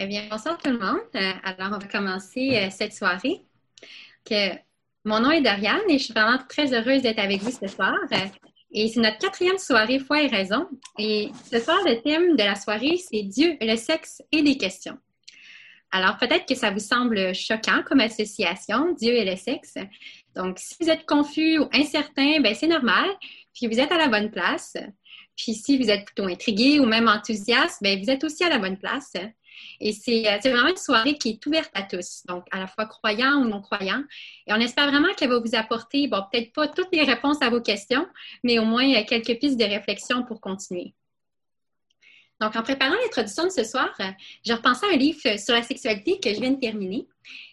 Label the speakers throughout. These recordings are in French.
Speaker 1: Eh bien, bonsoir tout le monde. Euh, alors, on va commencer euh, cette soirée. Que, mon nom est Doriane et je suis vraiment très heureuse d'être avec vous ce soir. Euh, et c'est notre quatrième soirée Foi et raison. Et ce soir, le thème de la soirée, c'est Dieu, le sexe et des questions. Alors, peut-être que ça vous semble choquant comme association, Dieu et le sexe. Donc, si vous êtes confus ou incertain, ben c'est normal. Puis vous êtes à la bonne place. Puis si vous êtes plutôt intrigué ou même enthousiaste, ben vous êtes aussi à la bonne place. Et euh, c'est vraiment une soirée qui est ouverte à tous, donc à la fois croyants ou non-croyants. Et on espère vraiment qu'elle va vous apporter, bon, peut-être pas toutes les réponses à vos questions, mais au moins euh, quelques pistes de réflexion pour continuer. Donc, en préparant l'introduction de ce soir, euh, j'ai repensé à un livre sur la sexualité que je viens de terminer.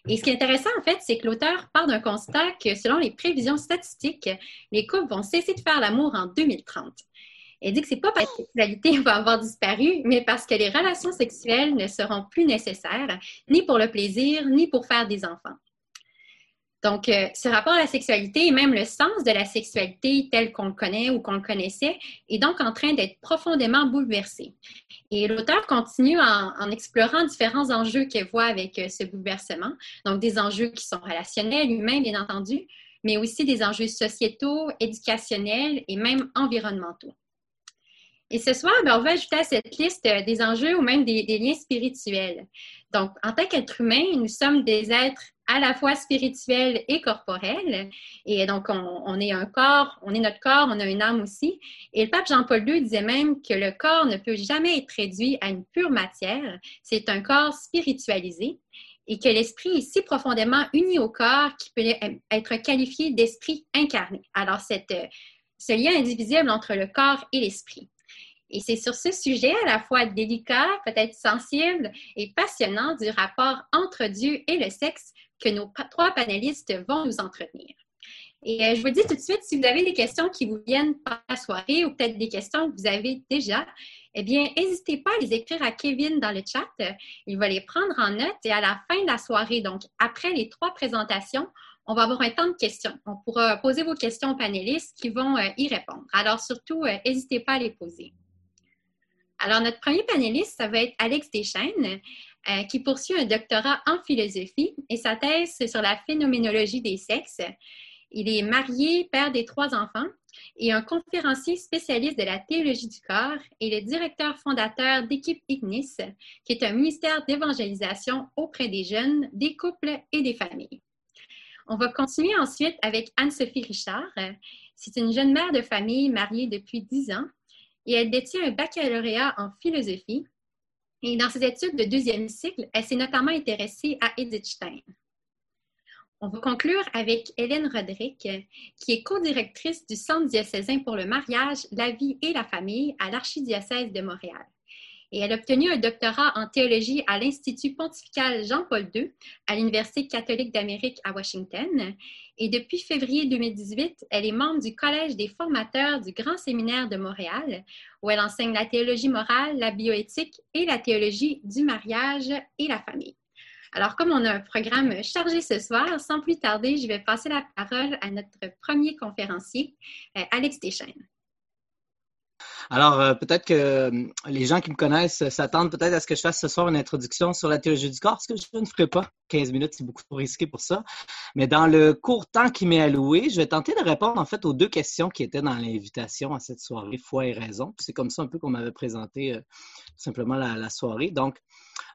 Speaker 1: Et ce qui est intéressant, en fait, c'est que l'auteur part d'un constat que, selon les prévisions statistiques, les couples vont cesser de faire l'amour en 2030. Elle dit que c'est pas parce que la sexualité va avoir disparu, mais parce que les relations sexuelles ne seront plus nécessaires, ni pour le plaisir, ni pour faire des enfants. Donc, euh, ce rapport à la sexualité et même le sens de la sexualité tel qu'on le connaît ou qu'on le connaissait est donc en train d'être profondément bouleversé. Et l'auteur continue en, explorant différents enjeux qu'elle voit avec euh, ce bouleversement. Donc, des enjeux qui sont relationnels, humains, bien entendu, mais aussi des enjeux sociétaux, éducationnels et même environnementaux. Et ce soir, ben, on va ajouter à cette liste euh, des enjeux ou même des, liens spirituels. Donc, en tant qu'être humain, nous sommes des êtres à la fois spirituels et corporels. Et donc, on, est un corps, on est notre corps, on a une âme aussi. Et le pape Jean-Paul II disait même que le corps ne peut jamais être réduit à une pure matière. C'est un corps spiritualisé et que l'esprit est si profondément uni au corps qu'il peut être qualifié d'esprit incarné. Alors, cette, ce lien indivisible entre le corps et l'esprit. Et c'est sur ce sujet à la fois délicat, peut-être sensible et passionnant du rapport entre Dieu et le sexe que nos trois panélistes vont nous entretenir. Et euh, je vous dis tout de suite, si vous avez des questions qui vous viennent par la soirée ou peut-être des questions que vous avez déjà, eh bien, n'hésitez pas à les écrire à Kevin dans le chat. Il va les prendre en note et à la fin de la soirée, donc après les trois présentations, on va avoir un temps de questions. On pourra poser vos questions aux panélistes qui vont euh, y répondre. Alors surtout, euh, n'hésitez pas à les poser. Alors, notre premier panéliste, ça va être Alex Deschaines, euh, qui poursuit un doctorat en philosophie et sa thèse, sur la phénoménologie des sexes. Il est marié, père des trois enfants et un conférencier spécialiste de la théologie du corps et le directeur fondateur d'Équipe Ignis, qui est un ministère d'évangélisation auprès des jeunes, des couples et des familles. On va continuer ensuite avec Anne-Sophie Richard. C'est une jeune mère de famille mariée depuis dix ans et elle détient un baccalauréat en philosophie. Et dans ses études de deuxième cycle, elle s'est notamment intéressée à Edith Stein. On va conclure avec Hélène Roderick, qui est co-directrice du Centre diocésain pour le mariage, la vie et la famille à l'Archidiocèse de Montréal et elle a obtenu un doctorat en théologie à l'Institut pontifical Jean-Paul II à l'Université catholique d'Amérique à Washington. Et depuis février 2018, elle est membre du Collège des formateurs du Grand Séminaire de Montréal, où elle enseigne la théologie morale, la bioéthique et la théologie du mariage et la famille. Alors, comme on a un programme chargé ce soir, sans plus tarder, je vais passer la parole à notre premier conférencier, euh, Alex Deschênes.
Speaker 2: Alors, euh, peut-être que euh, les gens qui me connaissent s'attendent peut-être à ce que je fasse ce soir une introduction sur la théologie du corps, ce que je ne ferai pas. 15 minutes, c'est beaucoup trop risqué pour ça. Mais dans le court temps qui m'est alloué, je vais tenter de répondre en fait aux deux questions qui étaient dans l'invitation à cette soirée, foi et raison. C'est comme ça un peu qu'on m'avait présenté euh, simplement la, soirée. Donc,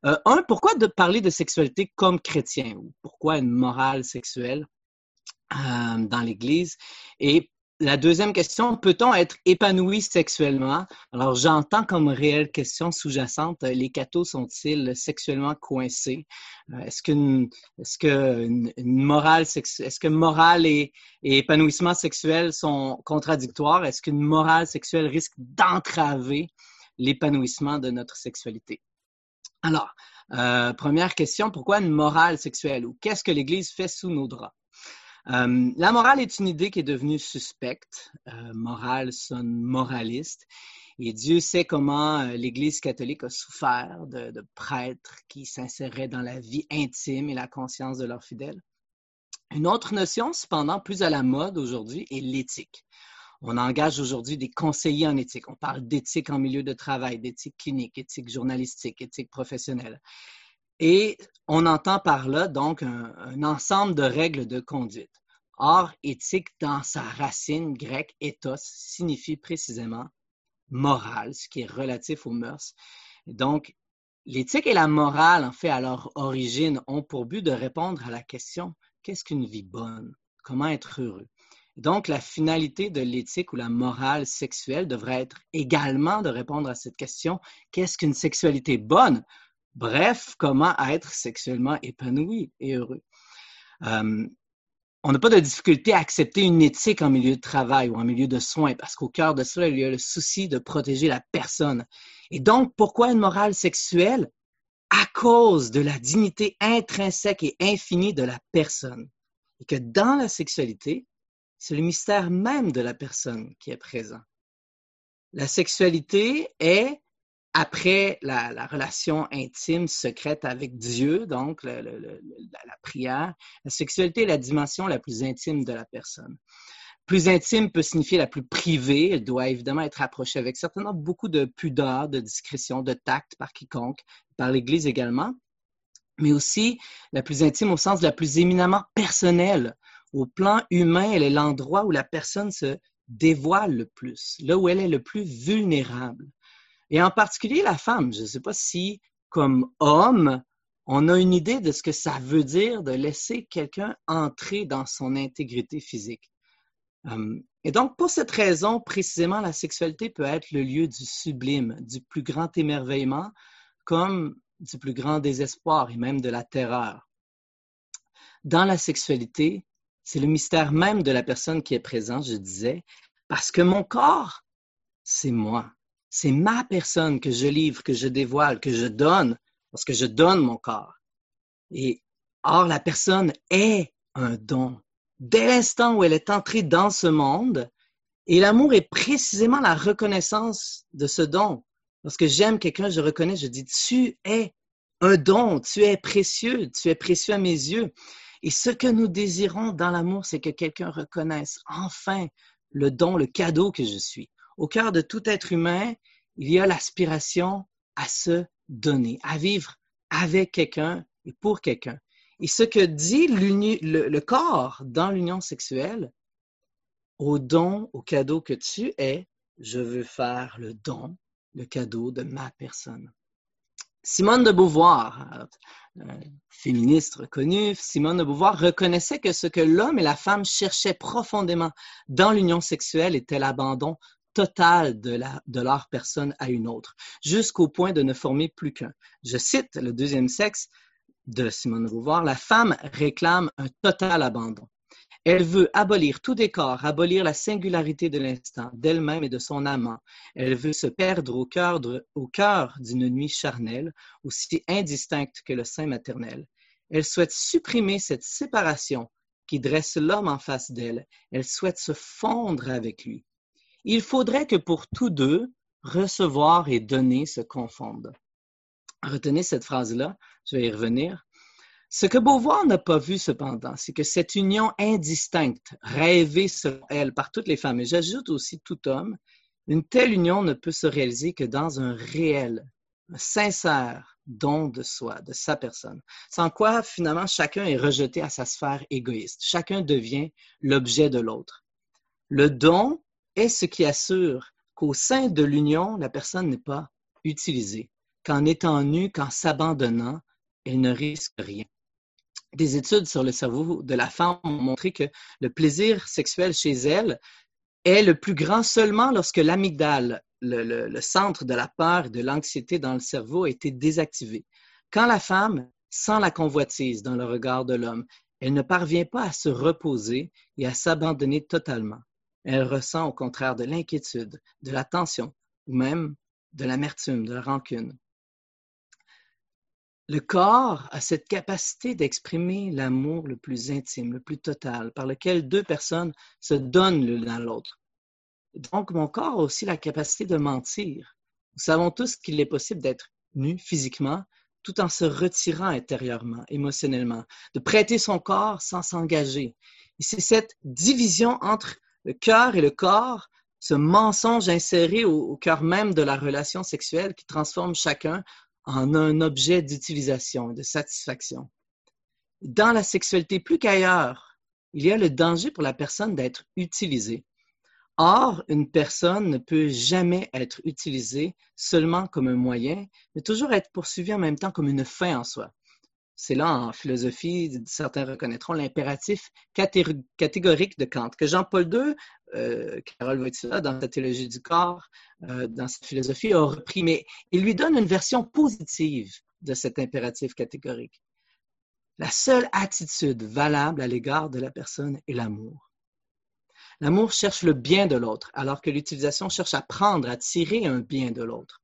Speaker 2: un, pourquoi de parler de sexualité comme chrétien ou pourquoi une morale sexuelle dans l'Église? Et la deuxième question, peut-on être épanoui sexuellement? Alors, j'entends comme réelle question sous-jacente, les cathos sont-ils sexuellement coincés? Euh, est-ce qu'une est-ce que une, morale est-ce que morale et, épanouissement sexuel sont contradictoires? Est-ce qu'une morale sexuelle risque d'entraver l'épanouissement de notre sexualité? Alors, euh, première question, pourquoi une morale sexuelle ou qu'est-ce que l'Église fait sous nos draps? Euh, la morale est une idée qui est devenue suspecte. Euh, morale sonne moraliste. Et Dieu sait comment euh, l'Église catholique a souffert de, prêtres qui s'inséraient dans la vie intime et la conscience de leurs fidèles. Une autre notion, cependant, plus à la mode aujourd'hui, est l'éthique. On engage aujourd'hui des conseillers en éthique. On parle d'éthique en milieu de travail, d'éthique clinique, éthique journalistique, éthique professionnelle. Et on entend par là donc un, ensemble de règles de conduite. Or, éthique dans sa racine grecque ethos signifie précisément morale, ce qui est relatif aux mœurs. Donc, l'éthique et la morale, en fait, à leur origine, ont pour but de répondre à la question qu'est-ce qu'une vie bonne? Comment être heureux? Donc, la finalité de l'éthique ou la morale sexuelle devrait être également de répondre à cette question qu'est-ce qu'une sexualité bonne? Bref, comment être sexuellement épanoui et heureux. Euh, on n'a pas de difficulté à accepter une éthique en milieu de travail ou en milieu de soins, parce qu'au cœur de cela, il y a le souci de protéger la personne. Et donc, pourquoi une morale sexuelle? À cause de la dignité intrinsèque et infinie de la personne. Et que dans la sexualité, c'est le mystère même de la personne qui est présent. La sexualité est après la, relation intime, secrète avec Dieu, donc la, prière, la sexualité est la dimension la plus intime de la personne. Plus intime peut signifier la plus privée. Elle doit évidemment être approchée avec certainement beaucoup de pudeur, de discrétion, de tact par quiconque, par l'Église également, mais aussi la plus intime au sens la plus éminemment personnelle. Au plan humain, elle est l'endroit où la personne se dévoile le plus, là où elle est le plus vulnérable. Et en particulier la femme. Je ne sais pas si, comme homme, on a une idée de ce que ça veut dire de laisser quelqu'un entrer dans son intégrité physique. Hum, et donc, pour cette raison, précisément, la sexualité peut être le lieu du sublime, du plus grand émerveillement, comme du plus grand désespoir et même de la terreur. Dans la sexualité, c'est le mystère même de la personne qui est présente, je disais, parce que mon corps, c'est moi. C'est ma personne que je livre, que je dévoile, que je donne, parce que je donne mon corps. Et or, la personne est un don. Dès l'instant où elle est entrée dans ce monde, et l'amour est précisément la reconnaissance de ce don. Lorsque j'aime quelqu'un, je reconnais, je dis, tu es un don, tu es précieux, tu es précieux à mes yeux. Et ce que nous désirons dans l'amour, c'est que quelqu'un reconnaisse enfin le don, le cadeau que je suis au cœur de tout être humain, il y a l'aspiration à se donner, à vivre avec quelqu'un et pour quelqu'un. Et ce que dit le, corps dans l'union sexuelle, au don, au cadeau que tu es, je veux faire le don, le cadeau de ma personne. Simone de Beauvoir, euh, féministe reconnue, Simone de Beauvoir reconnaissait que ce que l'homme et la femme cherchaient profondément dans l'union sexuelle était l'abandon total de, leur personne à une autre, jusqu'au point de ne former plus qu'un. Je cite le deuxième sexe de Simone Beauvoir, la femme réclame un total abandon. Elle veut abolir tout décor, abolir la singularité de l'instant, d'elle-même et de son amant. Elle veut se perdre au cœur, au cœur d'une nuit charnelle, aussi indistincte que le sein maternel. Elle souhaite supprimer cette séparation qui dresse l'homme en face d'elle. Elle souhaite se fondre avec lui. Il faudrait que pour tous deux, recevoir et donner se confondent. Retenez cette phrase-là, je vais y revenir. Ce que Beauvoir n'a pas vu cependant, c'est que cette union indistincte, rêvée selon elle par toutes les femmes, et j'ajoute aussi tout homme, une telle union ne peut se réaliser que dans un réel, un sincère don de soi, de sa personne, sans quoi finalement chacun est rejeté à sa sphère égoïste, chacun devient l'objet de l'autre. Le don est ce qui assure qu'au sein de l'union, la personne n'est pas utilisée, qu'en étant nue, qu'en s'abandonnant, elle ne risque rien. Des études sur le cerveau de la femme ont montré que le plaisir sexuel chez elle est le plus grand seulement lorsque l'amygdale, le, centre de la peur et de l'anxiété dans le cerveau, a été désactivé. Quand la femme sent la convoitise dans le regard de l'homme, elle ne parvient pas à se reposer et à s'abandonner totalement. Elle ressent au contraire de l'inquiétude, de la tension ou même de l'amertume, de la rancune. Le corps a cette capacité d'exprimer l'amour le plus intime, le plus total, par lequel deux personnes se donnent l'une à l'autre. Donc, mon corps a aussi la capacité de mentir. Nous savons tous qu'il est possible d'être nu physiquement tout en se retirant intérieurement, émotionnellement, de prêter son corps sans s'engager. Et c'est cette division entre le cœur et le corps, ce mensonge inséré au, cœur même de la relation sexuelle qui transforme chacun en un objet d'utilisation, de satisfaction. Dans la sexualité, plus qu'ailleurs, il y a le danger pour la personne d'être utilisée. Or, une personne ne peut jamais être utilisée seulement comme un moyen, mais toujours être poursuivie en même temps comme une fin en soi. C'est là, en philosophie, certains reconnaîtront l'impératif catégorique de Kant, que Jean-Paul II, euh, Carole Wojtyla, dans sa théologie du corps, euh, dans sa philosophie, a repris, mais il lui donne une version positive de cet impératif catégorique. La seule attitude valable à l'égard de la personne est l'amour. L'amour cherche le bien de l'autre, alors que l'utilisation cherche à prendre, à tirer un bien de l'autre.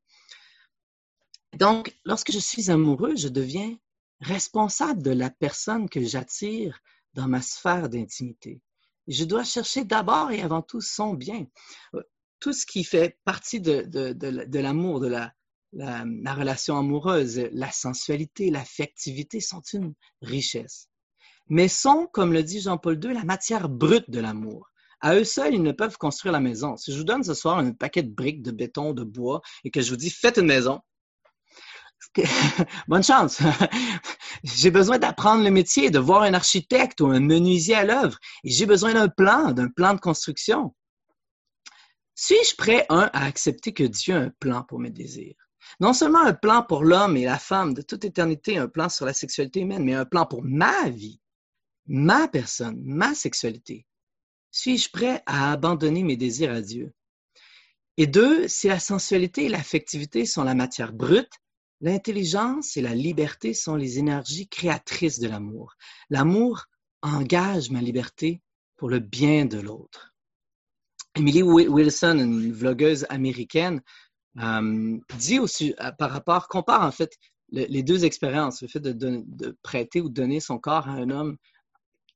Speaker 2: Donc, lorsque je suis amoureux, je deviens responsable de la personne que j'attire dans ma sphère d'intimité. Je dois chercher d'abord et avant tout son bien. Tout ce qui fait partie de, l'amour, de la, la, relation amoureuse, la sensualité, l'affectivité sont une richesse. Mais sont, comme le dit Jean-Paul II, la matière brute de l'amour. À eux seuls, ils ne peuvent construire la maison. Si je vous donne ce soir un paquet de briques, de béton, de bois, et que je vous dis, faites une maison, bonne chance. j'ai besoin d'apprendre le métier, de voir un architecte ou un menuisier à l'œuvre. Et j'ai besoin d'un plan, d'un plan de construction. Suis-je prêt, un, à accepter que Dieu a un plan pour mes désirs? Non seulement un plan pour l'homme et la femme de toute éternité, un plan sur la sexualité humaine, mais un plan pour ma vie, ma personne, ma sexualité. Suis-je prêt à abandonner mes désirs à Dieu? Et deux, si la sensualité et l'affectivité sont la matière brute, l'intelligence et la liberté sont les énergies créatrices de l'amour. L'amour engage ma liberté pour le bien de l'autre. Emily Wilson, une vlogueuse américaine, euh, dit aussi euh, par rapport, compare en fait les deux expériences, le fait de, prêter ou donner son corps à un homme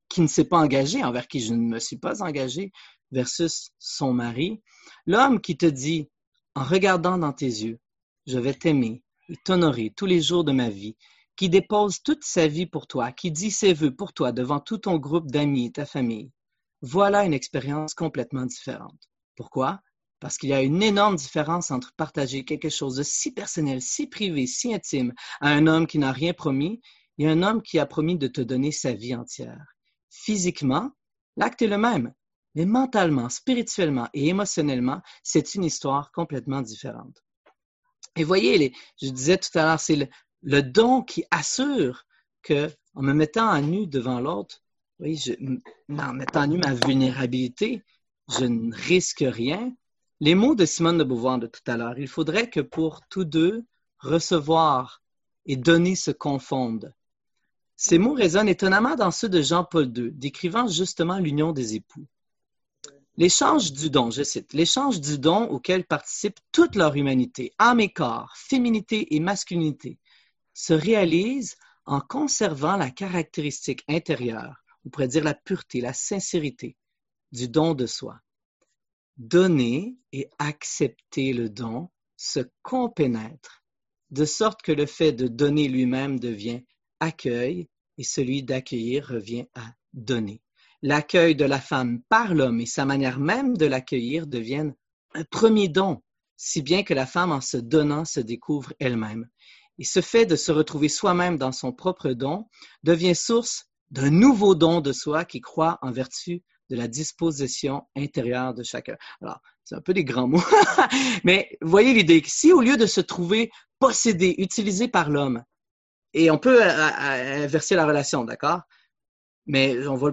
Speaker 2: qui ne s'est pas engagé, envers qui je ne me suis pas engagé, versus son mari. L'homme qui te dit, en regardant dans tes yeux, je vais t'aimer t'honorer tous les jours de ma vie, qui dépose toute sa vie pour toi, qui dit ses voeux pour toi devant tout ton groupe d'amis et ta famille. Voilà une expérience complètement différente. Pourquoi? Parce qu'il y a une énorme différence entre partager quelque chose de si personnel, si privé, si intime à un homme qui n'a rien promis et un homme qui a promis de te donner sa vie entière. Physiquement, l'acte est le même, mais mentalement, spirituellement et émotionnellement, c'est une histoire complètement différente. Et voyez, je disais tout à l'heure, c'est le, don qui assure que, en me mettant à nu devant l'autre, en mettant à nu ma vulnérabilité, je ne risque rien. Les mots de Simone de Beauvoir de tout à l'heure, il faudrait que pour tous deux, recevoir et donner se confondent. Ces mots résonnent étonnamment dans ceux de Jean-Paul II, décrivant justement l'union des époux. L'échange du don, je cite, l'échange du don auquel participe toute leur humanité, âme et corps, féminité et masculinité, se réalise en conservant la caractéristique intérieure, on pourrait dire la pureté, la sincérité du don de soi. Donner et accepter le don se compénètrent, de sorte que le fait de donner lui-même devient accueil et celui d'accueillir revient à donner. L'accueil de la femme par l'homme et sa manière même de l'accueillir deviennent un premier don, si bien que la femme en se donnant se découvre elle-même. Et ce fait de se retrouver soi-même dans son propre don devient source d'un nouveau don de soi qui croit en vertu de la disposition intérieure de chacun. Alors, c'est un peu des grands mots, mais voyez l'idée. Si au lieu de se trouver possédé, utilisé par l'homme, et on peut euh, euh, inverser la relation, d'accord? Mais on va,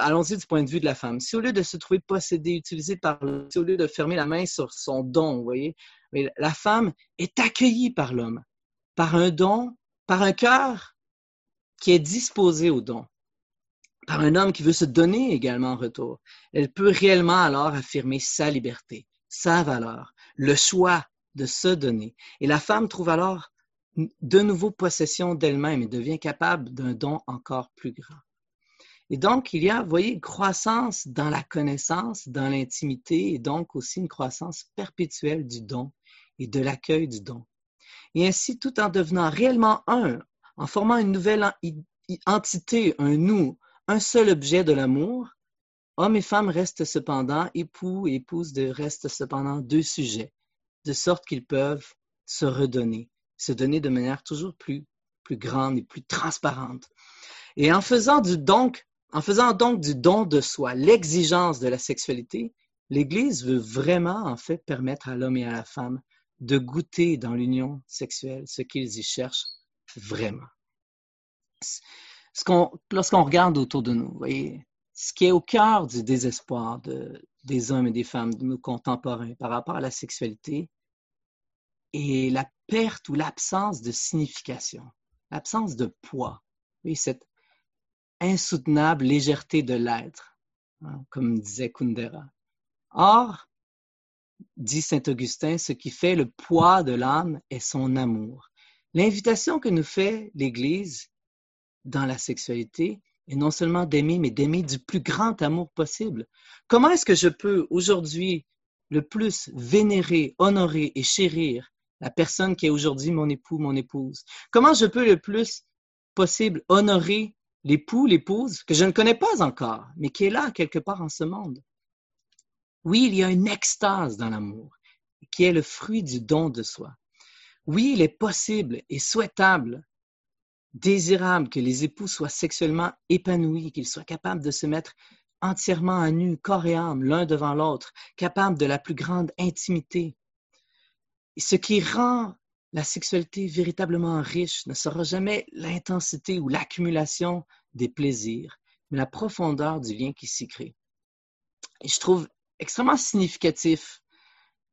Speaker 2: allons-y du point de vue de la femme. Si au lieu de se trouver possédée, utilisée par l'homme, si au lieu de fermer la main sur son don, vous voyez, la femme est accueillie par l'homme, par un don, par un cœur qui est disposé au don, par un homme qui veut se donner également en retour. Elle peut réellement alors affirmer sa liberté, sa valeur, le choix de se donner. Et la femme trouve alors de nouveau possession d'elle-même et devient capable d'un don encore plus grand. Et donc, il y a, vous voyez, croissance dans la connaissance, dans l'intimité, et donc aussi une croissance perpétuelle du don et de l'accueil du don. Et ainsi, tout en devenant réellement un, en formant une nouvelle entité, un nous, un seul objet de l'amour, Hommes et femmes restent cependant, époux et épouses restent cependant deux sujets, de sorte qu'ils peuvent se redonner, se donner de manière toujours plus, plus grande et plus transparente. Et en faisant du donc, en faisant donc du don de soi l'exigence de la sexualité, l'Église veut vraiment en fait permettre à l'homme et à la femme de goûter dans l'union sexuelle ce qu'ils y cherchent vraiment. Lorsqu'on regarde autour de nous, vous voyez, ce qui est au cœur du désespoir des hommes et des femmes, de nos contemporains par rapport à la sexualité, est la perte ou l'absence de signification, l'absence de poids. Oui, cette insoutenable légèreté de l'être, hein, comme disait Kundera. Or, dit Saint Augustin, ce qui fait le poids de l'âme est son amour. L'invitation que nous fait l'Église dans la sexualité est non seulement d'aimer, mais d'aimer du plus grand amour possible. Comment est-ce que je peux aujourd'hui le plus vénérer, honorer et chérir la personne qui est aujourd'hui mon époux, mon épouse? Comment je peux le plus possible honorer l'époux, l'épouse, que je ne connais pas encore, mais qui est là quelque part en ce monde? Oui, il y a une extase dans l'amour, qui est le fruit du don de soi. Oui, il est possible et souhaitable, désirable que les époux soient sexuellement épanouis, qu'ils soient capables de se mettre entièrement à nu, corps et âme, l'un devant l'autre, capables de la plus grande intimité. Ce qui rend la sexualité véritablement riche ne sera jamais l'intensité ou l'accumulation des plaisirs, mais la profondeur du lien qui s'y crée. Je trouve extrêmement significatif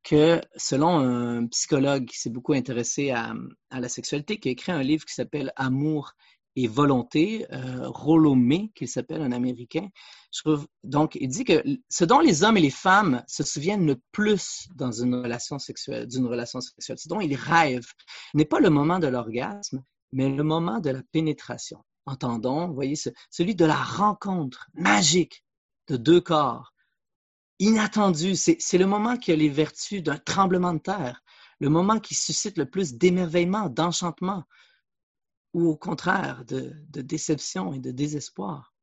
Speaker 2: que selon un psychologue qui s'est beaucoup intéressé à, la sexualité, qui a écrit un livre qui s'appelle Amour et volonté, euh, Rollo May, qu'il s'appelle un Américain. Donc, il dit que ce dont les hommes et les femmes se souviennent le plus dans une relation sexuelle, d'une relation sexuelle, ce dont ils rêvent, n'est pas le moment de l'orgasme, mais le moment de la pénétration. Entendons, voyez, celui de la rencontre magique de deux corps, inattendu. C'est le moment qui a les vertus d'un tremblement de terre, le moment qui suscite le plus d'émerveillement, d'enchantement, ou au contraire de, déception et de désespoir.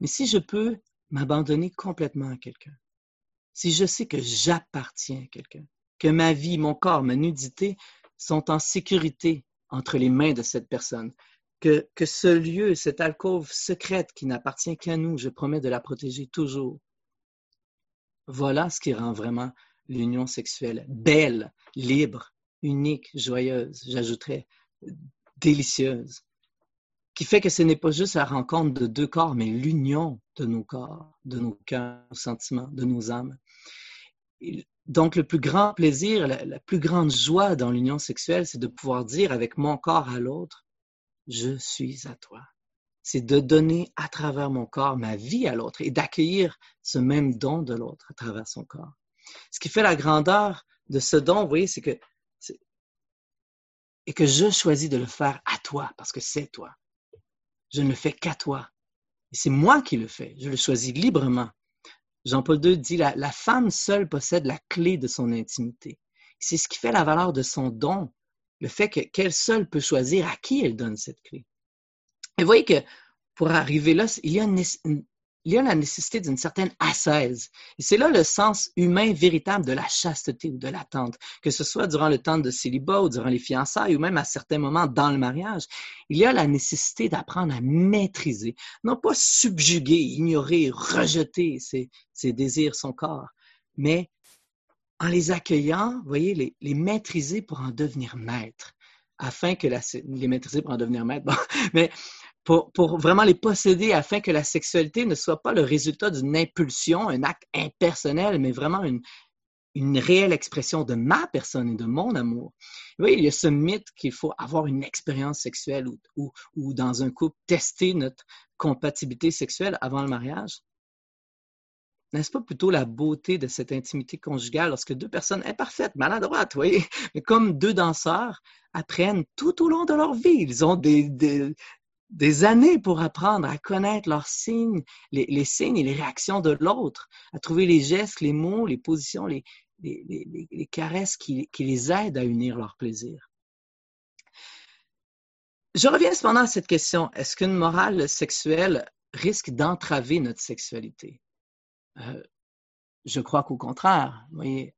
Speaker 2: Mais si je peux m'abandonner complètement à quelqu'un, si je sais que j'appartiens à quelqu'un, que ma vie, mon corps, ma nudité sont en sécurité entre les mains de cette personne, que, que ce lieu, cette alcôve secrète qui n'appartient qu'à nous, je promets de la protéger toujours, voilà ce qui rend vraiment l'union sexuelle belle, libre, unique, joyeuse, j'ajouterais délicieuse, qui fait que ce n'est pas juste la rencontre de deux corps, mais l'union de nos corps, de nos cœurs, nos sentiments, de nos âmes. Donc, le plus grand plaisir, la, la plus grande joie dans l'union sexuelle, c'est de pouvoir dire avec mon corps à l'autre, je suis à toi c'est de donner à travers mon corps ma vie à l'autre et d'accueillir ce même don de l'autre à travers son corps. Ce qui fait la grandeur de ce don, vous voyez, c'est que et que je choisis de le faire à toi parce que c'est toi. Je ne le fais qu'à toi. Et c'est moi qui le fais. Je le choisis librement. Jean-Paul II dit la, femme seule possède la clé de son intimité. C'est ce qui fait la valeur de son don, le fait qu'elle seule peut choisir à qui elle donne cette clé. Et vous voyez que pour arriver là, il y a, la nécessité d'une certaine assaise. Et c'est là le sens humain véritable de la chasteté ou de l'attente, que ce soit durant le temps de célibat ou durant les fiançailles ou même à certains moments dans le mariage. Il y a la nécessité d'apprendre à maîtriser, non pas subjuguer, ignorer, rejeter ses, désirs, son corps, mais en les accueillant, voyez, les, les maîtriser pour en devenir maître afin que la, les maîtriser pour en devenir maître. Bon, mais pour, pour, vraiment les posséder afin que la sexualité ne soit pas le résultat d'une impulsion, un acte impersonnel, mais vraiment une, une réelle expression de ma personne et de mon amour. Oui, il y a ce mythe qu'il faut avoir une expérience sexuelle ou, ou, ou, dans un couple tester notre compatibilité sexuelle avant le mariage. N'est-ce pas plutôt la beauté de cette intimité conjugale lorsque deux personnes imparfaites, maladroites, oui, mais comme deux danseurs apprennent tout au long de leur vie? Ils ont des, des années pour apprendre à connaître leurs signes, les, signes et les réactions de l'autre, à trouver les gestes, les mots, les positions, les, caresses qui, les aident à unir leur plaisir. Je reviens cependant à cette question. Est-ce qu'une morale sexuelle risque d'entraver notre sexualité? je crois qu'au contraire, vous voyez,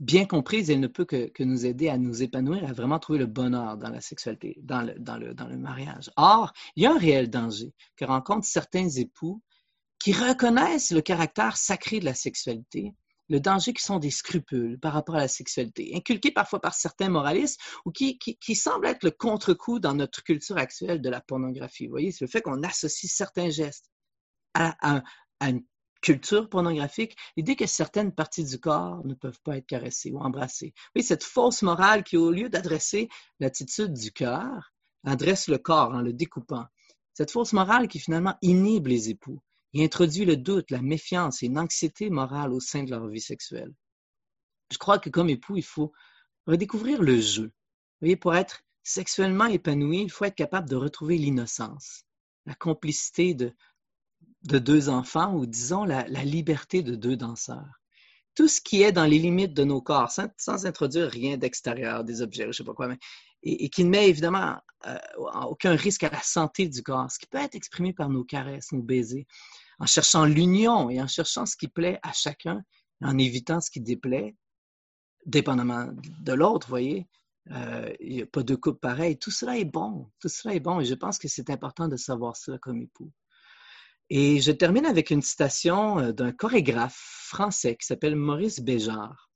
Speaker 2: bien comprise, elle ne peut que, nous aider à nous épanouir, à vraiment trouver le bonheur dans la sexualité, dans le, mariage. Or, il y a un réel danger que rencontrent certains époux qui reconnaissent le caractère sacré de la sexualité, le danger qui sont des scrupules par rapport à la sexualité, inculqués parfois par certains moralistes ou qui, semblent être le contre-coup dans notre culture actuelle de la pornographie. Vous voyez, c'est le fait qu'on associe certains gestes à, à, à une culture pornographique, l'idée que certaines parties du corps ne peuvent pas être caressées ou embrassées. Cette fausse morale qui, au lieu d'adresser l'attitude du cœur, adresse le corps en le découpant. Cette fausse morale qui finalement inhibe les époux et introduit le doute, la méfiance et une anxiété morale au sein de leur vie sexuelle. Je crois que comme époux, il faut redécouvrir le jeu. Vous pour être sexuellement épanoui, il faut être capable de retrouver l'innocence, la complicité de, de deux enfants ou disons la, liberté de deux danseurs. Tout ce qui est dans les limites de nos corps, sans, introduire rien d'extérieur, des objets, je ne sais pas quoi, mais, et, qui ne met évidemment euh, aucun risque à la santé du corps, ce qui peut être exprimé par nos caresses, nos baisers, en cherchant l'union et en cherchant ce qui plaît à chacun, en évitant ce qui déplaît, dépendamment de l'autre, voyez. Euh, il n'y a pas de couple pareil. Tout cela est bon. Tout cela est bon. Et je pense que c'est important de savoir cela comme époux. Et je termine avec une citation euh, d'un chorégraphe français qui s'appelle Maurice Béjart,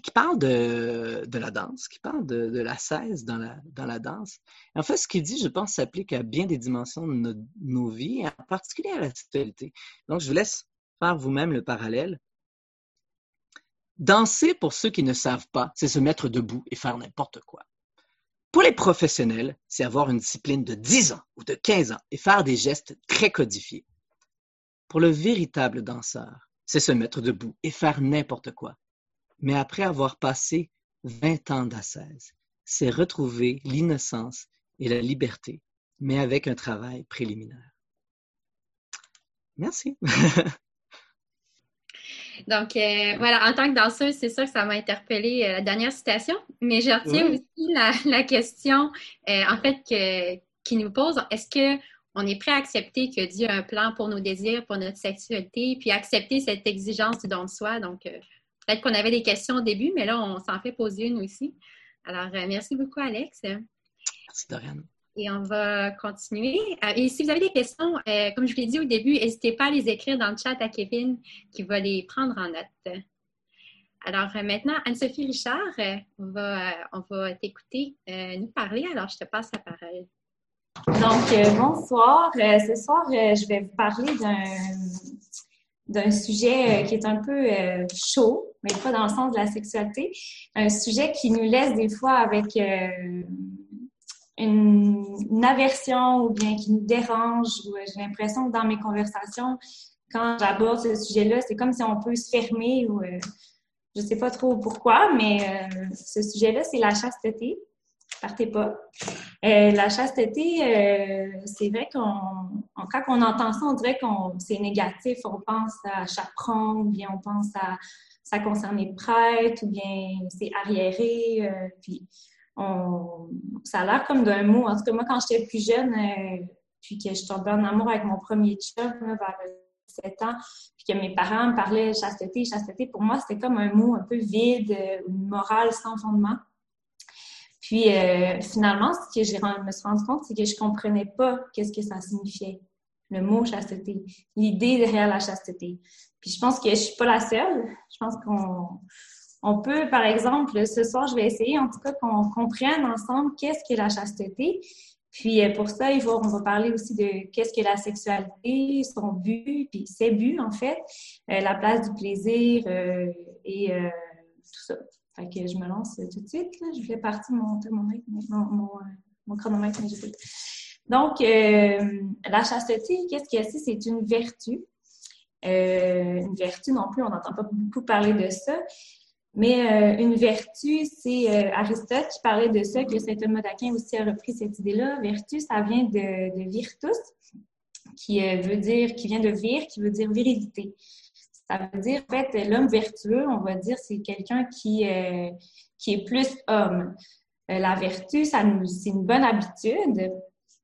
Speaker 2: qui parle de, la danse, qui parle de, la 16 dans la, dans la danse. en fait, ce qu'il dit, je pense, s'applique à bien des dimensions de nos, vies, en particulier à la sexualité. Donc, je vous laisse faire vous-même le parallèle. Danser, pour ceux qui ne savent pas, c'est se mettre debout et faire n'importe quoi. Pour les professionnels, c'est avoir une discipline de 10 ans ou de 15 ans et faire des gestes très codifiés. Pour le véritable danseur, c'est se mettre debout et faire n'importe quoi. Mais après avoir passé 20 ans d'assaise, c'est retrouver l'innocence et la liberté, mais avec un travail préliminaire. Merci.
Speaker 1: Donc, euh, voilà, en tant que danseuse, c'est sûr que ça m'a interpellée euh, la dernière citation, mais je retiens aussi la, question, euh, en fait, qui nous pose est-ce qu'on est prêt à accepter que Dieu a un plan pour nos désirs, pour notre sexualité, puis accepter cette exigence du don de soi? Donc, peut-être qu'on avait des questions au début, mais là, on s'en fait poser une aussi. Alors, merci beaucoup, Alex.
Speaker 2: Merci, Doriane.
Speaker 1: Et on va continuer. Euh, et si vous avez des questions, euh, comme je vous l'ai dit au début, n'hésitez pas à les écrire dans le chat à Kevin qui va les prendre en note. Alors euh, maintenant, Anne-Sophie Richard, on va, on va t'écouter nous parler. Alors, je te passe la parole.
Speaker 3: Donc, bonsoir. ce soir, je vais vous parler d'un sujet qui est un peu chaud, mais pas dans le sens de la sexualité. Un sujet qui nous laisse des fois avec une, aversion ou bien qui nous dérange. Ou euh, j'ai l'impression que dans mes conversations, quand j'aborde ce sujet-là, c'est comme si on peut se fermer ou euh, je sais pas trop pourquoi, mais euh, ce sujet-là, c'est la chasteté. Partez pas. la chasteté, c'est vrai qu'on, quand on entend ça, on dirait qu'on c'est négatif. On pense à chaperon, ou bien on pense à ça concerne les prêtres, ou bien c'est arriéré. puis ça a l'air comme d'un mot. En tout cas, moi, quand j'étais plus jeune, euh, puis que je tombais en amour avec mon premier chum vers 7 ans, puis que mes parents me parlaient chasteté, chasteté, pour moi, c'était comme un mot un peu vide, euh, une morale sans fondement. Puis euh, finalement, ce que je me suis rendu compte, c'est que je comprenais pas qu'est-ce que ça signifiait, le mot chasteté, l'idée derrière la chasteté. Puis je pense que je suis pas la seule. Je pense qu'on on peut, par exemple, ce soir, je vais essayer en tout cas qu'on comprenne ensemble qu'est-ce que la chasteté. Puis euh, pour ça, il faut, on va parler aussi de qu'est-ce que la sexualité, son but, puis ses buts en fait, euh, la place du plaisir euh, et tout ça. Fait que je me lance tout de suite. Je fais partie de mon mon, mon, chronomètre, Donc, la chasteté, qu'est-ce que c'est? C'est une vertu. une vertu non plus, on n'entend pas beaucoup parler de ça. Mais euh, une vertu, c'est euh, Aristote qui parlait de ça, que saint Thomas d'Aquin aussi a repris cette idée-là. Vertu, ça vient de, de virtus, qui euh, veut dire, qui vient de vir, qui veut dire virilité. Ça veut dire, en fait, l'homme vertueux, on va dire, c'est quelqu'un qui, qui est plus homme. la vertu, ça c'est une bonne habitude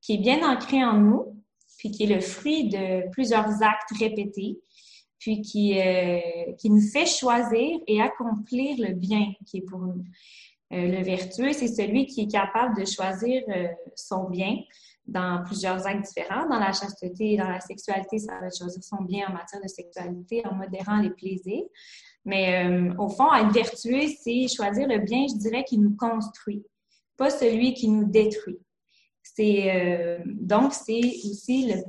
Speaker 3: qui est bien ancrée en nous, puis qui est le fruit de plusieurs actes répétés, puis qui, euh, qui nous fait choisir et accomplir le bien qui est pour nous. Euh, le vertueux, c'est celui qui est capable de choisir euh, son bien dans plusieurs actes différents. Dans la chasteté et dans la sexualité, ça va choisir son bien en matière de sexualité en modérant les plaisirs. Mais au fond, être vertueux, c'est choisir le bien, je dirais, qui nous construit, pas celui qui nous détruit. C'est donc c'est aussi le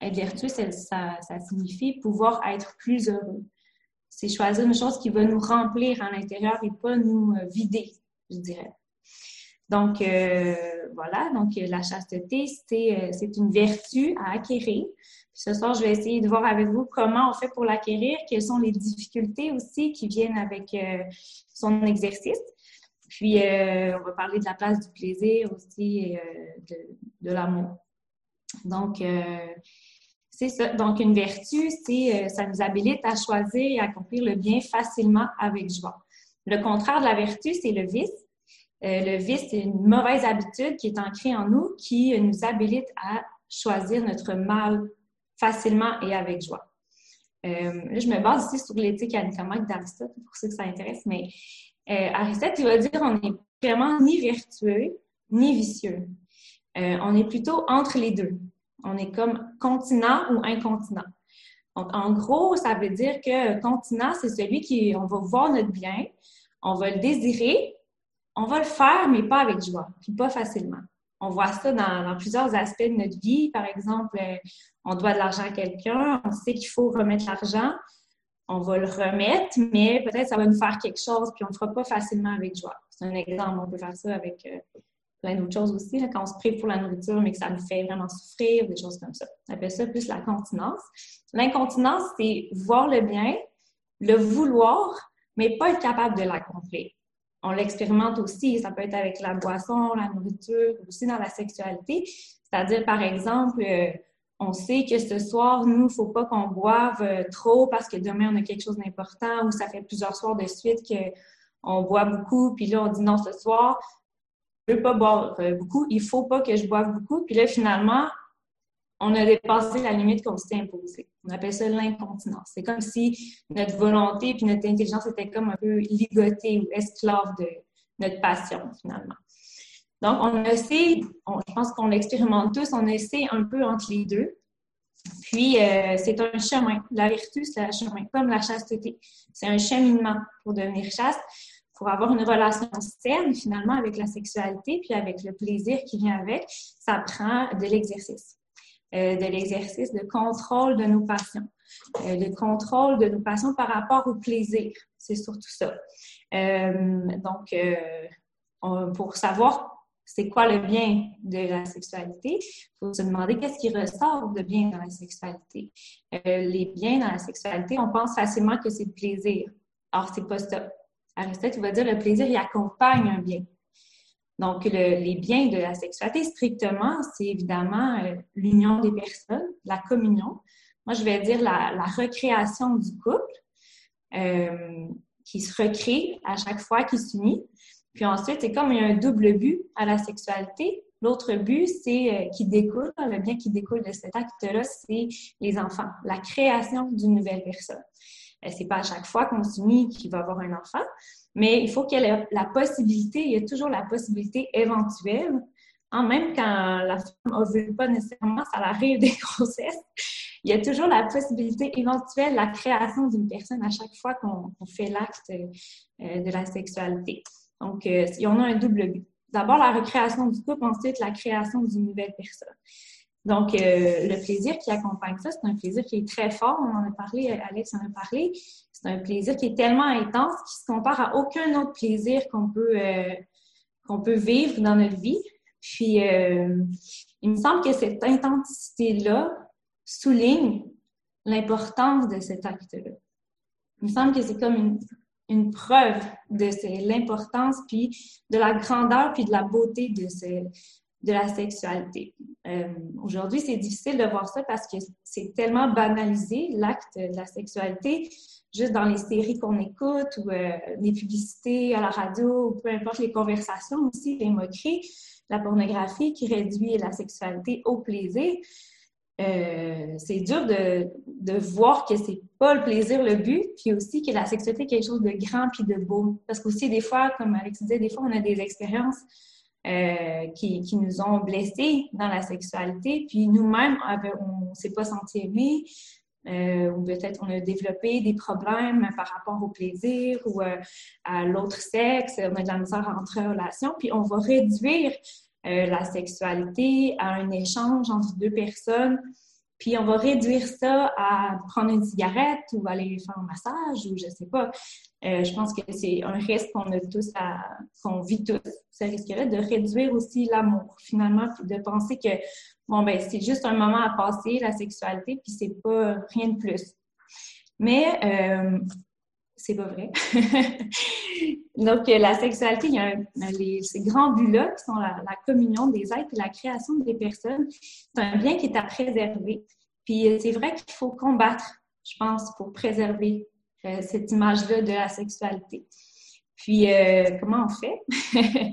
Speaker 3: être vertueux, ça, signifie pouvoir être plus heureux. C'est choisir une chose qui va nous remplir à l'intérieur et pas nous euh, vider, je dirais. Donc, euh, voilà. Donc, la chasteté, c'est, euh, une vertu à acquérir. ce soir, je vais essayer de voir avec vous comment on fait pour l'acquérir, quelles sont les difficultés aussi qui viennent avec son exercice. Puis, on va parler de la place du plaisir aussi, de, de l'amour. Donc, c'est ça. Donc, une vertu, c'est euh, ça nous habilite à choisir et à accomplir le bien facilement avec joie. Le contraire de la vertu, c'est le vice. Euh, le vice, c'est une mauvaise habitude qui est ancrée en nous, qui nous habilite à choisir notre mal facilement et avec joie. Euh, là, je me base ici sur l'éthique anicomaque d'Aristote, pour ceux que ça intéresse, mais Aristote, il va dire on n'est vraiment ni vertueux ni vicieux. On est plutôt entre les deux. On est comme continent ou incontinent. Donc, en gros, ça veut dire que continent, c'est celui qui, on va voir notre bien, on va le désirer, on va le faire, mais pas avec joie, puis pas facilement. On voit ça dans, plusieurs aspects de notre vie. Par exemple, euh, on doit de l'argent à quelqu'un, on sait qu'il faut remettre l'argent, on va le remettre, mais peut-être ça va nous faire quelque chose, puis on ne le fera pas facilement avec joie. C'est un exemple, on peut faire ça avec euh, plein d'autres choses aussi, quand on se prive pour la nourriture, mais que ça nous fait vraiment souffrir, des choses comme ça. On appelle ça plus la continence. L'incontinence, c'est voir le bien, le vouloir, mais pas être capable de l'accomplir. On l'expérimente aussi, ça peut être avec la boisson, la nourriture, aussi dans la sexualité. C'est-à-dire, par exemple, euh, on sait que ce soir, nous, il ne faut pas qu'on boive euh, trop parce que demain, on a quelque chose d'important ou ça fait plusieurs soirs de suite qu'on boit beaucoup, puis là, on dit non, ce soir, pas boire euh, beaucoup, il faut pas que je boive beaucoup. Puis là, finalement, on a dépassé la limite qu'on s'était imposée. On appelle ça l'incontinence. C'est comme si notre volonté puis notre intelligence étaient comme un peu ligotées ou esclaves de notre passion, finalement. Donc, on essaie, je pense qu'on l'expérimente tous, on essaie un peu entre les deux. Puis, euh, c'est un chemin. La vertu, c'est un chemin, comme la chasteté. C'est un cheminement pour devenir chaste pour avoir une relation saine finalement avec la sexualité puis avec le plaisir qui vient avec, ça prend de l'exercice. Euh, de l'exercice de contrôle de nos passions, euh, le contrôle de nos passions par rapport au plaisir. C'est surtout ça. Euh, donc, pour savoir c'est quoi le bien de la sexualité, il faut se demander qu'est-ce qui ressort de bien dans la sexualité. les biens dans la sexualité, on pense facilement que c'est le plaisir. Or, c'est pas ça. Aristote va dire le plaisir, il accompagne un bien. Donc, les biens de la sexualité, strictement, c'est évidemment euh, l'union des personnes, la communion. Moi, je vais dire la, recréation du couple euh, qui se recrée à chaque fois qu'il s'unit. Puis ensuite, c'est comme il y a un double but à la sexualité. L'autre but, c'est euh, qui découle, le bien qui découle de cet acte-là, c'est les enfants, la création d'une nouvelle personne. Euh, c'est pas à chaque fois qu'on s'unit qu'il va avoir un enfant, mais il faut qu'il y ait la possibilité, il y a toujours la possibilité éventuelle, hein, même quand la femme veut pas nécessairement, ça arrive des grossesses, il y a toujours la possibilité éventuelle, la création d'une personne à chaque fois qu'on fait l'acte euh, de la sexualité. Donc, euh, on a un double but. D'abord, la recréation du couple, ensuite, la création d'une nouvelle personne. Donc, euh, le plaisir qui accompagne ça, c'est un plaisir qui est très fort. On en a parlé, Alex en a parlé. C'est un plaisir qui est tellement intense qu'il se compare à aucun autre plaisir qu'on peut, euh, peut vivre dans notre vie. Puis, euh, il me semble que cette intensité-là souligne l'importance de cet acte-là. Il me semble que c'est comme une, une preuve de l'importance, puis de la grandeur, puis de la beauté de, ce, de la sexualité. Euh, aujourd'hui, c'est difficile de voir ça parce que c'est tellement banalisé, l'acte de la sexualité, juste dans les séries qu'on écoute ou euh, les publicités à la radio, ou peu importe les conversations aussi, les moqueries, la pornographie qui réduit la sexualité au plaisir. euh, c'est dur de, de, voir que c'est pas le plaisir le but, puis aussi que la sexualité est quelque chose de grand puis de beau. Parce qu'aussi, des fois, comme Alex disait, des fois, on a des expériences euh, qui, nous ont blessés dans la sexualité, puis nous-mêmes, on ne s'est pas senti aimé, euh, ou peut-être on a développé des problèmes par rapport au plaisir ou euh, à l'autre sexe, on a de la misère à entrer puis on va réduire la sexualité à un échange entre deux personnes, puis on va réduire ça à prendre une cigarette ou aller faire un massage ou je sais pas. je pense que c'est un risque qu'on a tous à, qu'on vit tous, ce risque-là de réduire aussi l'amour finalement, puis de penser que bon, ben, c'est juste un moment à passer, la sexualité, puis c'est pas rien de plus. Mais euh, c'est pas vrai. Donc, euh, la sexualité, il y a ces grands buts-là qui sont la, communion des êtres et la création des personnes. C'est un bien qui est à préserver. Puis euh, c'est vrai qu'il faut combattre, je pense, pour préserver cette image-là de la sexualité. Puis, comment on fait?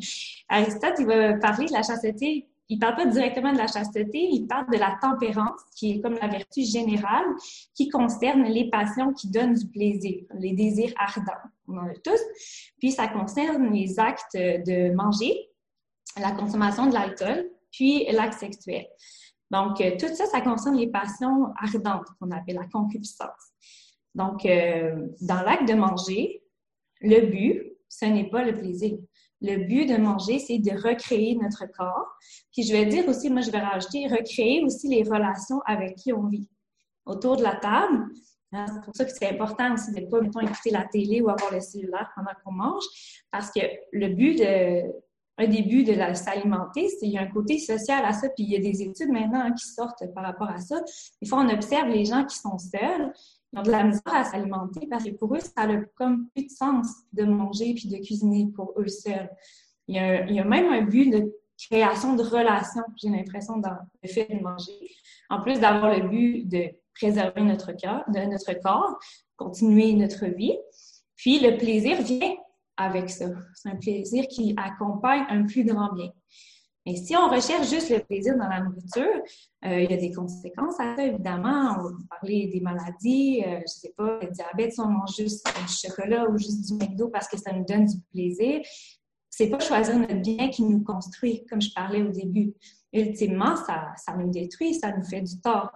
Speaker 3: Aristote, il va parler de la chasteté il parle pas directement de la chasteté, il parle de la tempérance, qui est comme la vertu générale, qui concerne les passions qui donnent du plaisir, les désirs ardents. On en a tous. Puis ça concerne les actes de manger, la consommation de l'alcool, puis l'acte sexuel. Donc, euh, tout ça, ça concerne les passions ardentes qu'on appelle la concupiscence. Donc, euh, dans l'acte de manger, le but, ce n'est pas le plaisir le but de manger, c'est de recréer notre corps. Puis je vais dire aussi, moi je vais rajouter, recréer aussi les relations avec qui on vit. Autour de la table, hein, c'est pour ça que c'est important aussi de ne pas, mettons, écouter la télé ou avoir le cellulaire pendant qu'on mange, parce que le but de, un des buts de s'alimenter, c'est qu'il y a un côté social à ça, puis il y a des études maintenant hein, qui sortent par rapport à ça. Des fois, on observe les gens qui sont seuls, ils ont de la misère à s'alimenter parce que pour eux, ça n'a comme plus de sens de manger puis de cuisiner pour eux seuls. Il y a, il y a même un but de création de relations, j'ai l'impression, dans le fait de manger. En plus d'avoir le but de préserver notre cœur, de notre corps, continuer notre vie. Puis le plaisir vient avec ça. C'est un plaisir qui accompagne un plus grand bien. Mais si on recherche juste le plaisir dans la nourriture, euh, il y a des conséquences à ça, évidemment. On va parler des maladies, euh, je ne sais pas, le diabète, si on mange juste du chocolat ou juste du McDo parce que ça nous donne du plaisir. C'est pas choisir notre bien qui nous construit, comme je parlais au début. Ultimement, ça, ça nous détruit, ça nous fait du tort.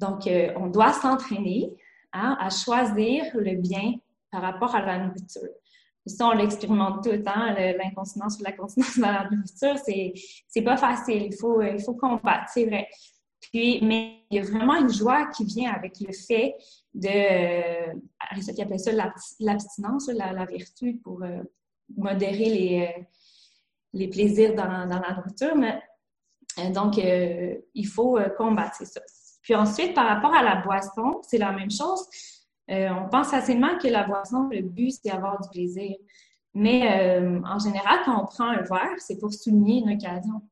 Speaker 3: Donc, euh, on doit s'entraîner hein, à choisir le bien par rapport à la nourriture ça, on l'expérimente tout le temps, l'incontinence ou la continence dans la nourriture, c'est, pas facile. Il faut, il faut combattre, c'est vrai. Puis, mais il y a vraiment une joie qui vient avec le fait de, euh, Aristote appelait ça l'abstinence, la, la, vertu pour euh, modérer les, euh, les plaisirs dans, dans, la nourriture. Mais, donc, il faut combattre, ça. Puis ensuite, par rapport à la boisson, c'est la même chose. Euh, on pense facilement que la boisson, le but, c'est avoir du plaisir. Mais euh, en général, quand on prend un verre, c'est pour souligner une occasion.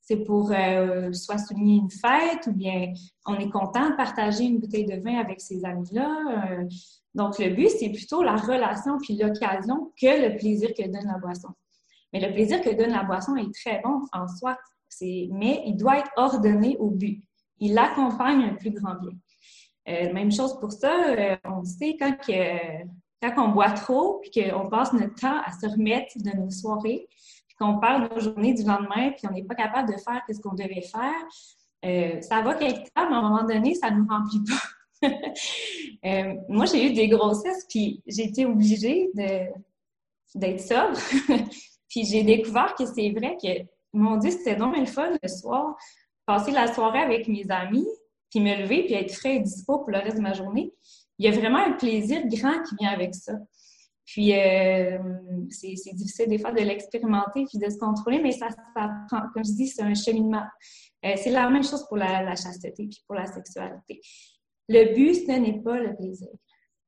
Speaker 3: C'est pour euh, soit souligner une fête ou bien on est content de partager une bouteille de vin avec ses amis-là. donc, le but, c'est plutôt la relation puis l'occasion que le plaisir que donne la boisson. Mais le plaisir que donne la boisson est très bon en soi, mais il doit être ordonné au but. Il accompagne un plus grand bien. Euh, même chose pour ça, euh, on sait quand, quand on boit trop, puis qu'on passe notre temps à se remettre de nos soirées, puis qu'on parle de nos journées du lendemain, puis on n'est pas capable de faire ce qu'on devait faire, euh, ça va quelque temps, mais à un moment donné, ça ne nous remplit pas. moi, j'ai eu des grossesses, puis j'ai été obligée d'être sobre. puis j'ai découvert que c'est vrai que, mon Dieu, c'était donc le fun le soir, passer la soirée avec mes amis, puis me lever, puis être frais et dispo pour le reste de ma journée. Il y a vraiment un plaisir grand qui vient avec ça. Puis, euh, c'est difficile des fois de l'expérimenter puis de se contrôler, mais ça, ça prend, comme je dis, c'est un cheminement. Euh, c'est la même chose pour la, la, chasteté puis pour la sexualité. Le but, ce n'est pas le plaisir.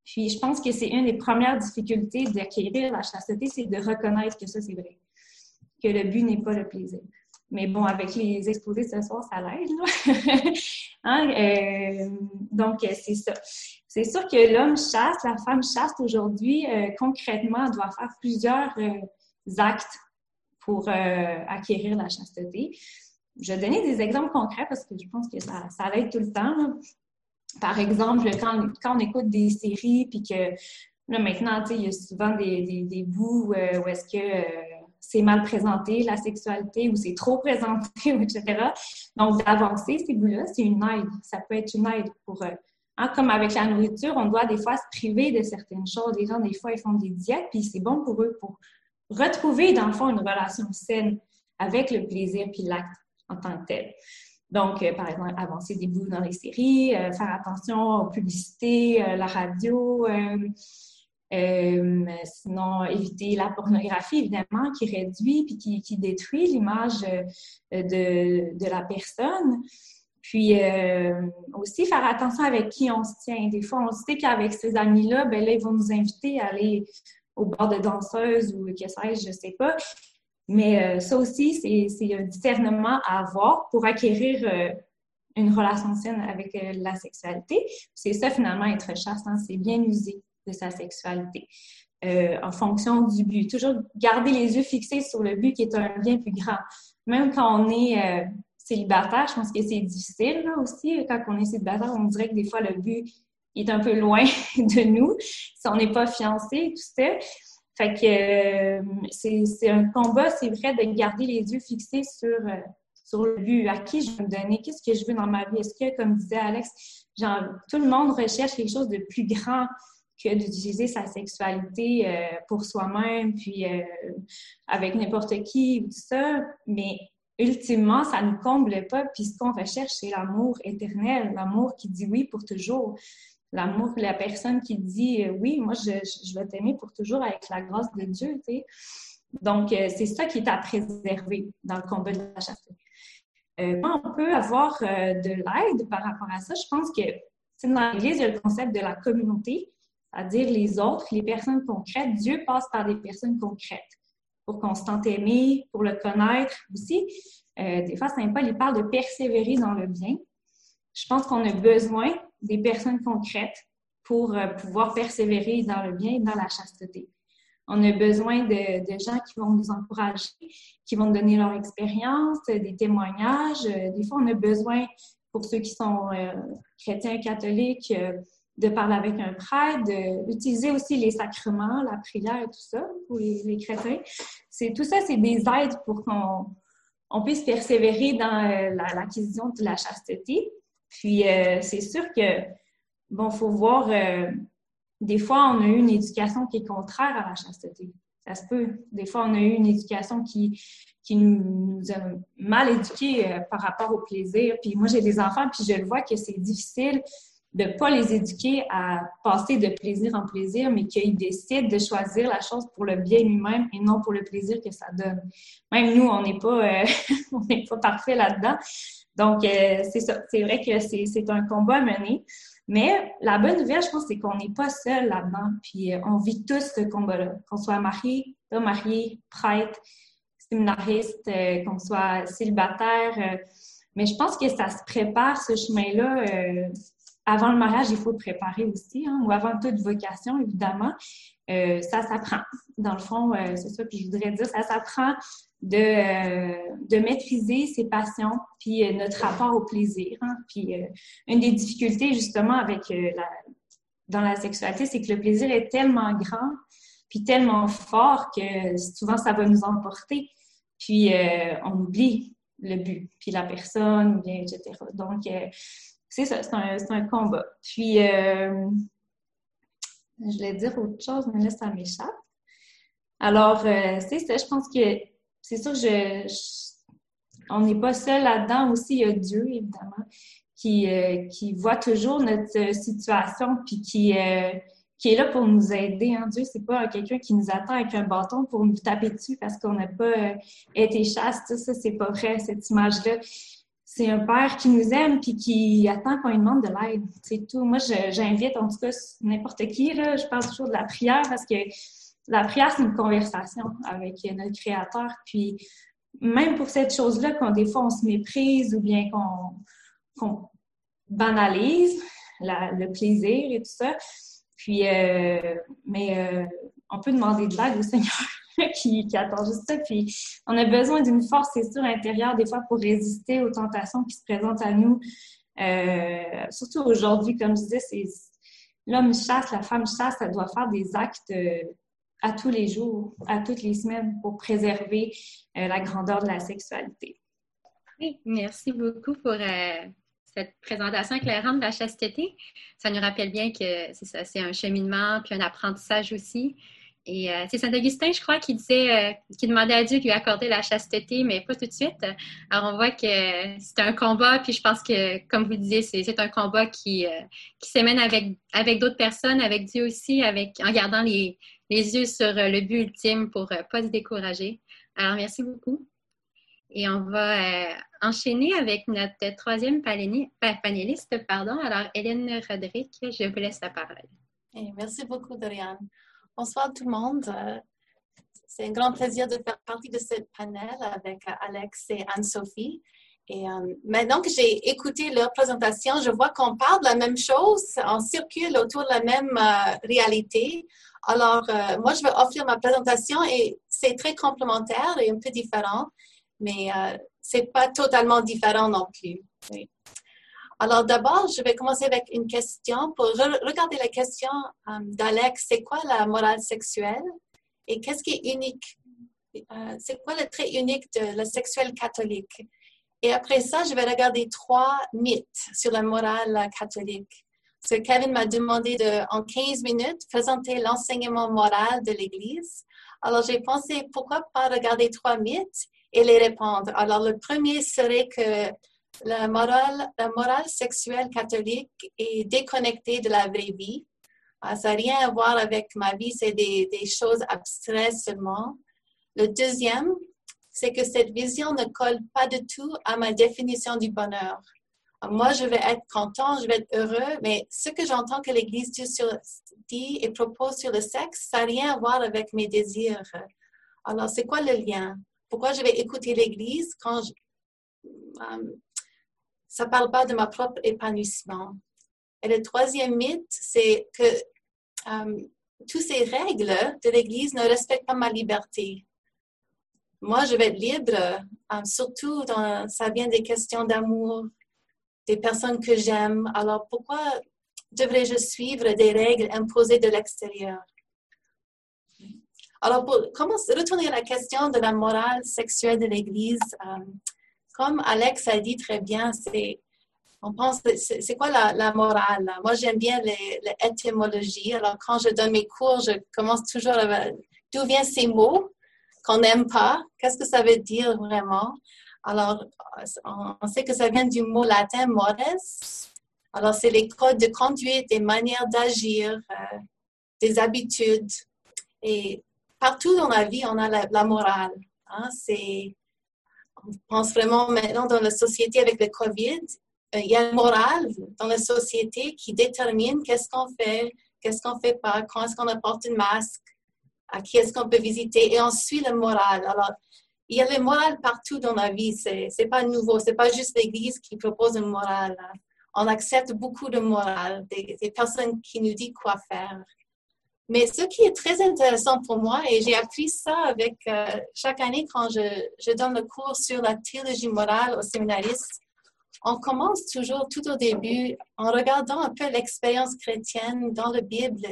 Speaker 3: Puis, je pense que c'est une des premières difficultés d'acquérir la chasteté, c'est de reconnaître que ça, c'est vrai. Que le but n'est pas le plaisir. Mais bon, avec les exposés ce soir, ça l'aide. hein? euh, donc, c'est ça. C'est sûr que l'homme chasse, la femme chasse aujourd'hui, euh, concrètement, doit faire plusieurs euh, actes pour euh, acquérir la chasteté. je vais donner des exemples concrets parce que je pense que ça, ça aide tout le temps. Par exemple, quand, quand, on écoute des séries, puis que là, maintenant, il y a souvent des, des, bouts euh, où est-ce que euh, c'est mal présenté, la sexualité, ou c'est trop présenté, etc. Donc, d'avancer ces bouts-là, c'est une aide. Ça peut être une aide pour... Euh, hein, comme avec la nourriture, on doit des fois se priver de certaines choses. Les gens, des fois, ils font des diètes, puis c'est bon pour eux pour retrouver, dans le fond, une relation saine avec le plaisir puis l'acte en tant que tel. Donc, euh, par exemple, avancer des bouts dans les séries, euh, faire attention aux publicités, la radio, sinon éviter la pornographie, évidemment, qui réduit puis qui, détruit l'image de, de, la personne. Puis aussi faire attention avec qui on se tient. Des fois, on sait qu'avec ces amis-là, ben là, ils vont nous inviter à aller au bord de danseuse ou que sais-je, je sais pas. Mais euh, ça aussi, c'est un discernement à avoir pour acquérir euh, une relation saine avec euh, la sexualité. C'est ça, finalement, être chaste, hein, c'est bien user de sa sexualité en fonction du but. Toujours garder les yeux fixés sur le but qui est un bien plus grand. Même quand on est célibataire, je pense que c'est difficile là, aussi. Quand on est célibataire, on dirait que des fois, le but est un peu loin de nous si on n'est pas fiancé, tout ça. Fait que euh, c'est un combat, c'est vrai, de garder les yeux fixés sur, euh, sur le but. À qui je veux me donner? Qu'est-ce que je veux dans ma vie? Est-ce que, comme disait Alex, genre, tout le monde recherche quelque chose de plus grand que d'utiliser sa sexualité euh, pour soi-même, puis avec n'importe qui, ou tout ça. Mais ultimement, ça ne comble pas. Puis ce qu'on recherche, c'est l'amour éternel, l'amour qui dit oui pour toujours l'amour, la personne qui dit euh, oui, moi, je, je vais t'aimer pour toujours avec la grâce de Dieu, tu sais. Donc, euh, c'est ça qui est à préserver dans le combat de la chasteté. Euh, on peut avoir de l'aide par rapport à ça. Je pense que dans l'Église, il y a le concept de la communauté, c'est-à-dire les autres, les personnes concrètes. Dieu passe par des personnes concrètes pour qu'on se tente aimer, pour le connaître aussi. des fois, Saint Paul, il parle de persévérer dans le bien. Je pense qu'on a besoin des personnes concrètes pour euh, pouvoir persévérer dans le bien et dans la chasteté. On a besoin de, gens qui vont nous encourager, qui vont donner leur expérience, des témoignages. Euh, des fois, on a besoin, pour ceux qui sont euh, chrétiens catholiques, de parler avec un prêtre, d'utiliser aussi les sacrements, la prière et tout ça pour les, chrétiens. C'est tout ça, c'est des aides pour qu'on puisse persévérer dans l'acquisition de la chasteté. Puis, euh, c'est sûr que, bon, faut voir, euh, des fois, on a eu une éducation qui est contraire à la chasteté. Ça se peut. Des fois, on a eu une éducation qui, qui nous, a mal éduqués euh, par rapport au plaisir. Puis moi, j'ai des enfants, puis je le vois que c'est difficile de ne pas les éduquer à passer de plaisir en plaisir, mais qu'ils décident de choisir la chose pour le bien lui-même et non pour le plaisir que ça donne. Même nous, on n'est pas, n'est pas parfait là-dedans. Donc, euh. C'est vrai que c'est un combat à mener. Mais la bonne nouvelle, je pense, c'est qu'on n'est pas seul là-dedans. Puis euh, on vit tous ce combat-là. Qu'on soit marié, pas marié, prêtre, séminariste, euh, qu'on soit célibataire. mais je pense que ça se prépare, ce chemin-là. Avant le mariage, il faut préparer aussi, hein, ou avant toute vocation, évidemment. ça s'apprend. Dans le fond, c'est ça que je voudrais dire. Ça s'apprend de, euh, de maîtriser ses passions, puis euh, notre rapport au plaisir. Hein. Puis euh, une des difficultés justement avec dans la sexualité, c'est que le plaisir est tellement grand, puis tellement fort que souvent ça va nous emporter, puis on oublie le but, puis la personne, etc. Donc c'est ça, c'est un, un, combat. Puis je voulais dire autre chose, mais là ça m'échappe. Alors, c'est ça, je pense que c'est sûr que je, on n'est pas seul là-dedans aussi. Il y a Dieu, évidemment, qui, euh, qui voit toujours notre situation puis qui, euh, qui est là pour nous aider. Hein. Dieu, c'est pas quelqu'un qui nous attend avec un bâton pour nous taper dessus parce qu'on n'a pas euh, été chaste. Ça, c'est pas vrai, cette image-là. C'est un père qui nous aime puis qui attend qu'on lui demande de l'aide. C'est tout. Moi, j'invite, en tout cas, n'importe qui, là, je parle toujours de la prière parce que la prière, c'est une conversation avec notre Créateur. Puis, même pour cette chose-là, quand des fois on se méprise ou bien qu'on banalise le plaisir et tout ça, puis, euh, mais euh, on peut demander de l'aide au Seigneur. qui, attend juste ça. Puis on a besoin d'une force, c'est sûr, intérieure, des fois, pour résister aux tentations qui se présentent à nous. Euh, surtout aujourd'hui, comme je disais, l'homme chasse, la femme chasse, elle doit faire des actes euh, à tous les jours, à toutes les semaines pour préserver euh, la grandeur de la sexualité.
Speaker 1: Oui, merci beaucoup pour cette présentation éclairante de la chasteté. Ça nous rappelle bien que c'est c'est un cheminement puis un apprentissage aussi. Et euh, c'est Saint-Augustin, je crois, qui disait, euh, qui demandait à Dieu de lui accorder la chasteté, mais pas tout de suite. Alors on voit que c'est un combat, puis je pense que, comme vous disiez, c'est un combat qui, euh, qui se mène avec, avec d'autres personnes, avec Dieu aussi, avec, en gardant les, les yeux sur le but ultime pour ne pas se décourager. Alors merci beaucoup. Et on va enchaîner avec notre troisième panéliste. Pardon. Alors, Hélène Roderick, je vous laisse la parole.
Speaker 4: merci beaucoup, Doriane. Bonsoir tout le monde. Euh, c'est un grand plaisir de faire partie de ce panel avec euh, Alex et Anne-Sophie. Et euh, maintenant que j'ai écouté leur présentation, je vois qu'on parle de la même chose, on circule autour de la même réalité. Alors, moi, je vais offrir ma présentation et c'est très complémentaire et un peu différent, mais c'est pas totalement différent non plus. Alors d'abord, je vais commencer avec une question pour regarder la question euh, d'Alex. C'est quoi la morale sexuelle et qu'est-ce qui est unique? Euh, c'est quoi le trait unique de la sexuelle catholique? Et après ça, je vais regarder trois mythes sur la morale catholique. Parce Kevin m'a demandé de, en 15 minutes, présenter l'enseignement moral de l'Église. Alors j'ai pensé, pourquoi pas regarder trois mythes et les répondre? Alors le premier serait que la morale, la morale sexuelle catholique est déconnectée de la vraie vie. Ah, ça n'a rien à voir avec ma vie, c'est des, choses abstraites seulement. Le deuxième, c'est que cette vision ne colle pas du tout à ma définition du bonheur. Ah, moi, je vais être content, je vais être heureux, mais ce que j'entends que l'Église dit et propose sur le sexe, ça n'a rien à voir avec mes désirs. Alors, c'est quoi le lien? Pourquoi je vais écouter l'Église quand je, euh, ça parle pas de ma propre épanouissement. Et le troisième mythe, c'est que euh, toutes ces règles de l'Église ne respectent pas ma liberté. Moi, je vais être libre, euh, surtout dans, ça vient des questions d'amour, des personnes que j'aime. Alors, pourquoi devrais-je suivre des règles imposées de l'extérieur? Alors, pour retourner à la question de la morale sexuelle de l'Église, euh, comme Alex a dit très bien, c'est on pense, c'est quoi la, morale? Moi, j'aime bien l'étymologie. Alors, quand je donne mes cours, je commence toujours avec d'où viennent ces mots qu'on n'aime pas? Qu'est-ce que ça veut dire vraiment? Alors, on sait que ça vient du mot latin mores. Alors, c'est les codes de conduite, des manières d'agir, euh, des habitudes. Et partout dans la vie, on a la, morale. Hein? C'est on pense vraiment maintenant dans la société avec le COVID, euh, il y a une morale dans la société qui détermine qu'est-ce qu'on fait, qu'est-ce qu'on fait pas, quand est-ce qu'on apporte un masque, à qui est-ce qu'on peut visiter, et ensuite la morale. Alors, il y a le moral partout dans la vie, c'est, c'est pas nouveau, c'est pas juste l'Église qui propose une morale. On accepte beaucoup de morale, des personnes qui nous disent quoi faire. Mais ce qui est très intéressant pour moi, et j'ai appris ça avec euh, chaque année quand je, donne le cours sur la théologie morale aux séminaristes, on commence toujours tout au début en regardant un peu l'expérience chrétienne dans la Bible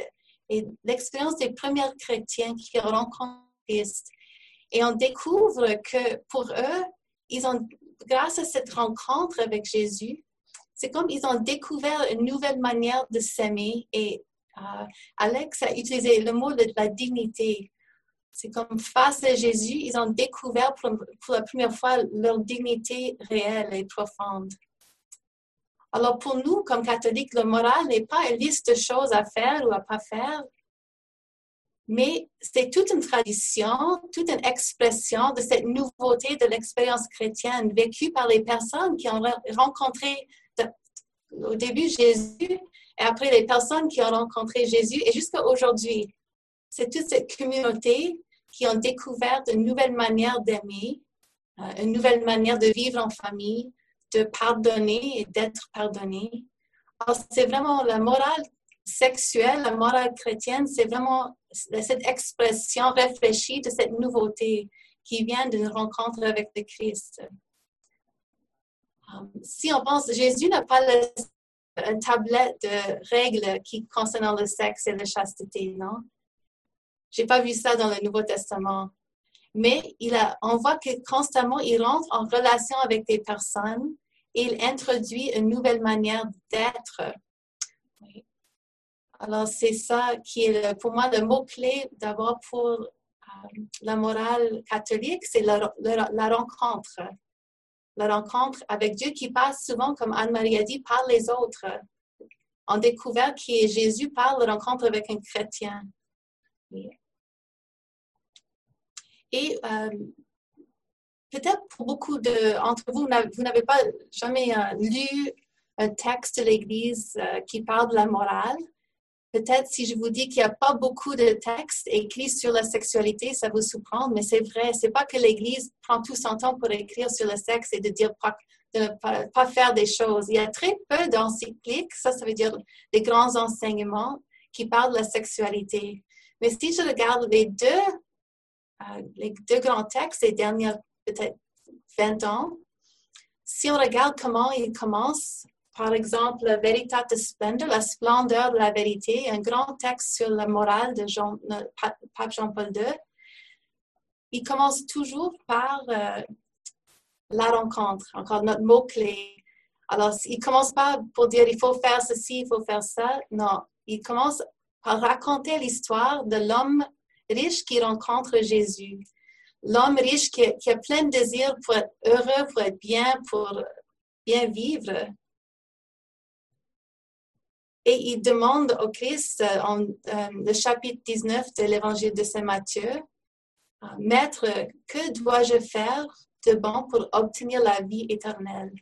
Speaker 4: et l'expérience des premiers chrétiens qui rencontrent Christ. Et on découvre que pour eux, ils ont, grâce à cette rencontre avec Jésus, c'est comme ils ont découvert une nouvelle manière de s'aimer et Alex a utilisé le mot de la dignité. C'est comme face à Jésus, ils ont découvert pour, la première fois leur dignité réelle et profonde. Alors pour nous, comme catholiques, le moral n'est pas une liste de choses à faire ou à pas faire, mais c'est toute une tradition, toute une expression de cette nouveauté de l'expérience chrétienne vécue par les personnes qui ont rencontré au début Jésus et après les personnes qui ont rencontré Jésus et jusqu'à aujourd'hui. C'est toute cette communauté qui ont découvert de nouvelles manières d'aimer, euh, une nouvelle manière de vivre en famille, de pardonner et d'être pardonné. c'est vraiment la morale sexuelle, la morale chrétienne, c'est vraiment cette expression réfléchie de cette nouveauté qui vient d'une rencontre avec le Christ. Um, si on pense, Jésus n'a pas une tablette de règles qui le sexe et la chasteté, non? J'ai pas vu ça dans le Nouveau Testament. Mais il a, on voit que constamment, il rentre en relation avec des personnes et il introduit une nouvelle manière d'être. Alors, c'est ça qui est pour moi le mot-clé d'abord pour euh, la morale catholique, c'est la, rencontre. La rencontre avec Dieu qui passe souvent, comme Anne-Marie a dit, par les autres. On découvert que Jésus par la rencontre avec un chrétien. Et euh, peut-être pour beaucoup d'entre vous, vous n'avez pas jamais euh, lu un texte de l'Église euh, qui parle de la morale. Peut-être si je vous dis qu'il n'y a pas beaucoup de textes écrits sur la sexualité, ça vous surprend, mais c'est vrai. C'est pas que l'Église prend tout son temps pour écrire sur le sexe et de dire de ne pas, pas faire des choses. Il y a très peu d'encycliques, ça, ça veut dire des grands enseignements qui parlent de la sexualité. Mais si je regarde les deux euh, les deux grands textes des derniers peut-être 20 ans, si on regarde comment ils commencent, par exemple, Veritate Splendor, la splendeur de la vérité, un grand texte sur la morale de Jean, Pape Jean-Paul II, il commence toujours par euh, la rencontre, encore notre mot-clé. Alors, il commence pas pour dire il faut faire ceci, il faut faire ça. Non, il commence par raconter l'histoire de l'homme riche qui rencontre Jésus. L'homme riche qui, a plein de désirs pour être heureux, pour être bien, pour bien vivre. Et il demande au Christ, euh, en euh, le chapitre 19 de l'évangile de Saint Matthieu, euh, Maître, que dois-je faire de bon pour obtenir la vie éternelle?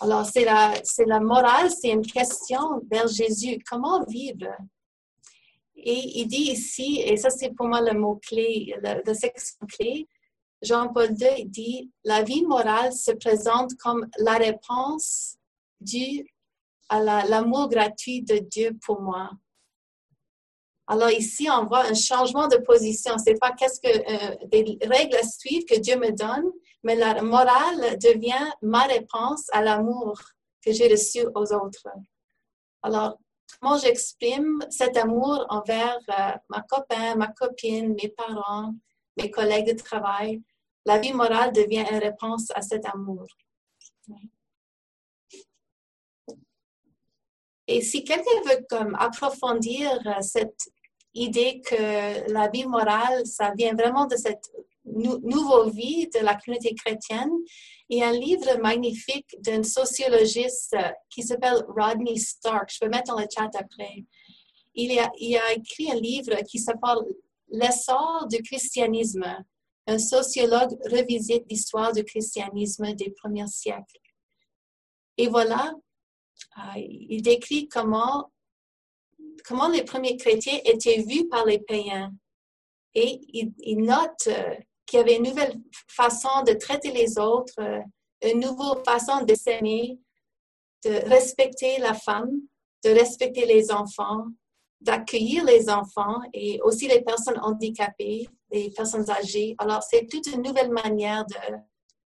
Speaker 4: Alors, c'est la, la morale, c'est une question vers Jésus. Comment vivre? Et il dit ici, et ça c'est pour moi le mot-clé, la, section clé, Jean-Paul II dit, la vie morale se présente comme la réponse due à l'amour gratuit de Dieu pour moi. Alors ici, on voit un changement de position. C'est pas qu'est-ce que euh, des règles à suivre que Dieu me donne, mais la morale devient ma réponse à l'amour que j'ai reçu aux autres. Alors, comment j'exprime cet amour envers euh, ma copain, ma copine, mes parents, mes collègues de travail? La vie morale devient une réponse à cet amour. Et si quelqu'un veut approfondir euh, cette idée que la vie morale, ça vient vraiment de cette nouvelle vie de la communauté chrétienne, il y a un livre magnifique d'un sociologiste euh, qui s'appelle Rodney Stark. Je peux mettre dans le chat après. Il a, il a écrit un livre qui s'appelle L'essor du christianisme. Un sociologue revisite l'histoire du christianisme des premiers siècles. Et voilà, il décrit comment, comment les premiers chrétiens étaient vus par les païens. Et il, il note euh, qu'il y avait une nouvelle façon de traiter les autres, euh, une nouvelle façon de s'aimer, de respecter la femme, de respecter les enfants, d'accueillir les enfants et aussi les personnes handicapées, les personnes âgées. Alors, c'est toute une nouvelle manière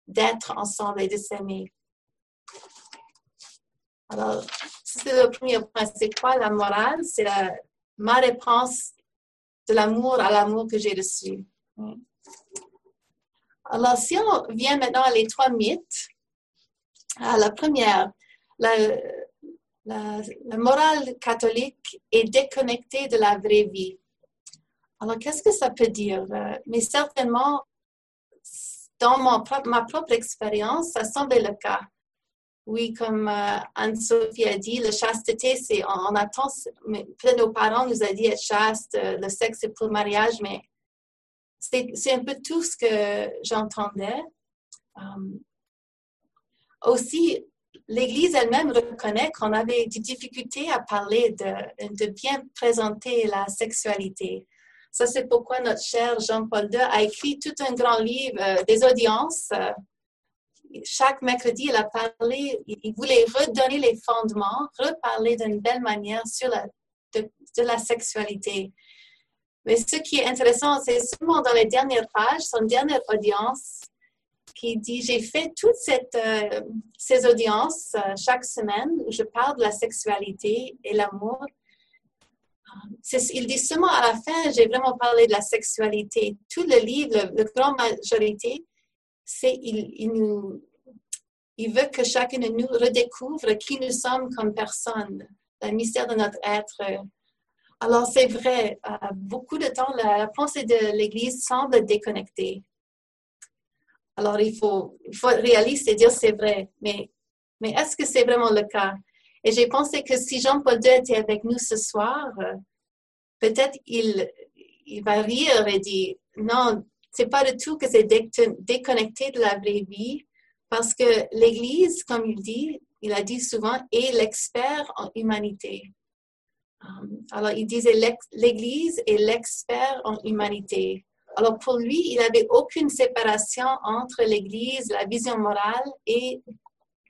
Speaker 4: d'être ensemble et de s'aimer. Alors, c'est le premier point. C'est quoi la morale? C'est ma réponse de l'amour à l'amour que j'ai reçu. Alors, si on vient maintenant à les trois mythes, à la première, la, morale catholique est déconnectée de la vraie vie. Alors, qu'est-ce que ça peut dire? Euh, mais certainement, dans mon ma propre expérience, ça semble le cas. Oui, comme euh, Anne-Sophie a dit, la chasteté, c'est, on, attend, peut-être nos parents nous ont dit être chaste, euh, le sexe c'est pour le mariage, mais c'est un peu tout ce que j'entendais. Euh, aussi, l'Église elle-même reconnaît qu'on avait des difficultés à parler de, bien présenter la sexualité. Ça, c'est pourquoi notre cher Jean-Paul II a écrit tout un grand livre, euh, des audiences. Chaque mercredi, il a parlé, il voulait redonner les fondements, reparler d'une belle manière sur la, de, la sexualité. Mais ce qui est intéressant, c'est seulement dans les dernières pages, son dernière audience, qui dit J'ai fait toutes euh, ces audiences euh, chaque semaine où je parle de la sexualité et l'amour. Il dit seulement à la fin, j'ai vraiment parlé de la sexualité. Tout le livre, la grande majorité, c'est il, il, nous, veut que chacun de nous redécouvre qui nous sommes comme personne, le mystère de notre être. Alors, c'est vrai, euh, beaucoup de temps, la, pensée de l'Église semble déconnectée. Alors, il faut, il faut être réaliste et dire c'est vrai, mais, mais est-ce que c'est vraiment le cas? Et j'ai pensé que si Jean-Paul II était avec nous ce soir, euh, peut-être il, il va rire et dire non, c'est pas du tout que c'est déconnecté de la vraie vie, parce que l'Église, comme il dit, il a dit souvent, est l'expert en humanité. Um, alors, il disait l'Église est l'expert en humanité. Alors, pour lui, il n'avait aucune séparation entre l'Église, la vision morale et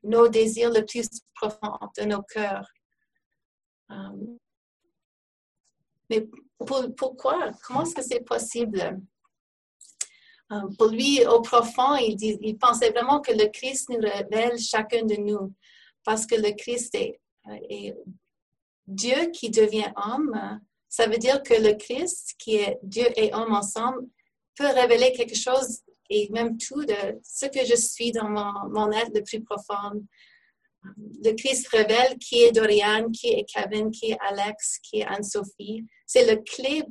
Speaker 4: nos désirs les plus profonds de nos cœurs. Um, mais pourquoi? Comment est-ce que c'est possible? Euh, pour lui, au profond, il, il, pensait vraiment que le Christ nous révèle chacun de nous, parce que le Christ est, euh, Dieu qui devient homme. Ça veut dire que le Christ, qui est Dieu et homme ensemble, peut révéler quelque chose et même tout de ce que je suis dans mon, mon être le plus profond. Le Christ révèle qui est Dorian, qui est Kevin, qui est Alex, qui est Anne-Sophie. C'est le clé,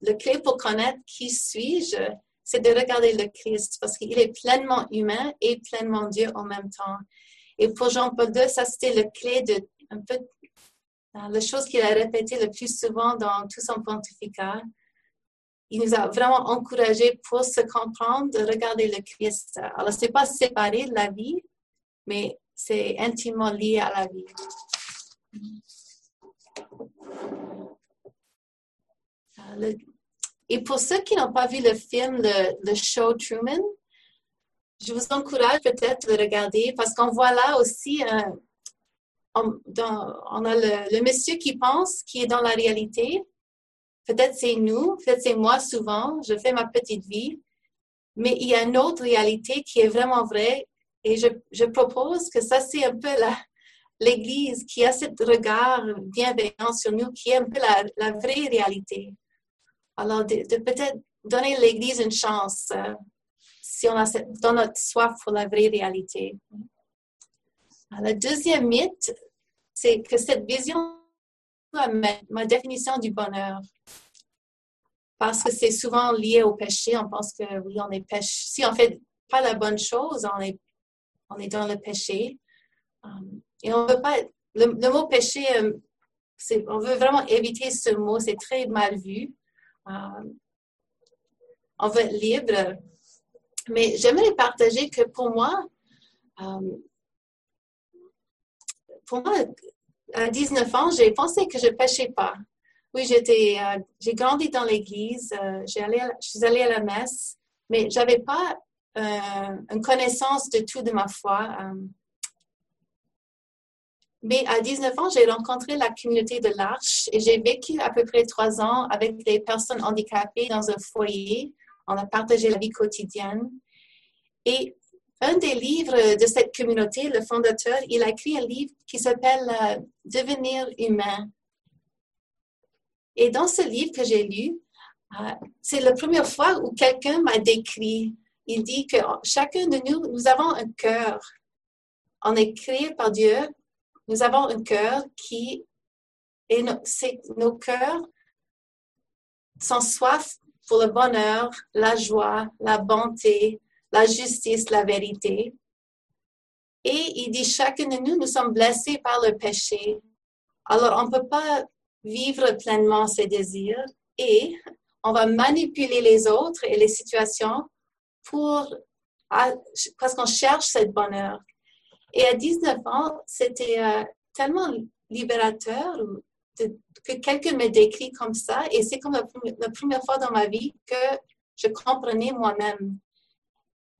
Speaker 4: le clé pour connaître qui suis-je c'est de regarder le Christ parce qu'il est pleinement humain et pleinement Dieu en même temps. Et pour Jean-Paul II, ça c'était le clé de un peu euh, la chose qu'il a répété le plus souvent dans tout son pontificat. Il nous a vraiment encouragés pour se comprendre, de regarder le Christ. Alors, ce n'est pas séparé de la vie, mais c'est intimement lié à la vie. Euh, le, et pour ceux qui n'ont pas vu le film, le, show Truman, je vous encourage peut-être de le regarder parce qu'on voit là aussi, euh, on, a le, monsieur qui pense qui est dans la réalité. Peut-être c'est nous, peut-être c'est moi souvent, je fais ma petite vie, mais il y a une autre réalité qui est vraiment vraie et je, propose que ça c'est un peu l'Église qui a ce regard bienveillant sur nous, qui est un peu la vraie réalité. Alors, de, peut-être donner l'Église une chance euh, si on a dans notre soif pour la vraie réalité. le deuxième mythe, c'est que cette vision ma, définition du bonheur. Parce que c'est souvent lié au péché. On pense que oui, on est péché. Si on fait pas la bonne chose, on est, on est dans le péché. Um, et on veut pas. Le, mot péché, euh, on veut vraiment éviter ce mot. C'est très mal vu on veut être libre. Mais j'aimerais partager que pour moi, euh, pour moi, à 19 ans, j'ai pensé que je ne pêchais pas. Oui, j'étais, euh, j'ai grandi dans l'église, euh, j'ai allé, je suis allée à la messe, mais je n'avais pas une connaissance de tout de ma foi. Mais à 19 ans, j'ai rencontré la communauté de l'Arche et j'ai vécu à peu près trois ans avec des personnes handicapées dans un foyer. On a partagé la vie quotidienne. Et un des livres de cette communauté, le fondateur, il a écrit un livre qui s'appelle euh, Devenir humain. Et dans ce livre que j'ai lu, euh, c'est la première fois où quelqu'un m'a décrit. Il dit que chacun de nous, nous avons un cœur. On est créé par Dieu nous avons un cœur qui est nos cœurs sont soif pour le bonheur, la joie, la bonté, la justice, la vérité. Et il dit, chacun de nous, nous sommes blessés par le péché. Alors, on ne peut pas vivre pleinement ses désirs et on va manipuler les autres et les situations pour, parce qu'on cherche ce bonheur. Et à 19 ans, c'était euh, tellement libérateur que quelqu'un me décrit comme ça. Et c'est comme la, première fois dans ma vie que je comprenais moi-même.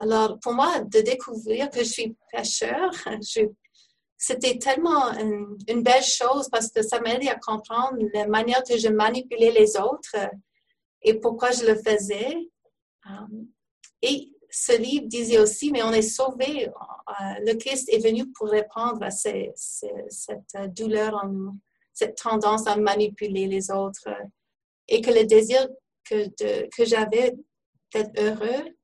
Speaker 4: Alors, pour moi, de découvrir que je suis pêcheur, c'était tellement une, belle chose parce que ça m'aide à comprendre la manière que je manipulais les autres et pourquoi je le faisais. Euh, et ce livre disait aussi, mais on est sauvé. Euh, le Christ est venu pour répondre à cette douleur, cette tendance à manipuler les autres. Et que le désir que, j'avais d'être heureux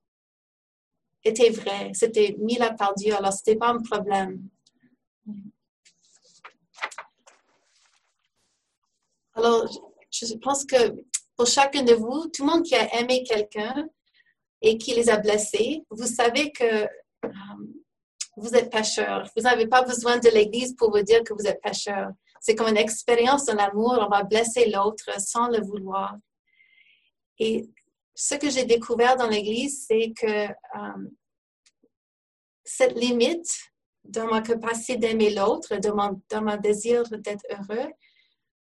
Speaker 4: était vrai. C'était mis là par Dieu. Alors, ce n'était pas un problème. Alors, je pense que pour chacun de vous, tout le monde qui a aimé quelqu'un, et qui les a blessés, vous savez que euh, vous êtes pécheur. Vous n'avez pas besoin de l'Église pour vous dire que vous êtes pécheur. C'est comme une expérience de l'amour. On va blesser l'autre sans le vouloir. Et ce que j'ai découvert dans l'Église, c'est que euh, cette limite dans ma capacité d'aimer l'autre, dans, dans mon désir d'être heureux,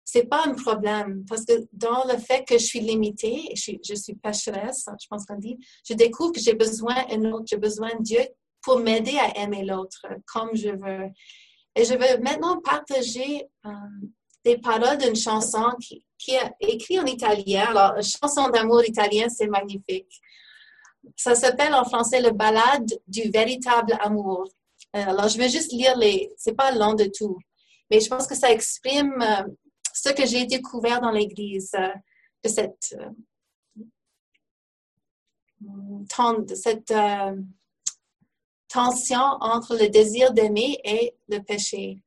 Speaker 4: c'est pas un problème parce que dans le fait que je suis limitée, je suis, je je pense qu'on dit, je découvre que j'ai besoin d'un autre, j'ai besoin de Dieu pour m'aider à aimer l'autre comme je veux. Et je veux maintenant partager euh, des paroles d'une chanson qui, est écrite en italien. Alors, chanson d'amour italien, c'est magnifique. Ça s'appelle en français le balade du véritable amour. Euh, alors, je vais juste lire les, c'est pas long de tout, mais je pense que ça exprime euh, ce que j'ai découvert dans l'Église, de cette, euh, cette tension entre le désir d'aimer et le péché.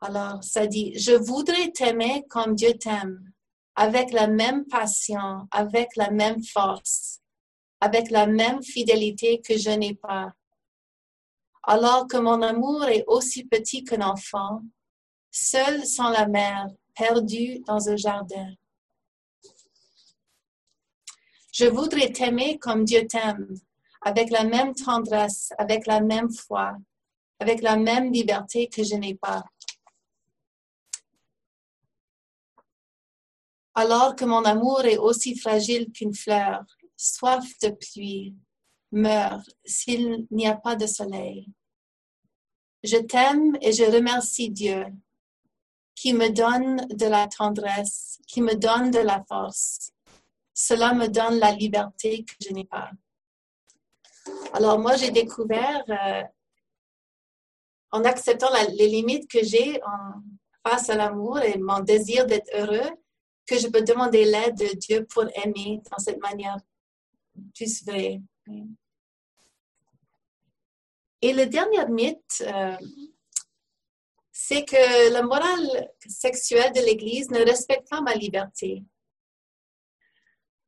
Speaker 4: Alors, ça dit, je voudrais t'aimer comme Dieu t'aime, avec la même passion, avec la même force, avec la même fidélité que je n'ai pas. Alors que mon amour est aussi petit qu'un enfant, seul sans la mère, perdu dans un jardin. Je voudrais t'aimer comme Dieu t'aime, avec la même tendresse, avec la même foi, avec la même liberté que je n'ai pas. Alors que mon amour est aussi fragile qu'une fleur, soif de pluie, meurt s'il n'y a pas de soleil. Je t'aime et je remercie Dieu qui me donne de la tendresse, qui me donne de la force. Cela me donne la liberté que je n'ai pas. Alors moi, j'ai découvert, euh, en acceptant les limites que j'ai face à l'amour et mon désir d'être heureux, que je peux demander l'aide de Dieu pour aimer dans cette manière plus vraie. Et le dernier mythe, euh, c'est que la morale sexuelle de l'Église ne respecte pas ma liberté.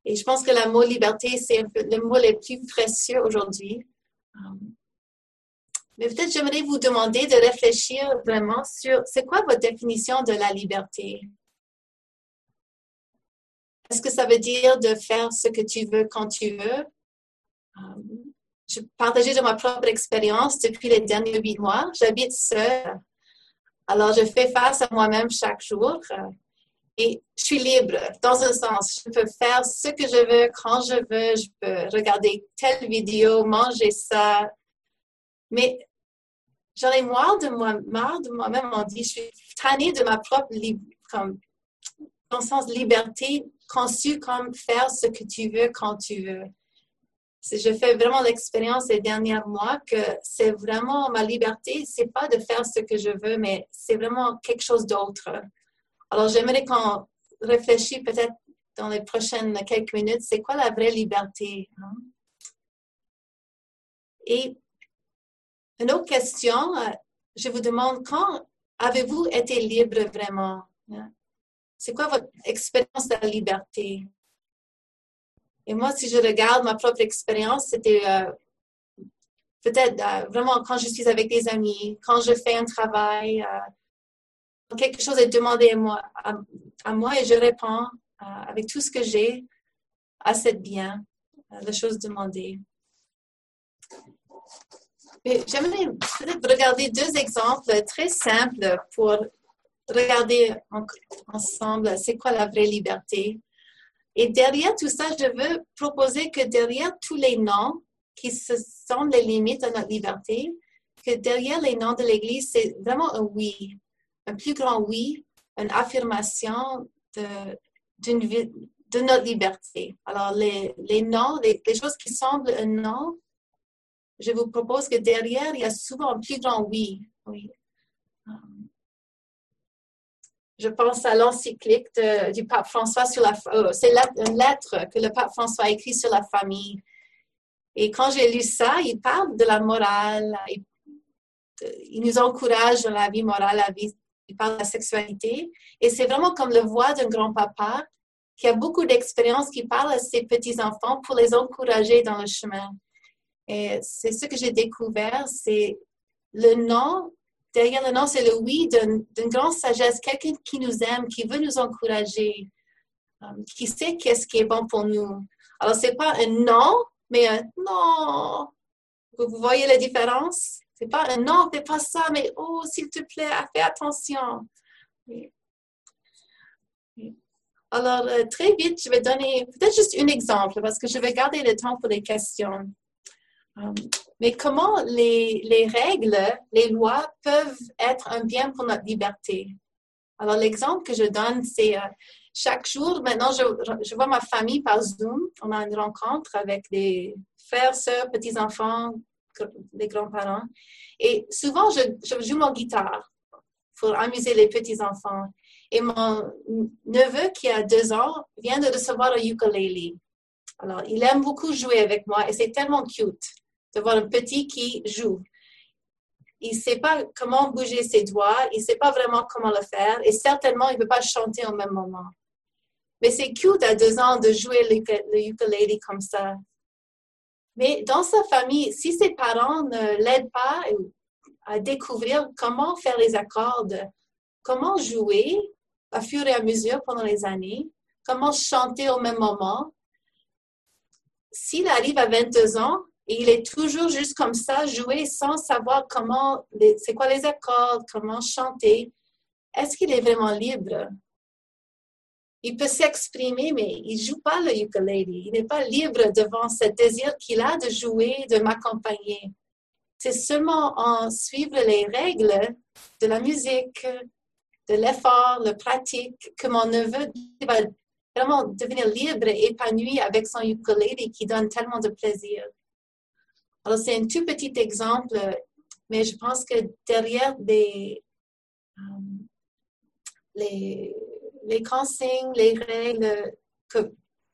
Speaker 4: Et je pense que le mot liberté, c'est le mot le plus précieux aujourd'hui. Um, mais peut-être j'aimerais vous demander de réfléchir vraiment sur c'est quoi votre définition de la liberté? Est-ce que ça veut dire de faire ce que tu veux quand tu veux? Um, je partageais de ma propre expérience depuis les derniers huit mois. J'habite seule alors, je fais face à moi-même chaque jour et je suis libre dans un sens. Je peux faire ce que je veux quand je veux. Je peux regarder telle vidéo, manger ça. Mais j'en ai marre de moi, marre de moi-même. On dit, je suis tannée de ma propre comme, dans sens liberté conçue comme faire ce que tu veux quand tu veux je fais vraiment l'expérience ces derniers mois que c'est vraiment ma liberté, c'est pas de faire ce que je veux, mais c'est vraiment quelque chose d'autre. Alors, j'aimerais qu'on réfléchisse peut-être dans les prochaines quelques minutes, c'est quoi la vraie liberté? Hein? Et une autre question, euh, je vous demande, quand avez-vous été libre vraiment? Hein? C'est quoi votre expérience de la liberté? Et moi, si je regarde ma propre expérience, c'était euh, peut-être euh, vraiment quand je suis avec des amis, quand je fais un travail, quelque chose est demandé à moi, à, et je réponds avec tout ce que j'ai à cette bien, la chose demandée. J'aimerais regarder deux exemples très simples pour regarder ensemble c'est quoi la vraie liberté. Et derrière tout ça, je veux proposer que derrière tous les noms qui se sont les limites de notre liberté, que derrière les noms de l'Église, c'est vraiment un oui, un plus grand oui, une affirmation de, notre liberté. Alors, les, les noms, les, choses qui semblent un non, je vous propose que derrière, il y a souvent un plus grand oui. oui. Je pense à l'encyclique du pape François sur la... Euh, c'est une lettre que le pape François a écrite sur la famille. Et quand j'ai lu ça, il parle de la morale, il, nous encourage dans la vie morale, la vie, il parle de la sexualité. Et c'est vraiment comme le voix d'un grand-papa qui a beaucoup d'expérience, qui parle à ses petits-enfants pour les encourager dans le chemin. Et c'est ce que j'ai découvert, c'est le nom, derrière le nom, c'est le oui d'une grande sagesse, quelqu'un qui nous aime, qui veut nous encourager, euh, qui sait qu'est-ce qui est bon pour nous. Alors, c'est pas un non, mais un non. Vous voyez la différence? C'est pas non, fais pas ça, mais oh, s'il te plaît, fais attention. Alors, euh, très vite, je vais donner peut-être juste un exemple parce que je vais garder le temps pour les questions. Euh, mais comment les, les, règles, les lois peuvent être un bien pour notre liberté? Alors, l'exemple que je donne, c'est euh, chaque jour, maintenant, je, je, vois ma famille par Zoom. On a une rencontre avec des frères, sœurs, petits-enfants, les grands-parents. Et souvent, je, joue mon guitare pour amuser les petits-enfants. Et mon neveu, qui a deux ans, vient de recevoir un ukulele. Alors, il aime beaucoup jouer avec moi et c'est tellement cute de voir un petit qui joue. Il ne sait pas comment bouger ses doigts, il ne sait pas vraiment comment le faire et certainement il ne peut pas chanter au même moment. Mais c'est cute à deux ans de jouer le, ukulele comme ça. Mais dans sa famille, si ses parents ne l'aident pas à découvrir comment faire les accords, comment jouer, à fur et à mesure pendant les années, comment chanter au même moment. S'il arrive à 22 ans et il est toujours juste comme ça, jouer sans savoir comment, c'est quoi les accords, comment chanter, est-ce qu'il est vraiment libre? Il peut s'exprimer, mais il joue pas le ukulele. Il n'est pas libre devant ce désir qu'il a de jouer, de m'accompagner. C'est seulement en suivant les règles de la musique, de l'effort, le pratique, que mon neveu va vraiment devenir libre et épanoui avec son ukulele qui donne tellement de plaisir. Alors, c'est un tout petit exemple, mais je pense que derrière euh, les, les consignes, les règles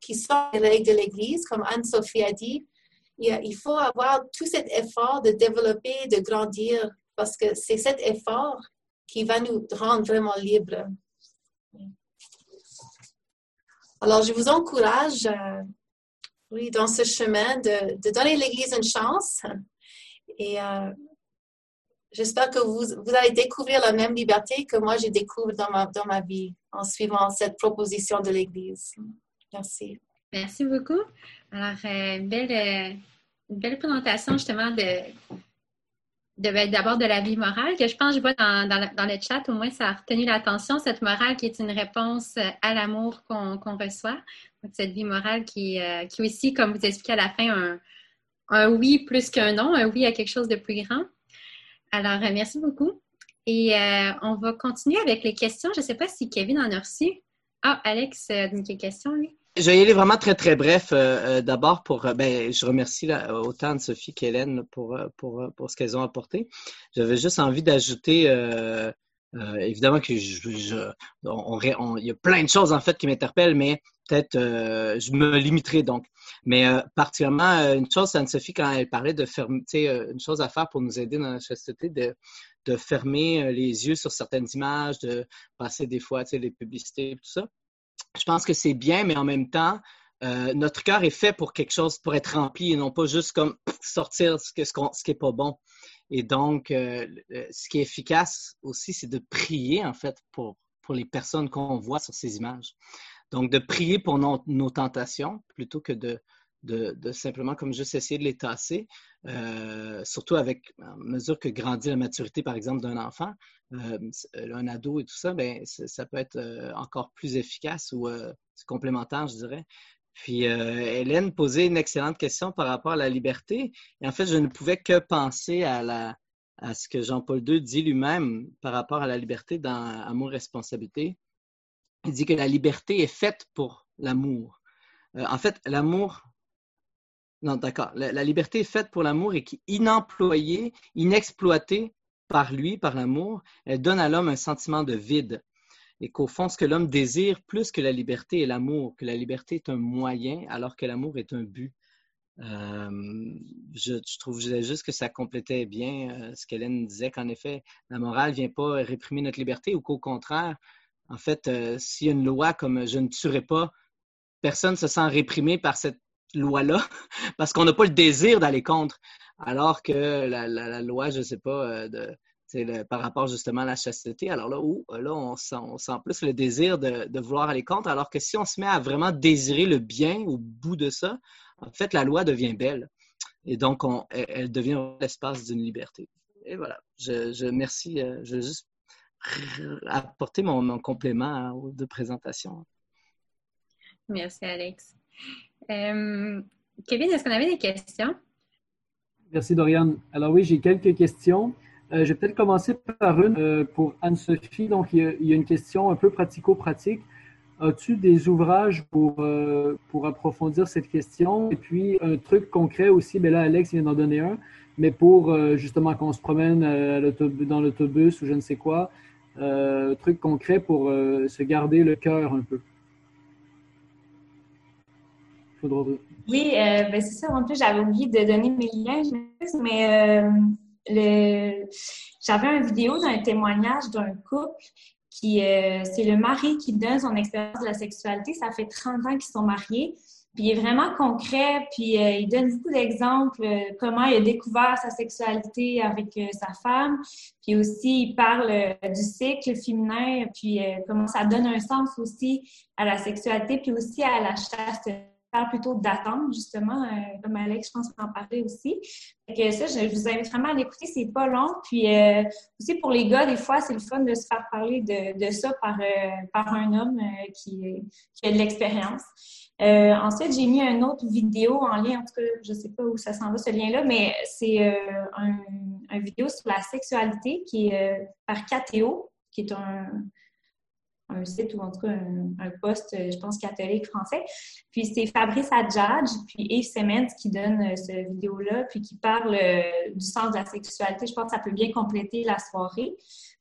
Speaker 4: qui sont les règles de l'Église, comme Anne-Sophie a dit, il faut avoir tout cet effort de développer, de grandir, parce que c'est cet effort qui va nous rendre vraiment libres. Alors, je vous encourage, euh, oui, dans ce chemin, de, de donner l'Église une chance. Et euh, j'espère que vous, vous, allez découvrir la même liberté que moi, j'ai découvert dans ma, dans ma vie en suivant cette proposition de l'Église. Merci.
Speaker 1: Merci beaucoup. Alors, euh, belle, belle présentation justement de, ben, d'abord de la vie morale, que je pense je vois dans, dans, le, chat, au moins ça a retenu l'attention, cette morale qui est une réponse euh, à l'amour qu'on reçoit. Cette vie morale qui, euh, qui aussi, comme vous expliquez à la fin, un, un oui plus qu'un non, un oui à quelque chose de plus grand. Alors, euh, merci beaucoup. Et on va continuer avec les questions. Je ne sais pas si Kevin en a reçu. Ah, Alex une question, lui.
Speaker 2: Je vais y aller vraiment très, très bref. Euh, euh, d'abord, pour euh, ben, je remercie autant Sophie qu'Hélène pour, pour, pour ce qu'elles ont apporté. J'avais juste envie d'ajouter, évidemment que on, il y a plein de choses en fait qui m'interpellent, mais peut-être je me limiterai donc. Mais particulièrement, une chose, Anne-Sophie, quand elle parlait de fermer, une chose à faire pour nous aider dans la chasteté, de, de fermer les yeux sur certaines images, de passer des fois les publicités, tout ça je pense que c'est bien, mais en même temps, euh, notre cœur est fait pour quelque chose, pour être rempli et non pas juste comme sortir ce, qui n'est pas bon. Et donc, euh, ce qui est efficace aussi, c'est de prier, en fait, pour, pour les personnes qu'on voit sur ces images. Donc, de prier pour nos tentations plutôt que de, simplement comme juste essayer de les tasser, euh, surtout avec à mesure que grandit la maturité, par exemple, d'un enfant, euh, un ado et tout ça, ben, ça peut être euh, encore plus efficace ou complémentaire, je dirais, Puis Hélène posait une excellente question par rapport à la liberté. Et en fait, je ne pouvais que penser à, à ce que Jean-Paul II dit lui-même par rapport à la liberté dans Amour-responsabilité. Il dit que la liberté est faite pour l'amour. en fait, l'amour non, d'accord. La, liberté est faite pour l'amour et qui, inemployée, inexploitée par lui, par l'amour, elle donne à l'homme un sentiment de vide. Et qu'au fond, ce que l'homme désire plus que la liberté est l'amour, que la liberté est un moyen alors que l'amour est un but. Euh, je, trouve juste que ça complétait bien euh, ce qu'Hélène disait, qu'en effet, la morale ne vient pas réprimer notre liberté ou qu'au contraire, en fait, euh, s'il y a une loi comme je ne tuerai pas, personne ne se sent réprimé par cette loi-là parce qu'on n'a pas le désir d'aller contre. Alors que la, loi, je ne sais pas, euh, par rapport justement à la chasteté, alors là, où, là on, sent, plus le désir de, vouloir aller contre, alors que si on se met à vraiment désirer le bien au bout de ça, en fait, la loi devient belle. Et donc, on, elle, devient l'espace d'une liberté. Et voilà, je, je merci. Euh, je juste apporter mon, mon complément de présentation.
Speaker 1: Merci, Alex. Euh, Kevin, est-ce qu'on avait des questions?
Speaker 5: Merci, Doriane. Alors oui, j'ai quelques questions. Euh, je vais peut-être commencer par une euh, pour Anne-Sophie. Donc, il y, a, une question un peu pratico-pratique. As-tu des ouvrages pour, pour approfondir cette question? Et puis, un truc concret aussi, bien là, Alex vient d'en donner un, mais pour justement qu'on se promène dans l'autobus ou je ne sais quoi, truc concret pour se garder le cœur un peu.
Speaker 3: Oui, euh, ben c'est ça. En plus, j'avais oublié de donner mes liens, mais euh, j'avais une vidéo d'un témoignage d'un couple qui, euh, c'est le mari qui donne son expérience de la sexualité. Ça fait 30 ans qu'ils sont mariés. Puis il est vraiment concret, puis il donne beaucoup d'exemples, comment il a découvert sa sexualité avec sa femme, puis aussi il parle du cycle féminin, puis comment ça donne un sens aussi à la sexualité, puis aussi à la chasteté plutôt d'attente, justement, euh, comme Alex, je pense, en parler aussi. que ça, je vous invite vraiment à l'écouter, c'est pas long. Puis euh, aussi pour les gars, des fois, c'est le fun de se faire parler de, de ça par, euh, par un homme qui, qui, a de l'expérience. Ensuite, j'ai mis une autre vidéo en lien, en tout cas, je sais pas où ça s'en va ce lien-là, mais c'est un, un, vidéo sur la sexualité qui est par KTO, qui est un, site ou en tout cas un, poste, je pense, catholique français. Puis c'est Fabrice Adjadj, puis Yves Semens qui donne euh, cette vidéo-là, puis qui parle euh, du sens de la sexualité. Je pense que ça peut bien compléter la soirée.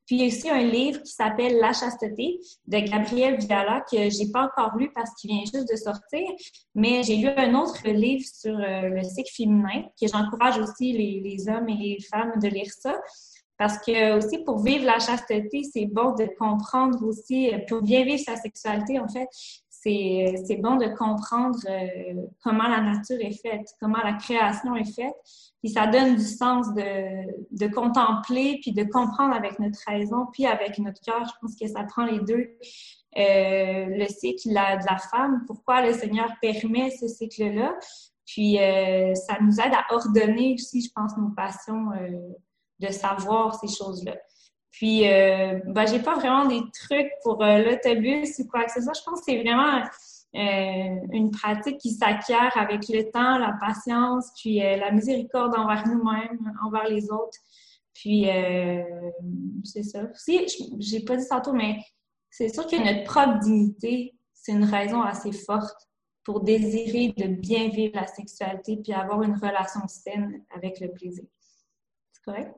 Speaker 3: Puis il y a aussi un livre qui s'appelle La chasteté de Gabriel Vidala que j'ai pas encore lu parce qu'il vient juste de sortir, mais j'ai lu un autre livre sur euh, le cycle féminin que j'encourage aussi les, les, hommes et les femmes de lire ça. Parce que aussi pour vivre la chasteté, c'est bon de comprendre aussi, pour bien vivre sa sexualité, en fait, c'est bon de comprendre euh, comment la nature est faite, comment la création est faite. Puis ça donne du sens de, de contempler, puis de comprendre avec notre raison, puis avec notre cœur. Je pense que ça prend les deux. Euh, le cycle de la femme, pourquoi le Seigneur permet ce cycle-là? Puis euh, ça nous aide à ordonner aussi, je pense, nos passions de savoir ces choses-là. Puis, euh, ben, j'ai pas vraiment des trucs pour euh, l'autobus ou quoi que ce soit. Je pense que c'est vraiment euh, une pratique qui s'acquiert avec le temps, la patience, puis euh, la miséricorde envers nous-mêmes, envers les autres. Puis, c'est ça. Si, j'ai pas dit tantôt, mais c'est sûr que notre propre dignité, c'est une raison assez forte pour désirer de bien vivre la sexualité puis avoir une relation saine avec le plaisir. C'est correct?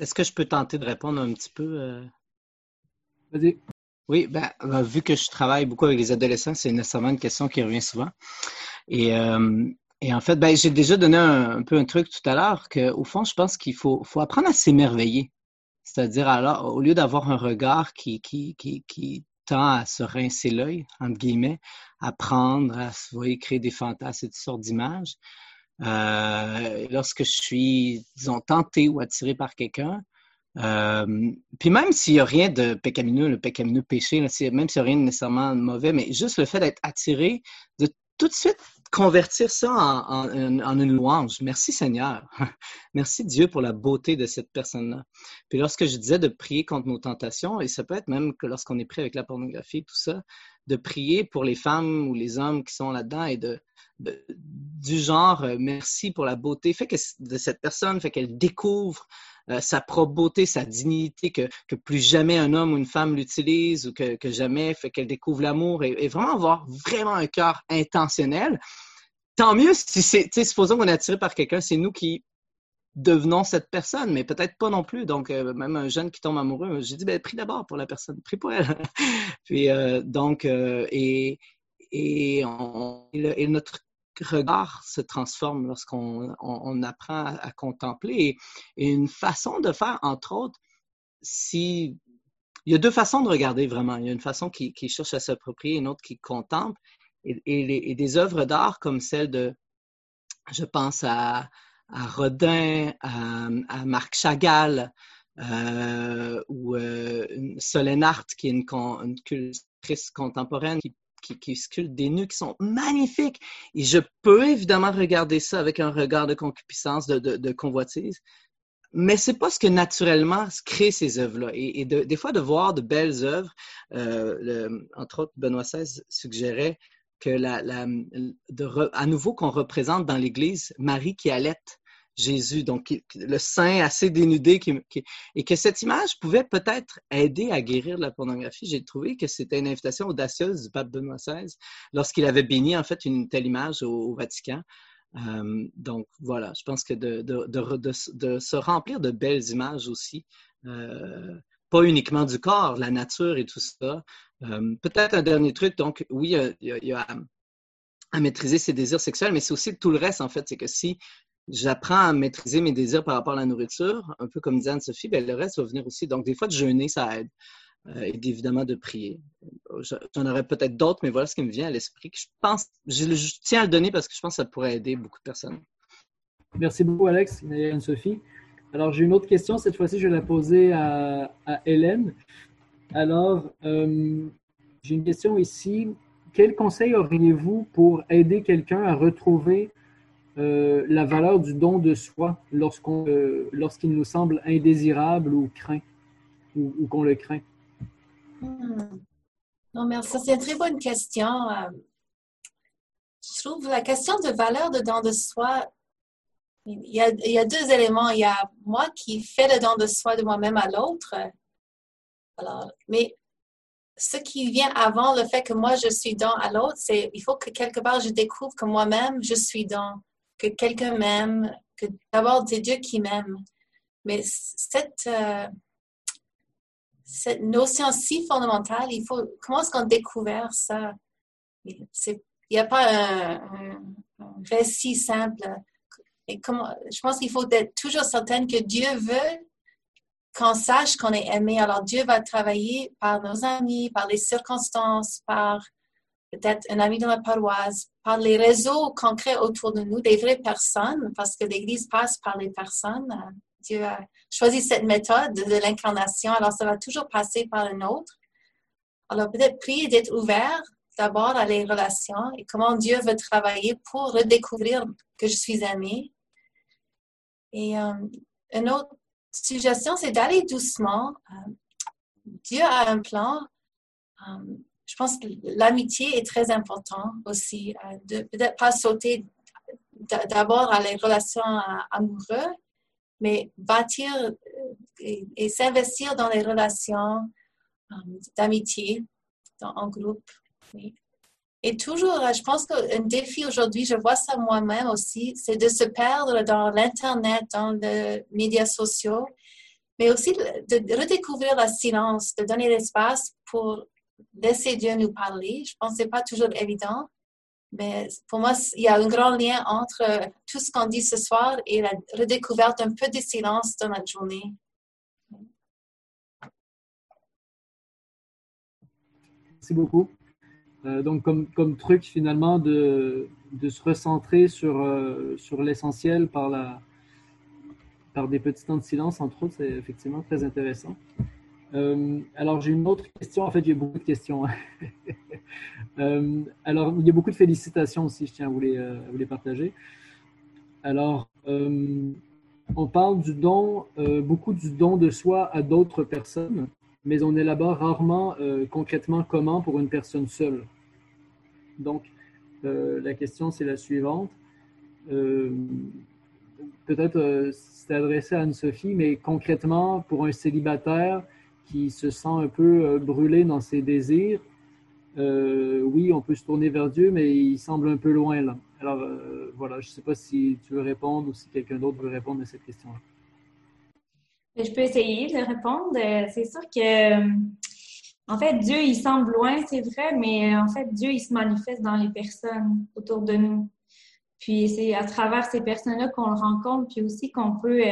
Speaker 2: Est-ce que je peux tenter de répondre un petit peu?
Speaker 5: Euh? Vas-y.
Speaker 2: Oui, ben, euh, vu que je travaille beaucoup avec les adolescents, c'est nécessairement une question qui revient souvent. Et, euh, en fait, ben, j'ai déjà donné un, peu un truc tout à l'heure qu'au fond, je pense qu'il faut, faut apprendre à s'émerveiller. C'est-à-dire, alors, au lieu d'avoir un regard qui, qui, qui, qui tend à se rincer l'œil, entre guillemets, apprendre à se créer des fantasmes et toutes sortes d'images, euh, lorsque je suis, disons, tenté ou attiré par quelqu'un. Euh, puis même s'il n'y a rien de pécamineux, le pécamineux péché, même s'il n'y a rien de nécessairement mauvais, mais juste le fait d'être attiré, de tout de suite convertir ça en, une louange. Merci Seigneur. Merci Dieu pour la beauté de cette personne-là. Puis lorsque je disais de prier contre nos tentations, et ça peut être même que lorsqu'on est pris avec la pornographie, tout ça, de prier pour les femmes ou les hommes qui sont là-dedans et de, du genre euh, merci pour la beauté fait que de cette personne fait qu'elle découvre euh, sa propre beauté, sa dignité, que, que, plus jamais un homme ou une femme l'utilise ou que, que, jamais fait qu'elle découvre l'amour et, vraiment avoir vraiment un cœur intentionnel. Tant mieux si c'est, supposons qu'on est attiré par quelqu'un, c'est nous qui devenons cette personne, mais peut-être pas non plus. Donc, euh, même un jeune qui tombe amoureux, j'ai dit, ben, prie d'abord pour la personne, prie pour elle. Puis, donc, et, et, on, et, notre regard se transforme lorsqu'on on, apprend à, contempler. Et, une façon de faire, entre autres, si il y a deux façons de regarder vraiment. Il y a une façon qui, cherche à s'approprier, une autre qui contemple. Et, des œuvres d'art comme celle de, je pense à, Rodin, à, Marc Chagall, euh, ou euh, qui est une, une cultrice contemporaine qui, sculptent des nus qui sont magnifiques. Et je peux évidemment regarder ça avec un regard de concupiscence, de, convoitise, mais c'est pas ce que naturellement crée ces œuvres-là. Et, des fois, de voir de belles œuvres, euh, entre autres, Benoît XVI suggérait que la, à nouveau qu'on représente dans l'Église Marie qui allait Jésus, donc le sein assez dénudé, et que cette image pouvait peut-être aider à guérir la pornographie. J'ai trouvé que c'était une invitation audacieuse du pape Benoît XVI lorsqu'il avait béni en fait une telle image au, Vatican. Euh, donc voilà, je pense que de, de, se remplir de belles images aussi, euh, pas uniquement du corps, la nature et tout ça. Euh, peut-être un dernier truc, donc oui, il y a, à maîtriser ses désirs sexuels, mais c'est aussi tout le reste, en fait. C'est que si j'apprends à maîtriser mes désirs par rapport à la nourriture, un peu comme disait Anne-Sophie, ben, le reste va venir aussi. Donc, des fois, de jeûner, ça aide. Euh, et évidemment de prier. J'en aurais peut-être d'autres, mais voilà ce qui me vient à l'esprit. Je pense, je, tiens à le donner parce que je pense que ça pourrait aider beaucoup de personnes.
Speaker 5: Merci beaucoup, Alex et Anne-Sophie. Alors, j'ai une autre question. Cette fois-ci, je vais la poser à, Hélène. Alors, euh, j'ai une question ici. Quel conseil auriez-vous pour aider quelqu'un à retrouver euh, la valeur du don de soi euh, lorsqu'il nous semble indésirable ou craint, ou, qu'on le craint?
Speaker 4: Hmm. Non, merci. C'est une très bonne question. Euh, je trouve la question de valeur de don de soi, il y, a, deux éléments. Il y a moi qui fais le don de soi de moi-même à l'autre. Mais ce qui vient avant le fait que moi je suis don à l'autre, c'est il faut que quelque part je découvre que moi-même je suis don que quelqu'un m'aime, que d'avoir des dieux qui m'aiment. Mais cette, euh, cette notion si fondamentale, il faut, comment est-ce qu'on découvre ça? Il n'y a pas un, récit simple. Je pense qu'il faut être toujours certaine que Dieu veut qu'on sache qu'on est aimé. Alors Dieu va travailler par nos amis, par les circonstances, par peut-être un ami dans la paroisse, par les réseaux concrets autour de nous, des vraies personnes, parce que l'Église passe par les personnes. Dieu a choisi cette méthode de l'incarnation, alors ça va toujours passer par une autre. Alors peut-être prier d'être ouvert d'abord à les relations et comment Dieu veut travailler pour redécouvrir que je suis aimée. Et euh, une autre suggestion, c'est d'aller doucement. Euh, Dieu a un plan. Euh, je pense que l'amitié est très importante aussi. Euh, de peut-être pas sauter d'abord à les relations euh, amoureuses, mais bâtir euh, et, s'investir dans les relations d'amitié en groupe. Et toujours, je pense qu'un défi aujourd'hui, je vois ça moi-même aussi, c'est de se perdre dans l'Internet, dans les médias sociaux, mais aussi de redécouvrir le silence, de donner l'espace pour laisser Dieu nous parler. Je pense que ce n'est pas toujours évident, mais pour moi, il y a un grand lien entre tout ce qu'on dit ce soir et la redécouverte un peu de silence dans notre journée.
Speaker 5: Merci beaucoup. Euh, donc, comme, comme truc finalement de, de se recentrer sur, euh, sur l'essentiel par, par des petits temps de silence, entre autres, c'est effectivement très intéressant. Euh, alors, j'ai une autre question. En fait, j'ai beaucoup de questions. Euh, alors, il y a beaucoup de félicitations aussi, je tiens à vous les, euh, vous les partager. Alors, on parle du don, beaucoup du don de soi à d'autres personnes. mais on élabore rarement concrètement comment pour une personne seule. Donc, la question, c'est la suivante. Peut-être c'est adressé à Anne-Sophie, mais concrètement, pour un célibataire qui se sent un peu brûlé dans ses désirs, euh, oui, on peut se tourner vers Dieu, mais il semble un peu loin là. Alors euh, voilà, je ne sais pas si tu veux répondre ou si quelqu'un d'autre veut répondre à cette question-là.
Speaker 3: Je peux essayer de répondre. Euh, c'est sûr que, en fait, Dieu, il semble loin, c'est vrai, mais en fait, Dieu, il se manifeste dans les personnes autour de nous. Puis c'est à travers ces personnes-là qu'on le rencontre, puis aussi qu'on peut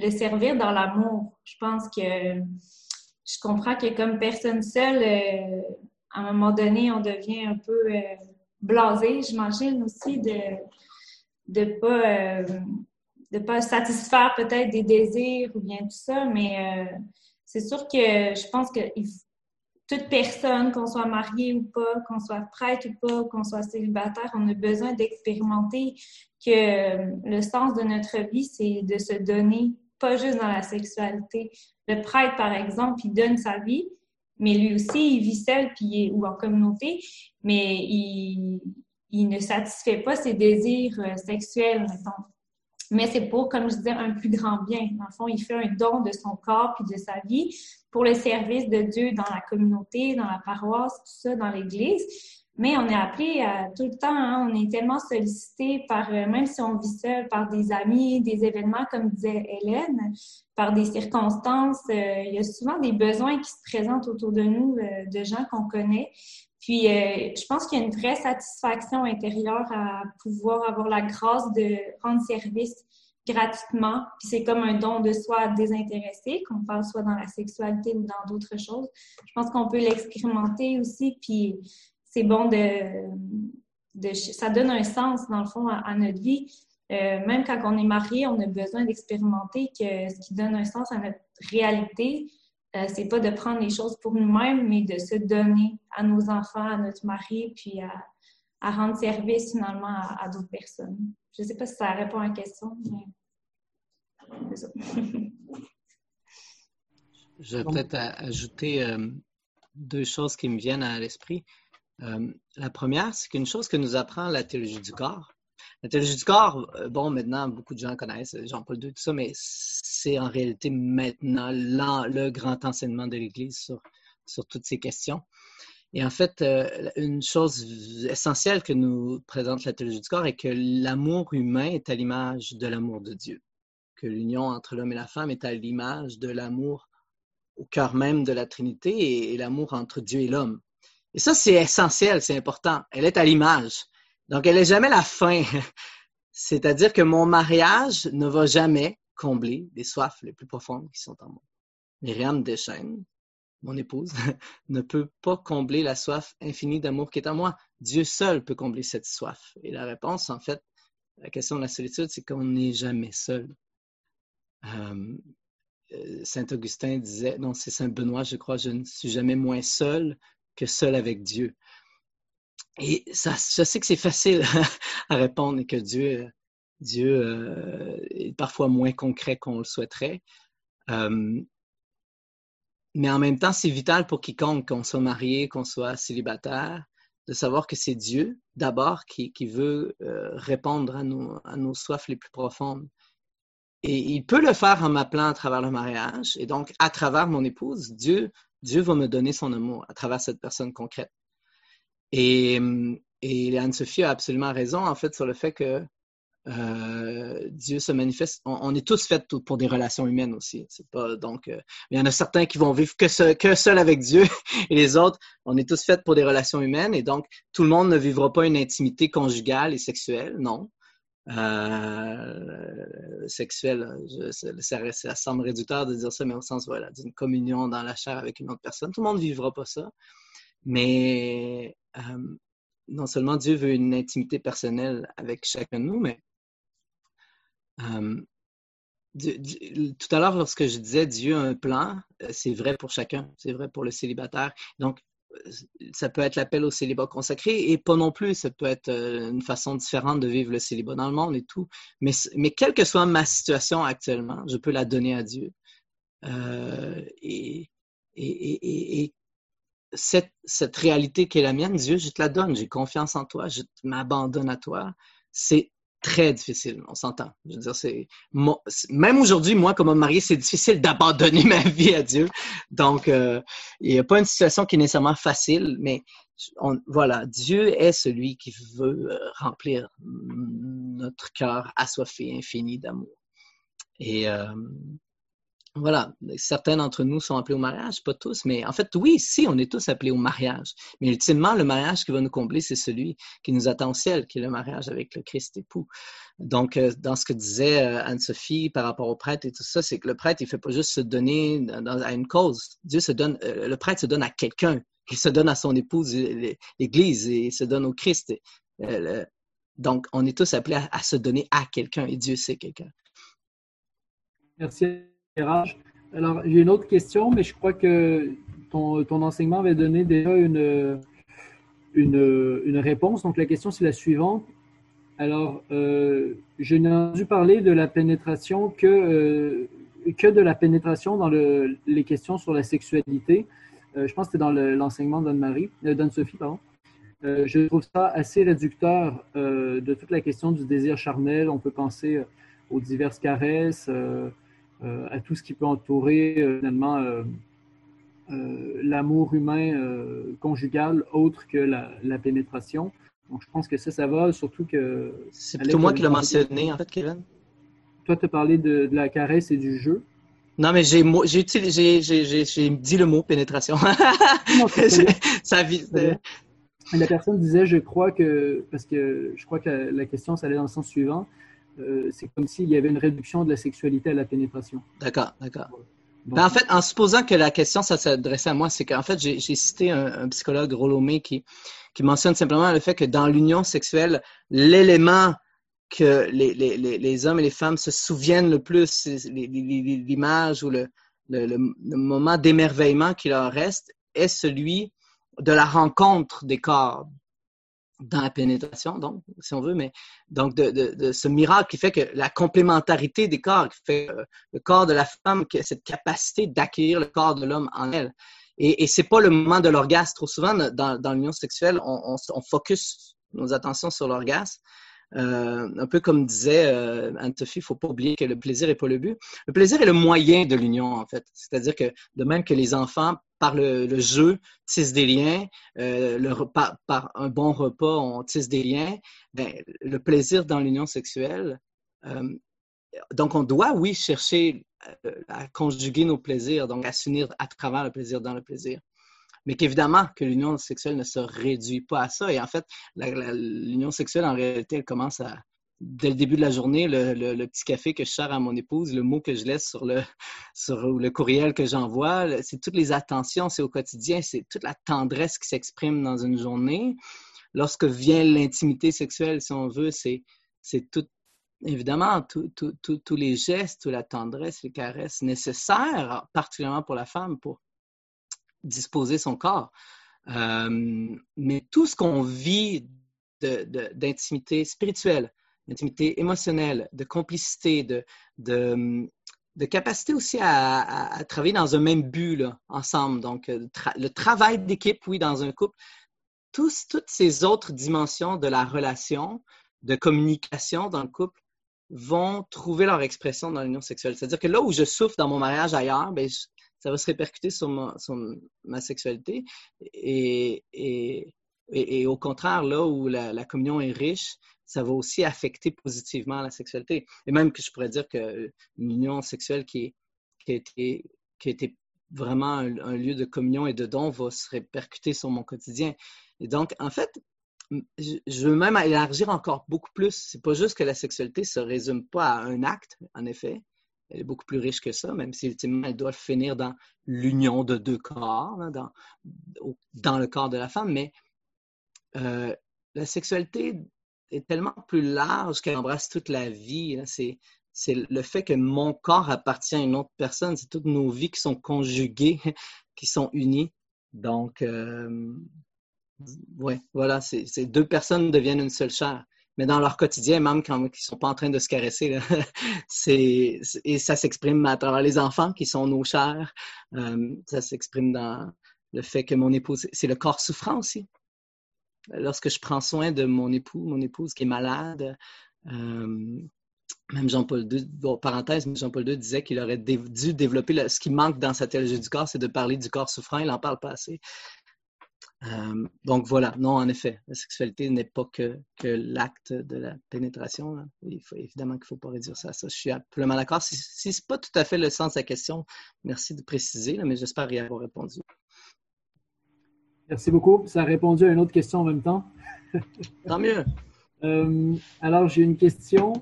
Speaker 3: le servir dans l'amour. Je pense que je comprends que comme personne seule, euh, à un moment donné, on devient un peu euh, blasé, j'imagine aussi, de de pas euh, pas satisfaire peut-être des désirs ou bien tout ça, mais c'est sûr que je pense que toute personne, qu'on soit marié ou pas, qu'on soit prêtre ou pas, qu'on soit célibataire, on a besoin d'expérimenter que le sens de notre vie, c'est de se donner pas juste dans la sexualité. Le prêtre, par exemple, il donne sa vie, mais lui aussi, il vit seul puis ou en communauté, mais il, ne satisfait pas ses désirs euh, sexuels, mettons. Mais c'est pour, comme je disais, un plus grand bien. Dans le fond, il fait un don de son corps puis de sa vie pour le service de Dieu dans la communauté, dans la paroisse, tout ça, dans l'Église. Mais on est appelé à, tout le temps, hein, on est tellement sollicité par, euh, même si on vit seul, par des amis, des événements, comme disait Hélène, par des circonstances. Euh, il y a souvent des besoins qui se présentent autour de nous, euh, de gens qu'on connaît. Puis, je pense qu'il y a une vraie satisfaction intérieure à pouvoir avoir la grâce de rendre service gratuitement. Puis c'est comme un don de soi désintéressé, qu'on parle soit dans la sexualité ou dans d'autres choses. Je pense qu'on peut l'expérimenter aussi. Puis c'est bon de, Ça donne un sens, dans le fond, à, notre vie. Euh, même quand on est marié, on a besoin d'expérimenter que ce qui donne un sens à notre réalité, euh, c'est pas de prendre les choses pour nous-mêmes, mais de se donner à nos enfants, à notre mari, puis à, rendre service finalement à, d'autres personnes. Je ne sais pas si ça répond à la question, mais
Speaker 2: Je vais peut-être ajouter euh, deux choses qui me viennent à l'esprit. Euh, la première, c'est qu'une chose que nous apprend la théologie du corps, la théologie du corps, euh, bon, maintenant, beaucoup de gens connaissent Jean-Paul II, tout ça, mais c'est en réalité maintenant le grand enseignement de l'Église sur, toutes ces questions. Et en fait, euh, une chose essentielle que nous présente la théologie du corps est que l'amour humain est à l'image de l'amour de Dieu, que l'union entre l'homme et la femme est à l'image de l'amour au cœur même de la Trinité et l'amour entre Dieu et l'homme. Et ça, c'est essentiel, c'est important. Elle est à l'image. Donc, elle n'est jamais la fin. C'est-à-dire que mon mariage ne va jamais combler les soifs les plus profondes qui sont en moi. Myriam Deschaines, mon épouse, ne peut pas combler la soif infinie d'amour qui est en moi. Dieu seul peut combler cette soif. Et la réponse, en fait, la question de la solitude, c'est qu'on n'est jamais seul. Euh, euh, Saint Augustin disait, non, c'est Saint Benoît, je crois, je ne suis jamais moins seul que seul avec Dieu. Et ça, je sais que c'est facile à répondre et que Dieu, Dieu euh, est parfois moins concret qu'on le souhaiterait. Euh, mais en même temps, c'est vital pour quiconque, qu'on soit marié, qu'on soit célibataire, de savoir que c'est Dieu, d'abord, qui, veut euh, répondre à nos, à nos soifs les plus profondes. Et il peut le faire en m'appelant à travers le mariage. Et donc, à travers mon épouse, Dieu Dieu va me donner son amour à travers cette personne concrète. Et, et Anne-Sophie a absolument raison, en fait, sur le fait que euh, Dieu se manifeste. On, est tous faits pour des relations humaines aussi. C'est pas donc. Euh, il y en a certains qui vont vivre que, seul, avec Dieu, et les autres, on est tous faits pour des relations humaines, et donc tout le monde ne vivra pas une intimité conjugale et sexuelle, non. Euh, sexuelle. ça, semble réducteur de dire ça, mais au sens voilà, d'une communion dans la chair avec une autre personne. Tout le monde ne vivra pas ça. Mais euh, non seulement Dieu veut une intimité personnelle avec chacun de nous, mais euh, tout à l'heure, lorsque je disais Dieu a un plan, c'est vrai pour chacun, c'est vrai pour le célibataire. Donc, ça peut être l'appel au célibat consacré et pas non plus, ça peut être euh, une façon différente de vivre le célibat dans le monde et tout. Mais, quelle que soit ma situation actuellement, je peux la donner à Dieu. et, et, cette, cette réalité qui est la mienne, Dieu, je te la donne, j'ai confiance en toi, je m'abandonne à toi. Très difficile, on s'entend. Je veux dire, c'est même aujourd'hui, moi, comme homme marié, c'est difficile d'abandonner ma vie à Dieu. Donc, euh, il n'y a pas une situation qui est nécessairement facile, mais voilà, Dieu est celui qui veut euh, remplir notre cœur assoiffé, infini d'amour. Et euh, voilà, certains d'entre nous sont appelés au mariage, pas tous, mais en fait, oui, si, on est tous appelés au mariage. Mais ultimement, le mariage qui va nous combler, c'est celui qui nous attend au ciel, qui est le mariage avec le Christ époux. Donc, euh, dans ce que disait euh, Anne-Sophie par rapport au prêtre et tout ça, c'est que le prêtre, il ne fait pas juste se donner à une cause. Dieu se donne, euh, le prêtre se donne à quelqu'un. Il se donne à son épouse, l'Église, et il se donne au Christ. Donc, on est tous appelés à, à se donner à quelqu'un, et Dieu c'est quelqu'un.
Speaker 5: Merci. Alors, j'ai une autre question, mais je crois que ton, ton enseignement avait donné déjà une, une, une, réponse. Donc, la question, c'est la suivante. Alors, euh, je n'ai entendu parler de la pénétration que, euh, que de la pénétration dans le, les questions sur la sexualité. Euh, je pense que c'était dans l'enseignement d'Anne-Marie, d'Anne-Sophie, pardon. je trouve ça assez réducteur de toute la question du désir charnel. On peut penser aux diverses caresses, euh, à tout ce qui peut entourer euh, finalement euh, l'amour humain conjugal autre que la, pénétration. Donc, je pense que ça, ça va, surtout que...
Speaker 2: C'est plutôt moi qui l'ai mentionné, en fait, Kevin.
Speaker 5: Toi, tu as parlé de, la caresse et du jeu.
Speaker 2: Non, mais j'ai dit le mot pénétration.
Speaker 5: ça vise. La personne disait, je crois que, parce que je crois que la question, ça allait dans le sens suivant. Euh, c'est comme s'il y avait une réduction de la sexualité à la pénétration.
Speaker 2: D'accord, d'accord. Ben, en fait, en supposant que la question, ça s'adressait à moi, c'est qu'en fait, j'ai cité un, psychologue, Rolomé, qui, qui mentionne simplement le fait que dans l'union sexuelle, l'élément que les, les, les, hommes et les femmes se souviennent le plus, l'image ou le, le, le moment d'émerveillement qui leur reste, est celui de la rencontre des corps, dans la pénétration, donc, si on veut, mais donc de, de, ce miracle qui fait que la complémentarité des corps, qui fait euh, le corps de la femme, qui a cette capacité d'accueillir le corps de l'homme en elle. Et, et c'est pas le moment de l'orgasme. Trop souvent, dans, dans l'union sexuelle, on, on, focus nos attentions sur l'orgasme. Euh, un peu comme disait euh, il faut pas oublier que le plaisir n'est pas le but. Le plaisir est le moyen de l'union, en fait. C'est-à-dire que de même que les enfants par le, jeu, tissent des liens, euh, par un bon repas, on tisse des liens. Ben, le plaisir dans l'union sexuelle, euh, donc on doit, oui, chercher euh, à conjuguer nos plaisirs, donc à s'unir à travers le plaisir dans le plaisir. Mais qu'évidemment que l'union sexuelle ne se réduit pas à ça. Et en fait, l'union sexuelle, en réalité, elle commence à, dès le début de la journée, le, petit café que je sers à mon épouse, le mot que je laisse sur le, sur le courriel que j'envoie, c'est toutes les attentions, c'est au quotidien, c'est toute la tendresse qui s'exprime dans une journée. Lorsque vient l'intimité sexuelle, si on veut, c'est, tout, évidemment tous les gestes, toute la tendresse, les caresses nécessaires, particulièrement pour la femme, pour disposer son corps. Euh, mais tout ce qu'on vit d'intimité spirituelle, d'intimité émotionnelle, de complicité, de, capacité aussi à, travailler dans un même but ensemble. Donc, euh, le travail d'équipe, oui, dans un couple, tous, toutes ces autres dimensions de la relation, de communication dans le couple, vont trouver leur expression dans l'union sexuelle. C'est-à-dire que là où je souffre dans mon mariage ailleurs, ben, ça va se répercuter sur ma, sexualité. Et, et, et, au contraire, là où la, communion est riche, ça va aussi affecter positivement la sexualité. Et même que je pourrais dire qu'une union sexuelle qui, qui, a été, qui été vraiment un, lieu de communion et de don va se répercuter sur mon quotidien. Et donc, en fait, je veux même élargir encore beaucoup plus. C'est pas juste que la sexualité se résume pas à un acte, en effet. Elle est beaucoup plus riche que ça, même si ultimement elle doit finir dans l'union de deux corps, dans, dans le corps de la femme. Mais euh, la sexualité est tellement plus large qu'elle embrasse toute la vie. C'est, le fait que mon corps appartient à une autre personne. C'est toutes nos vies qui sont conjuguées, qui sont unies. Donc, euh, ouais, voilà, ces deux personnes deviennent une seule chair. Mais dans leur quotidien, même quand ils ne sont pas en train de se caresser, et ça s'exprime à travers les enfants qui sont nos chers. Euh, ça s'exprime dans le fait que mon épouse, c'est le corps souffrant aussi. Lorsque je prends soin de mon époux, mon épouse qui est malade, euh, même Jean-Paul II, parenthèse, Jean-Paul II disait qu'il aurait dû développer ce qui manque dans sa théologie du corps, c'est de parler du corps souffrant. Il n'en parle pas assez. Euh, donc voilà, non, en effet, la sexualité n'est pas que, que l'acte de la pénétration. Il faut, évidemment qu'il ne faut pas réduire ça à ça. Je suis absolument d'accord. Si, ce n'est pas tout à fait le sens de la question, merci de préciser, mais j'espère y avoir répondu.
Speaker 5: Merci beaucoup. Ça a répondu à une autre question en même temps.
Speaker 2: Tant mieux.
Speaker 5: Euh, alors, j'ai une question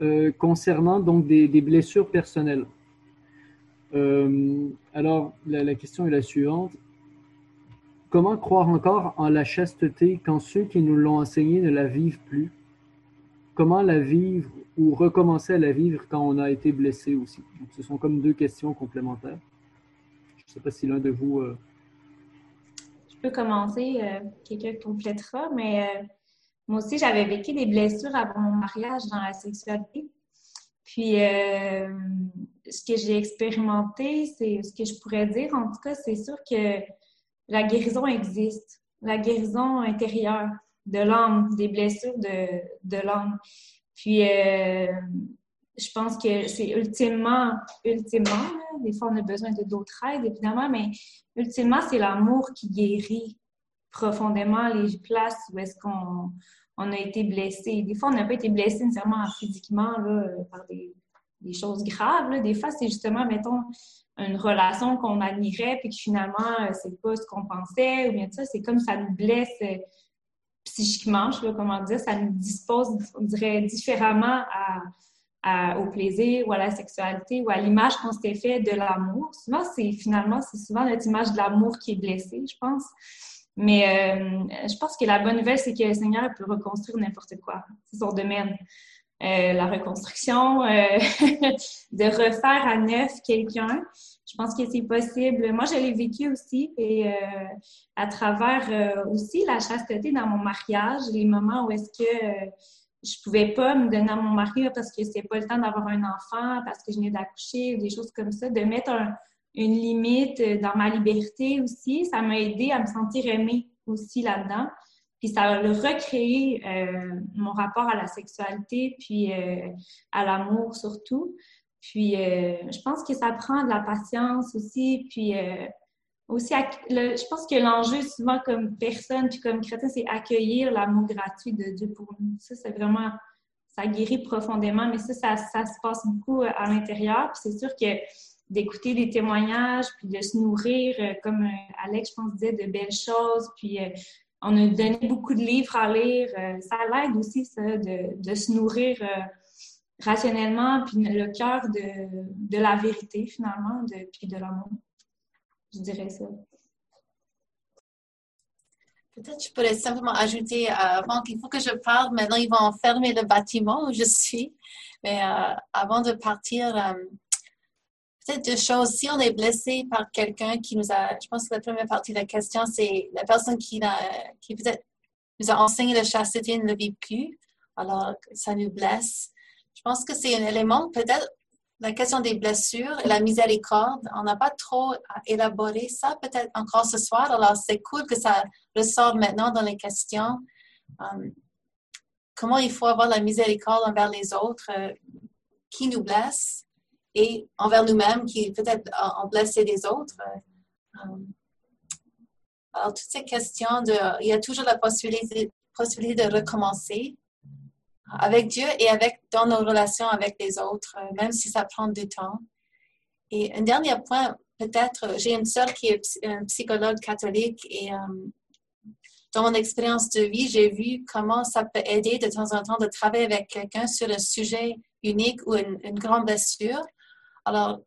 Speaker 5: euh, concernant donc des, blessures personnelles. alors, la, question est la suivante. Comment croire encore en la chasteté quand ceux qui nous l'ont enseignée ne la vivent plus? Comment la vivre ou recommencer à la vivre quand on a été blessé aussi? ce sont comme deux questions complémentaires. Je ne sais pas si l'un de vous... Euh,
Speaker 3: Je peux commencer, euh, quelqu'un complétera, mais euh, moi aussi, j'avais vécu des blessures avant mon mariage dans la sexualité. Puis, ce que j'ai expérimenté, c'est ce que je pourrais dire, en tout cas, c'est sûr que la guérison existe, la guérison intérieure de l'âme, des blessures de, de l'âme. Puis, euh, je pense que c'est ultimement, ultimement, des fois on a besoin de d'autres aides, évidemment, mais ultimement, c'est l'amour qui guérit profondément les places où est-ce qu'on on a été blessé. Des fois, on n'a pas été blessé nécessairement physiquement là, par des, des choses graves. Des fois, c'est justement, mettons, une relation qu'on admirait, puis que finalement, euh, c'est pas ce qu'on pensait, ou bien ça, c'est comme ça nous blesse euh, psychiquement, je sais pas comment dire, ça nous dispose, on dirait, différemment au plaisir ou à la sexualité ou à l'image qu'on s'était fait de l'amour. Souvent, c'est finalement, c'est souvent notre image de l'amour qui est blessée, je pense. Mais euh, je pense que la bonne nouvelle, c'est que le Seigneur peut reconstruire n'importe quoi. C'est son domaine. Euh, la reconstruction, euh, de refaire à neuf quelqu'un. Je pense que c'est possible. Moi, je l'ai vécu aussi, et euh, à travers aussi la chasteté dans mon mariage, les moments où est-ce que je pouvais pas me donner à mon mari parce que c'était pas le temps d'avoir un enfant, parce que je venais d'accoucher, ou des choses comme ça, de mettre une limite dans ma liberté aussi, ça m'a aidé à me sentir aimée aussi là-dedans. Puis ça a recréé euh, mon rapport à la sexualité, puis euh, à l'amour surtout. Puis euh, je pense que ça prend de la patience aussi. Puis aussi, je pense que l'enjeu souvent comme personne, puis comme chrétien, c'est accueillir l'amour gratuit de Dieu pour nous. Ça, c'est vraiment, ça guérit profondément, mais ça, ça, ça se passe beaucoup à l'intérieur. Puis c'est sûr que d'écouter des témoignages, puis de se nourrir, comme Alex, je pense, disait, de belles choses, puis on a donné beaucoup de livres à lire. Euh, ça l'aide aussi, ça, de, se nourrir euh, rationnellement, puis le cœur de, la vérité, finalement, de, puis de l'amour. Je dirais ça.
Speaker 4: Peut-être je pourrais simplement ajouter, euh, avant qu'il faut que je parle, maintenant ils vont fermer le bâtiment où je suis. Mais avant de partir, peut-être deux choses. Si on est blessé par quelqu'un qui nous a, je pense que la première partie de la question, c'est la personne qui, qui peut-être nous a enseigné le chasteté ne le vit plus, alors ça nous blesse. Je pense que c'est un élément, peut-être la question des blessures et la miséricorde. On n'a pas trop élaboré ça peut-être encore ce soir, alors c'est cool que ça ressort maintenant dans les questions. Um, comment il faut avoir la miséricorde envers les autres euh, qui nous blessent et envers nous-mêmes qui peut-être ont blessé des autres. Euh, alors, toutes ces questions, de, il y a toujours la possibilité, de recommencer avec Dieu et avec, dans nos relations avec les autres, euh, même si ça prend du temps. Et un dernier point, peut-être, j'ai une sœur qui est psychologue catholique et euh, dans mon expérience de vie, j'ai vu comment ça peut aider de temps en temps de travailler avec quelqu'un sur un sujet unique ou une grande blessure alors,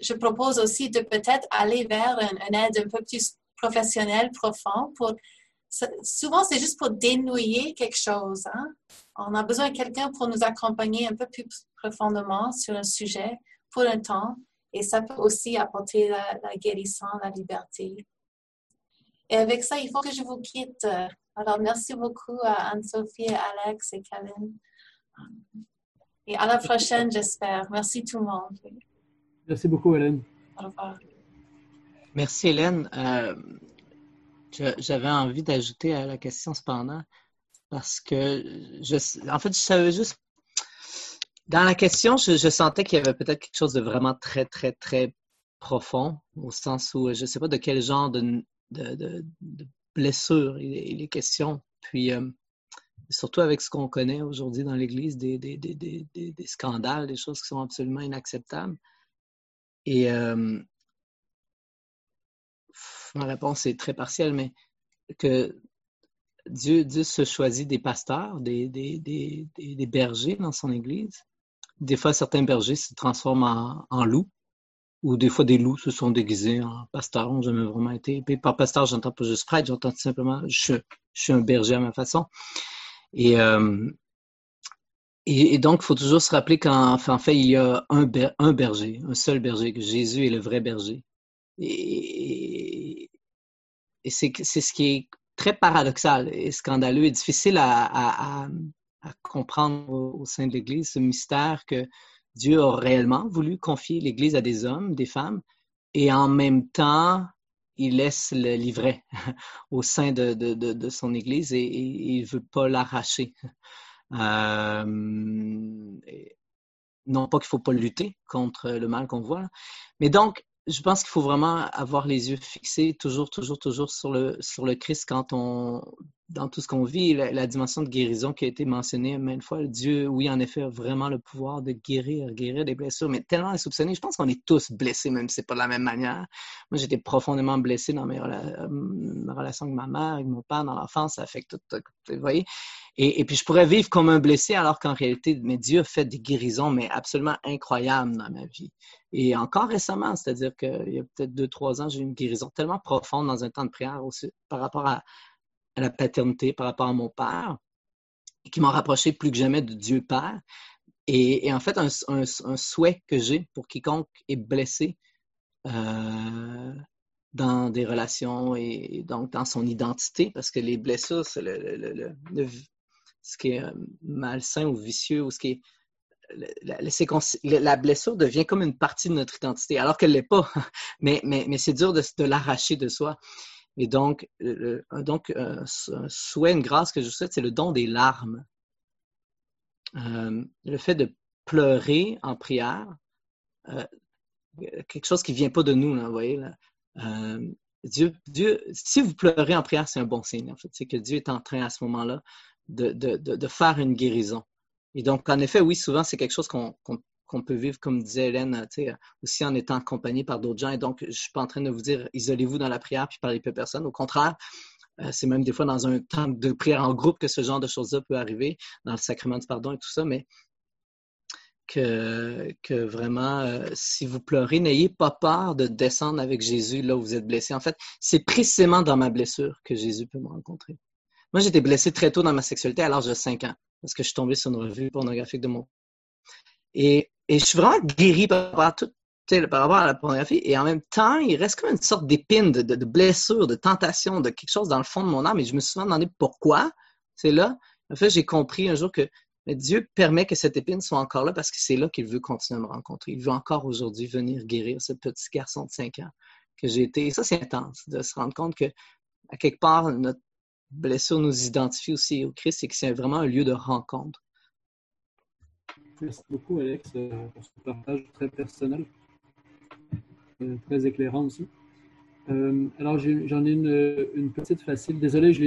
Speaker 4: je propose aussi de peut-être aller vers une, aide un peu plus professionnelle, profonde. Souvent, c'est juste pour dénouiller quelque chose. Hein. On a besoin de quelqu'un pour nous accompagner un peu plus profondément sur un sujet pour un temps. Et ça peut aussi apporter la, guérison, la liberté. Et avec ça, il faut que je vous quitte. Alors, merci beaucoup à Anne-Sophie, Alex et Kevin. Et à la prochaine, j'espère. Merci tout le monde.
Speaker 5: Merci beaucoup, Hélène.
Speaker 4: Au revoir.
Speaker 2: Merci, Hélène. Euh, j'avais envie d'ajouter à la question cependant, parce que, je, en fait, je savais juste. Dans la question, je, sentais qu'il y avait peut-être quelque chose de vraiment très, très, très profond, au sens où je ne sais pas de quel genre de, de, blessure il, est question. Puis, euh, surtout avec ce qu'on connaît aujourd'hui dans l'Église, des, des, des, des, scandales, des choses qui sont absolument inacceptables. Et euh, ma réponse est très partielle, mais que Dieu, se choisit des pasteurs, des, bergers dans son Église. Des fois, certains bergers se transforment en, loups, ou des fois des loups se sont déguisés en pasteurs, n'ont jamais vraiment été. Et par pasteur, j'entends pas juste prêtre, j'entends tout simplement, je, je, suis un berger à ma façon. Et, euh, et, donc, il faut toujours se rappeler qu'en en fait, il y a un, berger, un seul berger, que Jésus est le vrai berger. Et, et c'est ce qui est très paradoxal et scandaleux et difficile à, comprendre au, sein de l'Église, ce mystère que Dieu a réellement voulu confier l'Église à des hommes, des femmes, et en même temps, il laisse le livret au sein de, de, de, son Église et, il ne veut pas l'arracher. Euh, non pas qu'il ne faut pas lutter contre le mal qu'on voit, mais donc, je pense qu'il faut vraiment avoir les yeux fixés toujours, toujours, toujours sur le, sur le Christ quand on, dans tout ce qu'on vit, la, dimension de guérison qui a été mentionnée maintes fois. Dieu, oui, en effet, a vraiment le pouvoir de guérir, guérir des blessures, mais tellement insoupçonné. Je pense qu'on est tous blessés, même si c'est pas de la même manière. Moi, j'étais profondément blessé dans mes euh, ma relation avec ma mère, avec mon père dans l'enfance. Ça affecte tout, vous voyez. Et, puis, je pourrais vivre comme un blessé, alors qu'en réalité, mais Dieu a fait des guérisons, mais absolument incroyables dans ma vie. Et encore récemment, c'est-à-dire qu'il y a peut-être deux, trois ans, j'ai eu une guérison tellement profonde dans un temps de prière aussi, par rapport à, la paternité par rapport à mon père, qui m'ont rapproché plus que jamais de Dieu Père. Et, en fait, un, souhait que j'ai pour quiconque est blessé euh, dans des relations et donc dans son identité, parce que les blessures, c'est le, ce qui est euh, malsain ou vicieux ou ce qui est la, blessure devient comme une partie de notre identité, alors qu'elle ne l'est pas. Mais, mais, c'est dur de, l'arracher de soi. Et donc, donc un souhait, une grâce que je souhaite, c'est le don des larmes. Euh, le fait de pleurer en prière, euh, quelque chose qui ne vient pas de nous, vous voyez. Euh, Dieu, Dieu, si vous pleurez en prière, c'est un bon signe, en fait. C'est que Dieu est en train à ce moment-là de, faire une guérison. Et donc, en effet, oui, souvent, c'est quelque chose qu'on peut vivre, comme disait Hélène, aussi en étant accompagné par d'autres gens. Et donc, je ne suis pas en train de vous dire isolez-vous dans la prière puis parlez peu personne. Au contraire, euh, c'est même des fois dans un temps de prière en groupe que ce genre de choses-là peut arriver, dans le sacrement du pardon et tout ça, mais que, que vraiment, euh, si vous pleurez, n'ayez pas peur de descendre avec Jésus là où vous êtes blessé. En fait, c'est précisément dans ma blessure que Jésus peut me rencontrer. Moi, j'étais blessé très tôt dans ma sexualité à l'âge de 5 ans, parce que je suis tombé sur une revue pornographique de mon et, je suis vraiment guéri par rapport à par rapport à la pornographie. Et en même temps, il reste comme une sorte d'épine, de, de, blessure, de tentation, de quelque chose dans le fond de mon âme. Et je me suis souvent demandé pourquoi c'est là. En fait, j'ai compris un jour que Dieu permet que cette épine soit encore là parce que c'est là qu'il veut continuer à me rencontrer. Il veut encore aujourd'hui venir guérir ce petit garçon de 5 ans que j'ai été. Et ça, c'est intense de se rendre compte que, à quelque part, notre blessure nous identifie aussi au Christ et que c'est vraiment un lieu de rencontre.
Speaker 5: Merci beaucoup, Alex, euh, pour ce partage très personnel, euh, très éclairant aussi. Euh, alors, j'en ai, une, petite facile. Désolé, je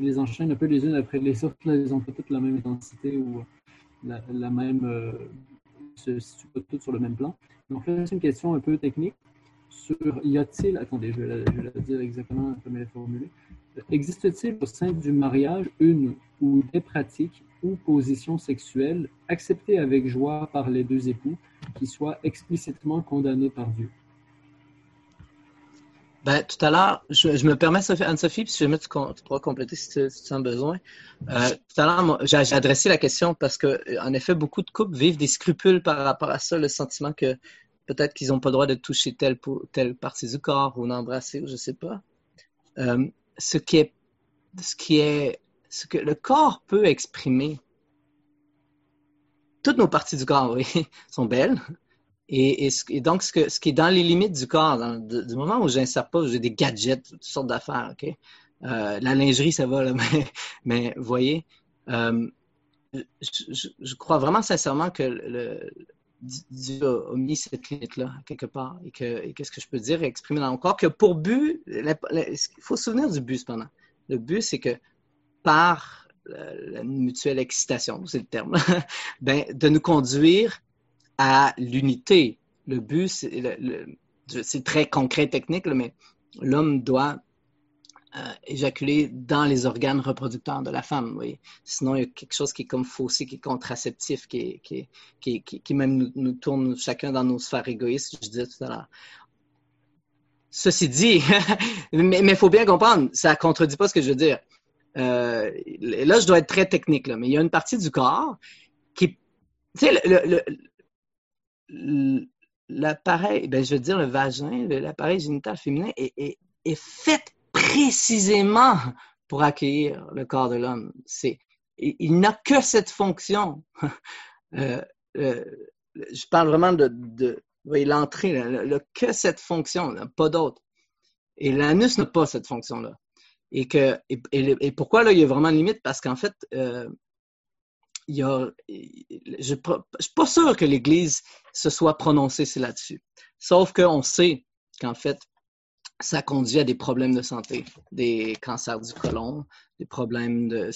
Speaker 5: les, enchaîne un peu les unes après les autres. elles n'ont pas toutes la même intensité ou la, même. se situent pas toutes sur le même plan. Donc, là, c'est une question un peu technique sur y a-t-il. Attendez, je vais la dire exactement comme elle est formulée. Existe-t-il au sein du mariage une ou des pratiques ou positions sexuelles acceptées avec joie par les deux époux qui soient explicitement condamnées par Dieu?
Speaker 2: Ben, tout à l'heure, je, me permets, Anne-Sophie, puis je vais tu, tu pourras compléter si tu, si as besoin. Euh, tout à l'heure, j'ai adressé la question parce que, en effet, beaucoup de couples vivent des scrupules par rapport à ça, le sentiment que peut-être qu'ils n'ont pas le droit de toucher telle, telle partie du corps ou d'embrasser, ou je ne sais pas. Euh, ce qui est ce qui est ce que le corps peut exprimer. Toutes nos parties du corps, oui, sont belles. Et, donc, ce, que, ce, qui est dans les limites du corps, du moment où j'insère pas, j'ai des gadgets, toutes sortes d'affaires, OK? Euh, la lingerie, ça va, là, mais, mais voyez, euh, je, crois vraiment sincèrement que le, Dieu a mis cette limite-là, quelque part, et qu'est-ce que je peux dire et exprimer dans mon corps, que pour but, il faut se souvenir du but, cependant. Le but, c'est que par la, mutuelle excitation, c'est le terme, ben, de nous conduire à l'unité. Le but, c'est très concret, technique, mais l'homme doit euh, éjaculer dans les organes reproducteurs de la femme. Oui. Sinon, il y a quelque chose qui est comme faussé, qui est contraceptif, qui, qui, qui, qui même nous, tourne chacun dans nos sphères égoïstes, je disais tout à l'heure. Ceci dit, mais il faut bien comprendre, ça ne contredit pas ce que je veux dire. Euh, là, je dois être très technique, là, mais il y a une partie du corps qui. Tu sais, le, l'appareil, ben, je veux dire le vagin, l'appareil génital féminin est, est, est, fait précisément pour accueillir le corps de l'homme. C'est, il, n'a que cette fonction. euh, euh, je parle vraiment de, l'entrée, le, que cette fonction, pas d'autre. Et l'anus n'a pas cette fonction-là. Et, pourquoi là, il y a vraiment une limite? Parce qu'en fait, euh, je ne suis pas sûr que l'Église se soit prononcée là-dessus. Sauf qu'on sait qu'en fait, ça conduit à des problèmes de santé, des cancers du côlon, des problèmes de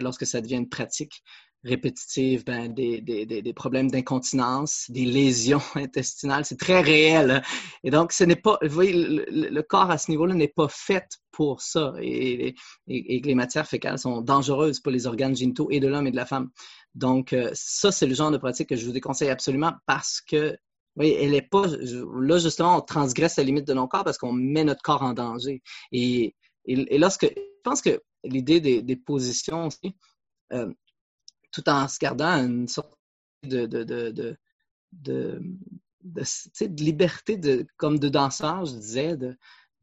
Speaker 2: lorsque ça devient une pratique répétitive, ben, des, des, des, problèmes d'incontinence, des lésions intestinales. C'est très réel. Hein. Et donc, ce n'est pas, vous voyez, le, corps à ce niveau-là n'est pas fait pour ça. Et, et, les matières fécales sont dangereuses pour les organes génitaux et de l'homme et de la femme. Donc, euh, ça, c'est le genre de pratique que je vous déconseille absolument parce que, oui, elle est pas, là, justement, on transgresse la limite de nos corps parce qu'on met notre corps en danger. Et, et, lorsque, je pense que l'idée des, positions aussi, euh, tout en se gardant une sorte de, de, de, de, liberté de, comme de danseur, je disais,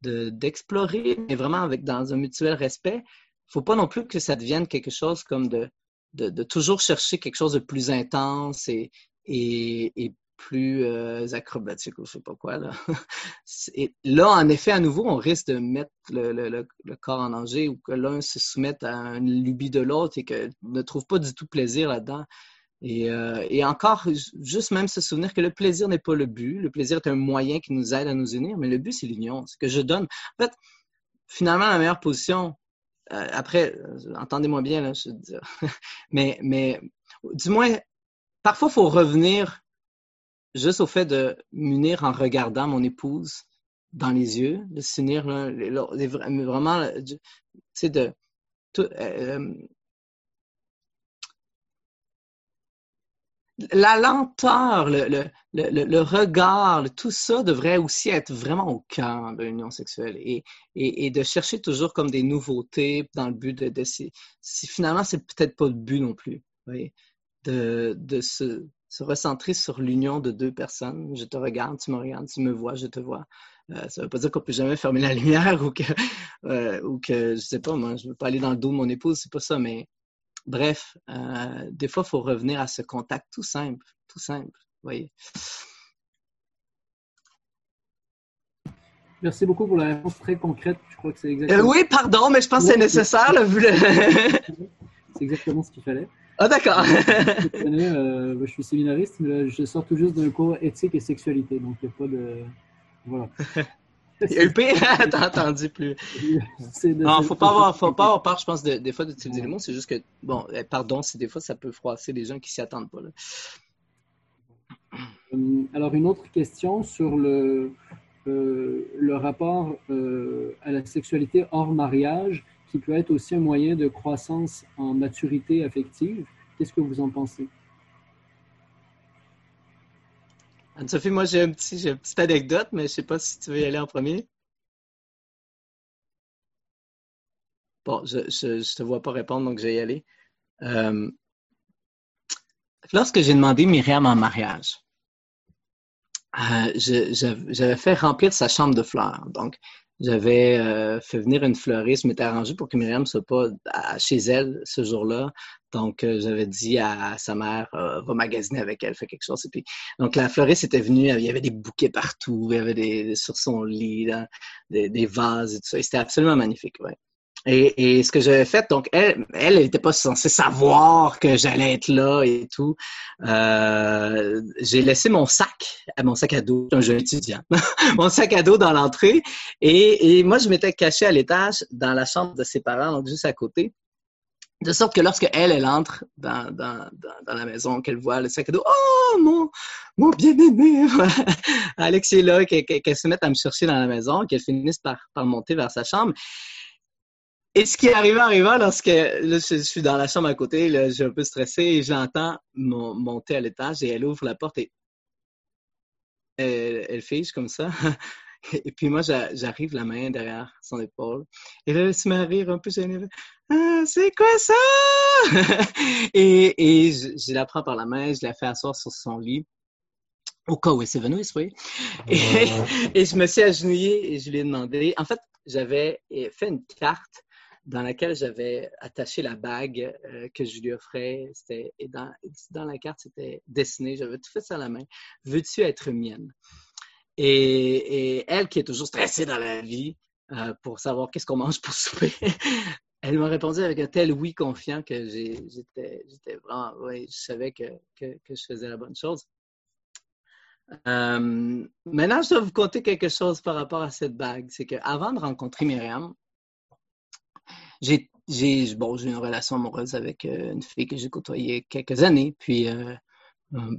Speaker 2: d'explorer, mais vraiment avec, dans un mutuel respect. Il ne faut pas non plus que ça devienne quelque chose comme de, de, toujours chercher quelque chose de plus intense et, et, plus euh, acrobatique ou je sais pas quoi. Là. Et là, en effet, à nouveau, on risque de mettre le, le, le corps en danger ou que l'un se soumette à une lubie de l'autre et que ne trouve pas du tout plaisir là-dedans. Et, euh, et, encore, juste même se souvenir que le plaisir n'est pas le but. Le plaisir est un moyen qui nous aide à nous unir, mais le but, c'est l'union. C'est que je donne. En fait, finalement, la meilleure position, euh, après, entendez-moi bien, là, je veux dire, mais, mais du moins, parfois, il faut revenir juste au fait de m'unir en regardant mon épouse dans les yeux, de s'unir vraiment, tu sais, de euh, euh, la lenteur, le, le, le, regard, tout ça devrait aussi être vraiment au cœur de l'union sexuelle et, et, de chercher toujours comme des nouveautés dans le but de, de si, finalement c'est peut-être pas le but non plus, de, de se se recentrer sur l'union de deux personnes. Je te regarde, tu me regardes, tu me vois, je te vois. Euh, ça ne veut pas dire qu'on peut jamais fermer la lumière ou que, euh, ou que je sais pas, moi, je veux pas aller dans le dos de mon épouse, c'est pas ça, mais bref, euh, des fois, il faut revenir à ce contact tout simple, tout simple, voyez.
Speaker 5: Merci beaucoup pour la réponse très concrète. Je crois que c'est exactement.
Speaker 2: oui, pardon, mais je pense que c'est nécessaire, vu le...
Speaker 5: c'est exactement ce qu'il fallait.
Speaker 2: Ah, d'accord.
Speaker 5: Euh, je suis séminariste, mais je sors tout juste d'un cours éthique et sexualité, donc il n'y a pas de. Voilà.
Speaker 2: Pire, t'as entendu plus. non, faut pas avoir, faut pas avoir peur, je pense, des fois d'utiliser les mots. C'est juste que, bon, eh, pardon, si des fois ça peut froisser les gens qui s'y attendent pas. Là.
Speaker 5: Euh, alors, une autre question sur le, euh, le rapport à la sexualité hors mariage qui peut être aussi un moyen de croissance en maturité affective. Qu'est-ce que vous en pensez?
Speaker 2: Anne-Sophie, moi j'ai un petit, une petite anecdote, mais je ne sais pas si tu veux y aller en premier. Bon, je ne te vois pas répondre, donc je vais y aller. Euh, lorsque j'ai demandé Myriam en mariage, euh, j'avais fait remplir sa chambre de fleurs. Donc, j'avais euh, fait venir une fleuriste, je m'étais arrangé pour que Myriam ne soit pas chez elle ce jour-là. Donc, euh, j'avais dit à, sa mère, va magasiner avec elle, fait quelque chose. Et puis, donc, la fleuriste était venue, il y avait des bouquets partout, il y avait des, sur son lit, des, des, vases et tout ça. C'était absolument magnifique, ouais. Et, et, ce que j'avais fait, donc elle, elle n'était pas censée savoir que j'allais être là et tout. Euh, j'ai laissé mon sac, mon sac à dos, un jeune étudiant, mon sac à dos dans l'entrée. Et, et, moi, je m'étais caché à l'étage dans la chambre de ses parents, donc juste à côté. De sorte que lorsque elle, elle entre dans, dans, dans, la maison, qu'elle voit le sac à dos, oh mon, mon bien-aimé, Alex est là, qu'elle se mette à me chercher dans la maison, qu'elle finisse par, par monter vers sa chambre. Et ce qui est arrivé arriva lorsque là, je, suis dans la chambre à côté, là, j'ai un peu stressé et j'entends monter à l'étage et elle ouvre la porte et elle, elle fige comme ça. Et puis moi, j'arrive la main derrière son épaule. Et là, elle se met à rire un peu gênée. Ah, c'est quoi ça? et, et je, je, la prends par la main, je la fais asseoir sur son lit. Au cas où elle s'évanouisse, oui. Et, et je me suis agenouillée et je lui ai demandé. En fait, j'avais fait une carte dans laquelle j'avais attaché la bague euh, que je lui offrais. et dans, la carte, c'était dessiné. J'avais tout fait ça à la main. Veux-tu être mienne? Et, elle, qui est toujours stressée dans la vie euh, pour savoir qu'est-ce qu'on mange pour souper, elle m'a répondu avec un tel oui confiant que j'étais vraiment, oui, je savais que, je faisais la bonne chose. Euh, maintenant, je dois vous conter quelque chose par rapport à cette bague. C'est qu'avant de rencontrer Myriam, j'ai j'ai bon, j'ai une relation amoureuse avec euh, une fille que j'ai côtoyée quelques années. Puis euh, euh,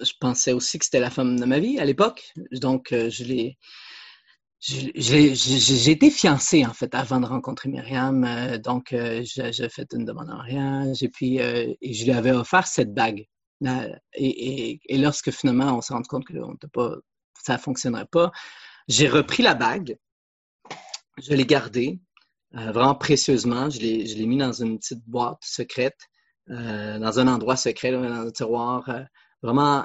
Speaker 2: je pensais aussi que c'était la femme de ma vie à l'époque. Donc je l'ai j'ai été fiancée en fait avant de rencontrer Myriam. donc j'ai fait une demande en mariage et puis je lui avais offert cette bague. Et, et, lorsque finalement on s'est rendu compte que on pas, ça ne fonctionnerait pas, j'ai repris la bague, je l'ai gardée euh, vraiment précieusement. Je l'ai mis dans une petite boîte secrète, euh, dans un endroit secret, dans un tiroir. Euh, vraiment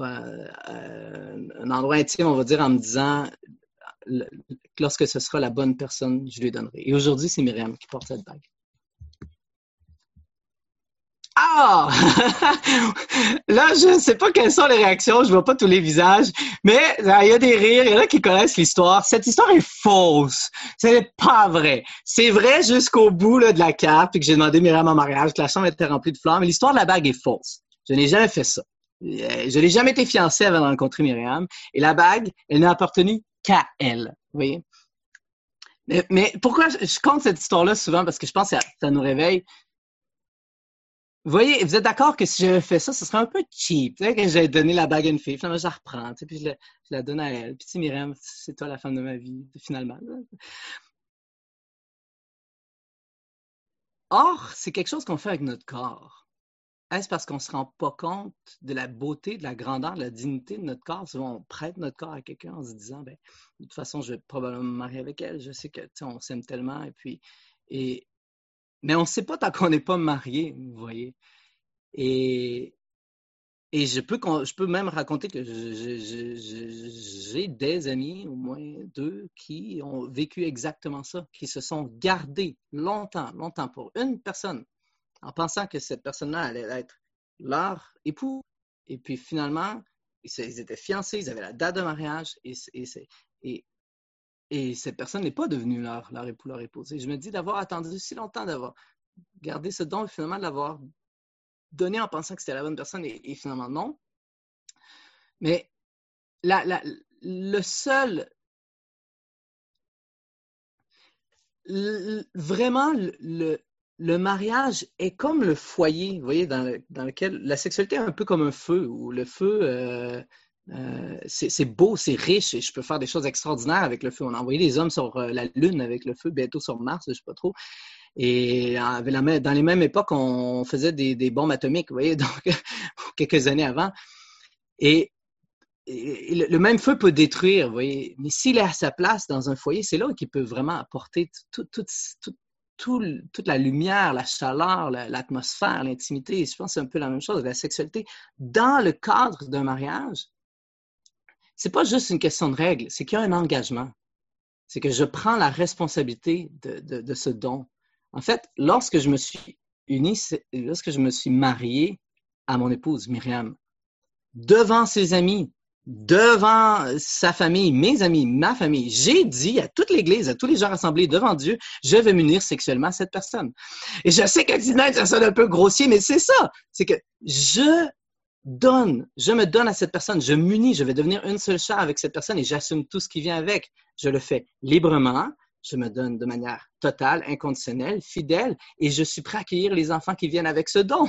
Speaker 2: un endroit intime, on va dire, en me disant lorsque ce sera la bonne personne, je lui donnerai. Et aujourd'hui, c'est Myriam qui porte cette bague. Ah! Là, je ne sais pas quelles sont les réactions, je vois pas tous les visages, mais il y a des rires, il y en a qui connaissent l'histoire. Cette histoire est fausse. Ce n'est pas vrai. C'est vrai jusqu'au bout de la carte, puis que j'ai demandé Myriam en mariage, que la chambre était remplie de fleurs, mais l'histoire de la bague est fausse. Je n'ai jamais fait ça. Euh, je n'ai jamais été fiancé avant de rencontrer Myriam. Et la bague, elle n'a appartenu qu'à elle. Vous voyez? Mais, pourquoi je compte cette histoire-là souvent? Parce que je pense que ça nous réveille vous voyez, vous êtes d'accord que si j'avais fait ça, ce serait un peu cheap, que j'ai donné la bague à une fille, finalement je la reprends, puis je la, donne à elle. Puis tu sais, c'est toi la femme de ma vie, finalement. Or, c'est quelque chose qu'on fait avec notre corps. Est-ce parce qu'on ne se rend pas compte de la beauté, de la grandeur, de la dignité de notre corps? On prête notre corps à quelqu'un en se disant, ben, de toute façon, je vais probablement me marier avec elle. Je sais que, on s'aime tellement. Et puis, mais on ne sait pas tant qu'on n'est pas marié, vous voyez. Et, et je, peux, je peux même raconter que j'ai des amis, au moins deux, qui ont vécu exactement ça, qui se sont gardés longtemps, longtemps pour une personne, en pensant que cette personne-là allait être leur époux. Et puis finalement, ils étaient fiancés, ils avaient la date de mariage, et, et, et cette personne n'est pas devenue leur, époux, leur épouse. Et je me dis d'avoir attendu si longtemps, d'avoir gardé ce don, et finalement de l'avoir donné en pensant que c'était la bonne personne, et, finalement non. Mais le seul. vraiment, le, le mariage est comme le foyer, vous voyez, dans, dans, lequel la sexualité est un peu comme un feu, où le feu, euh, euh, c'est beau, c'est riche et je peux faire des choses extraordinaires avec le feu. On a envoyé des hommes sur euh, la Lune avec le feu, bientôt sur Mars, je ne sais pas trop. Et dans les mêmes époques, on faisait des, bombes atomiques, vous voyez, donc quelques années avant. Et, le même feu peut détruire, vous voyez. Mais s'il est à sa place dans un foyer, c'est là qu'il peut vraiment apporter toute la lumière, la chaleur, l'atmosphère, l'intimité. Je pense que c'est un peu la même chose, la sexualité, dans le cadre d'un mariage c'est pas juste une question de règles, c'est qu'il y a un engagement. c'est que je prends la responsabilité de, ce don. En fait, lorsque je me suis uni, lorsque je me suis marié à mon épouse, Myriam, devant ses amis, devant sa famille, mes amis, ma famille, j'ai dit à toute l'Église, à tous les gens rassemblés devant Dieu, je vais m'unir sexuellement à cette personne. Et je sais qu'à ça sonne un peu grossier, mais c'est ça. C'est que je donne, je me donne à cette personne, je m'unis, je vais devenir une seule chair avec cette personne et j'assume tout ce qui vient avec. Je le fais librement, je me donne de manière totale, inconditionnelle, fidèle et je suis prêt à accueillir les enfants qui viennent avec ce don.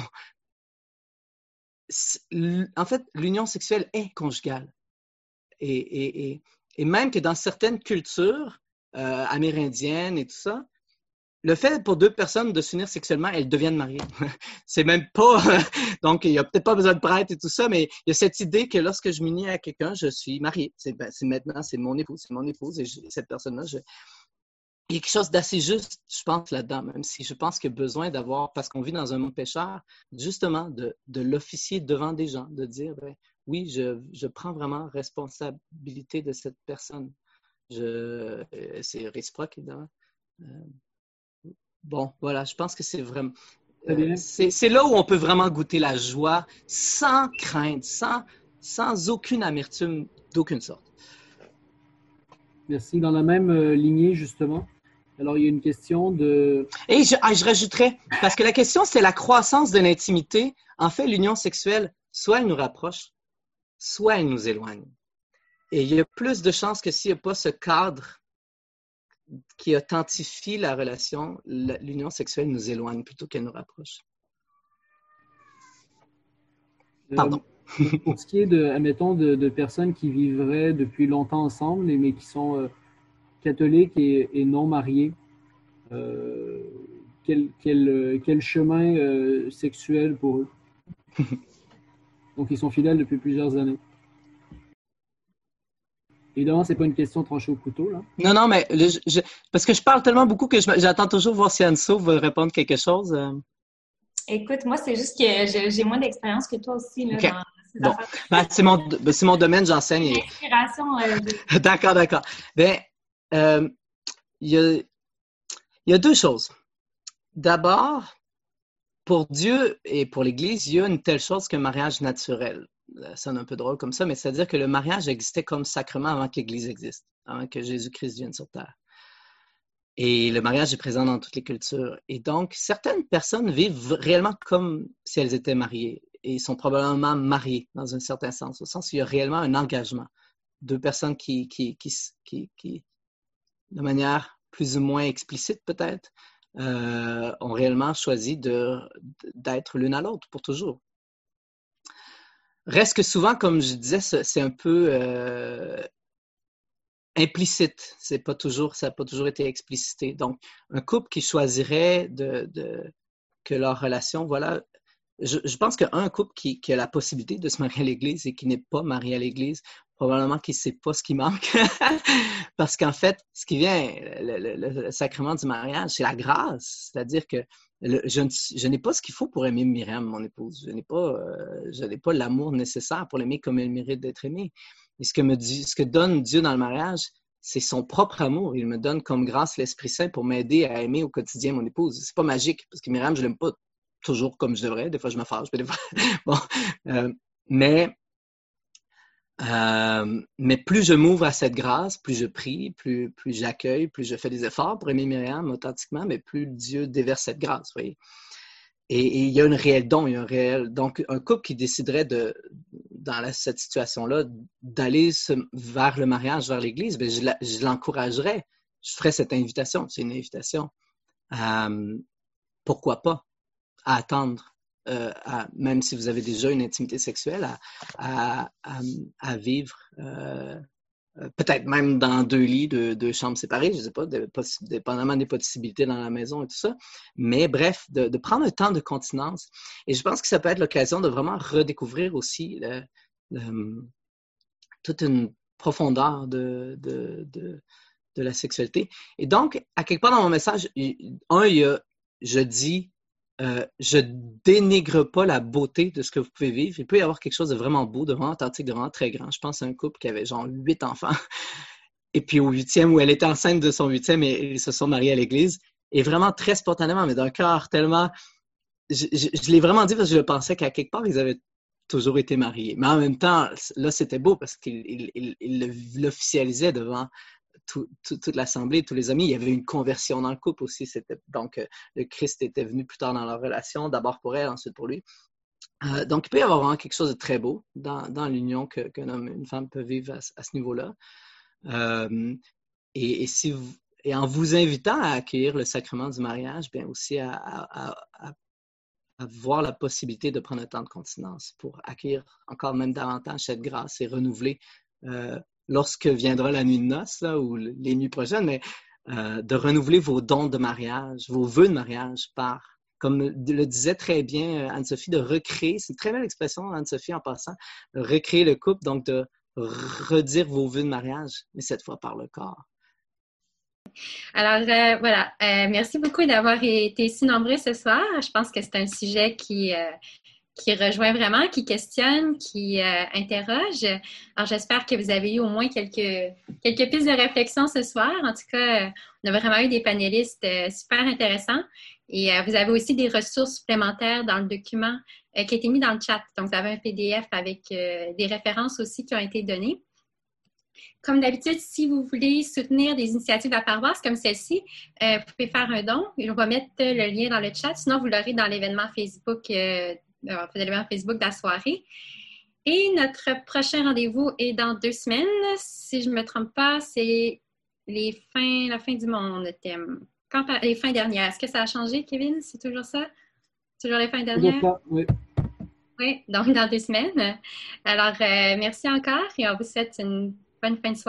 Speaker 2: En fait, l'union sexuelle est conjugale. Et, même que dans certaines cultures euh, amérindiennes et tout ça, le fait pour deux personnes de s'unir sexuellement, elles deviennent mariées. c'est même pas. donc, il n'y a peut-être pas besoin de prêtre et tout ça, mais il y a cette idée que lorsque je m'unis à quelqu'un, je suis marié. C'est ben, maintenant, c'est mon épouse, c'est mon épouse, et cette personne-là, il y a quelque chose d'assez juste, je pense, là-dedans, même si je pense qu'il y a besoin d'avoir, parce qu'on vit dans un monde pécheur, justement, de, l'officier devant des gens, de dire, ben, oui, je, prends vraiment responsabilité de cette personne. Euh, c'est réciproque, évidemment. Euh, Bon, voilà, je pense que c'est vraiment. Euh, c'est là où on peut vraiment goûter la joie sans crainte, sans, sans aucune amertume d'aucune sorte.
Speaker 5: Merci. Dans la même euh, lignée, justement, alors il y a une question de.
Speaker 2: Et je, ah, je rajouterais, parce que la question, c'est la croissance de l'intimité. En fait, l'union sexuelle, soit elle nous rapproche, soit elle nous éloigne. Et il y a plus de chances que s'il n'y a pas ce cadre qui authentifie la relation, l'union sexuelle nous éloigne plutôt qu'elle nous rapproche.
Speaker 5: Euh, Pardon. pour ce qui est de, admettons, de, personnes qui vivraient depuis longtemps ensemble, mais qui sont euh, catholiques et, non mariées, euh, quel, quel, chemin sexuel pour eux? Donc, ils sont fidèles depuis plusieurs années. Évidemment, ce n'est pas une question tranchée au couteau. Là.
Speaker 2: Non, non, mais parce que je parle tellement beaucoup que j'attends toujours voir si Anso va répondre quelque chose. Euh.
Speaker 3: Écoute, moi, c'est juste que j'ai moins d'expérience que toi aussi. Là,
Speaker 2: bon. Ben, c'est mon, ben, mon, domaine, j'enseigne.
Speaker 3: Inspiration. Euh,
Speaker 2: d'accord, d'accord. Ben, euh, il y, a, y a deux choses. D'abord, pour Dieu et pour l'Église, il y a une telle chose qu'un mariage naturel. Ça sonne un peu drôle comme ça, mais c'est-à-dire que le mariage existait comme sacrement avant que l'Église existe, avant que Jésus-Christ vienne sur terre. Et le mariage est présent dans toutes les cultures. Et donc, certaines personnes vivent réellement comme si elles étaient mariées et sont probablement mariées dans un certain sens, au sens où il y a réellement un engagement. Deux personnes qui, de manière plus ou moins explicite peut-être, euh, ont réellement choisi d'être l'une à l'autre pour toujours. Reste que souvent, comme je disais, c'est un peu euh, implicite. C'est pas toujours, ça n'a pas toujours été explicité. Donc, un couple qui choisirait que leur relation, voilà, je, pense qu'un couple qui, a la possibilité de se marier à l'Église et qui n'est pas marié à l'Église, probablement qu'il ne sait pas ce qui manque. Parce qu'en fait, ce qui vient, le sacrement du mariage, c'est la grâce. C'est-à-dire que je, n'ai pas ce qu'il faut pour aimer Myriam, mon épouse. Je n'ai pas, euh, pas l'amour nécessaire pour l'aimer comme elle mérite d'être aimée. Et ce que, me ce que donne Dieu dans le mariage, c'est son propre amour. Il me donne comme grâce l'Esprit Saint pour m'aider à aimer au quotidien mon épouse. C'est pas magique, parce que Myriam, je l'aime pas toujours comme je devrais. Des fois, je me fâche. Des fois... bon. Euh, mais euh, mais plus je m'ouvre à cette grâce, plus je prie, plus, plus j'accueille, plus je fais des efforts pour aimer Myriam authentiquement, mais plus Dieu déverse cette grâce. Voyez. Et, il y a un réel don, il y a un réel. Donc, un couple qui déciderait de, dans cette situation-là, d'aller vers le mariage, vers l'Église, ben, je l'encouragerais. Je ferais cette invitation. C'est une invitation. Euh, pourquoi pas? À attendre euh, même si vous avez déjà une intimité sexuelle, à, vivre euh, euh, peut-être même dans deux lits, deux, chambres séparées, je ne sais pas, dépendamment des possibilités dans la maison et tout ça. Mais bref, de, prendre un temps de continence. Et je pense que ça peut être l'occasion de vraiment redécouvrir aussi toute une profondeur de, de, la sexualité. Et donc, à quelque part dans mon message, un, il y a, je dis euh, je dénigre pas la beauté de ce que vous pouvez vivre. Il peut y avoir quelque chose de vraiment beau, de vraiment authentique, de vraiment très grand. Je pense à un couple qui avait genre huit enfants. et puis au huitième, où elle était enceinte de son huitième et ils se sont mariés à l'église. Et vraiment très spontanément, mais d'un cœur tellement. Je, l'ai vraiment dit parce que je pensais qu'à quelque part, ils avaient toujours été mariés. Mais en même temps, là, c'était beau parce qu'il il, l'officialisait devant toute l'assemblée, tous les amis. Il y avait une conversion dans le couple aussi. Donc, euh, le Christ était venu plus tard dans leur relation, d'abord pour elle, ensuite pour lui. Euh, donc, il peut y avoir vraiment quelque chose de très beau dans, l'union qu'un homme et une femme peuvent vivre à, ce niveau-là. Euh, et, si et en vous invitant à accueillir le sacrement du mariage, bien aussi à, voir la possibilité de prendre un temps de continence pour accueillir encore même davantage cette grâce et renouveler lorsque viendra la nuit de noces ou les nuits prochaines, mais de renouveler vos dons de mariage, vos vœux de mariage par comme le disait très bien euh, Anne-Sophie, de recréer, c'est une très belle expression, Anne-Sophie, en passant, de recréer le couple, donc de redire vos vœux de mariage, mais cette fois par le corps.
Speaker 1: Alors, euh, voilà, euh, merci beaucoup d'avoir été si nombreux ce soir. Je pense que c'est un sujet qui, qui rejoint vraiment, qui questionne, qui interroge. Alors, j'espère que vous avez eu au moins quelques, quelques pistes de réflexion ce soir. En tout cas, on a vraiment eu des panélistes super intéressants. Et euh, vous avez aussi des ressources supplémentaires dans le document euh, qui a été mis dans le chat. Donc, vous avez un PDF avec euh, des références aussi qui ont été données. Comme d'habitude, si vous voulez soutenir des initiatives à paroisse comme celle-ci, vous pouvez faire un don. Je vais mettre le lien dans le chat. Sinon, vous l'aurez dans l'événement Facebook, l'événement Facebook de la soirée. Et notre prochain rendez-vous est dans deux semaines. Si je ne me trompe pas, c'est les fins, la fin du monde, le thème. Quand les fins dernières, est-ce que ça a changé, Kevin? C'est toujours ça? Toujours les fins dernières?
Speaker 5: oui.
Speaker 1: Oui, donc dans deux semaines. Alors, euh, merci encore et on vous souhaite une bonne fin de soirée.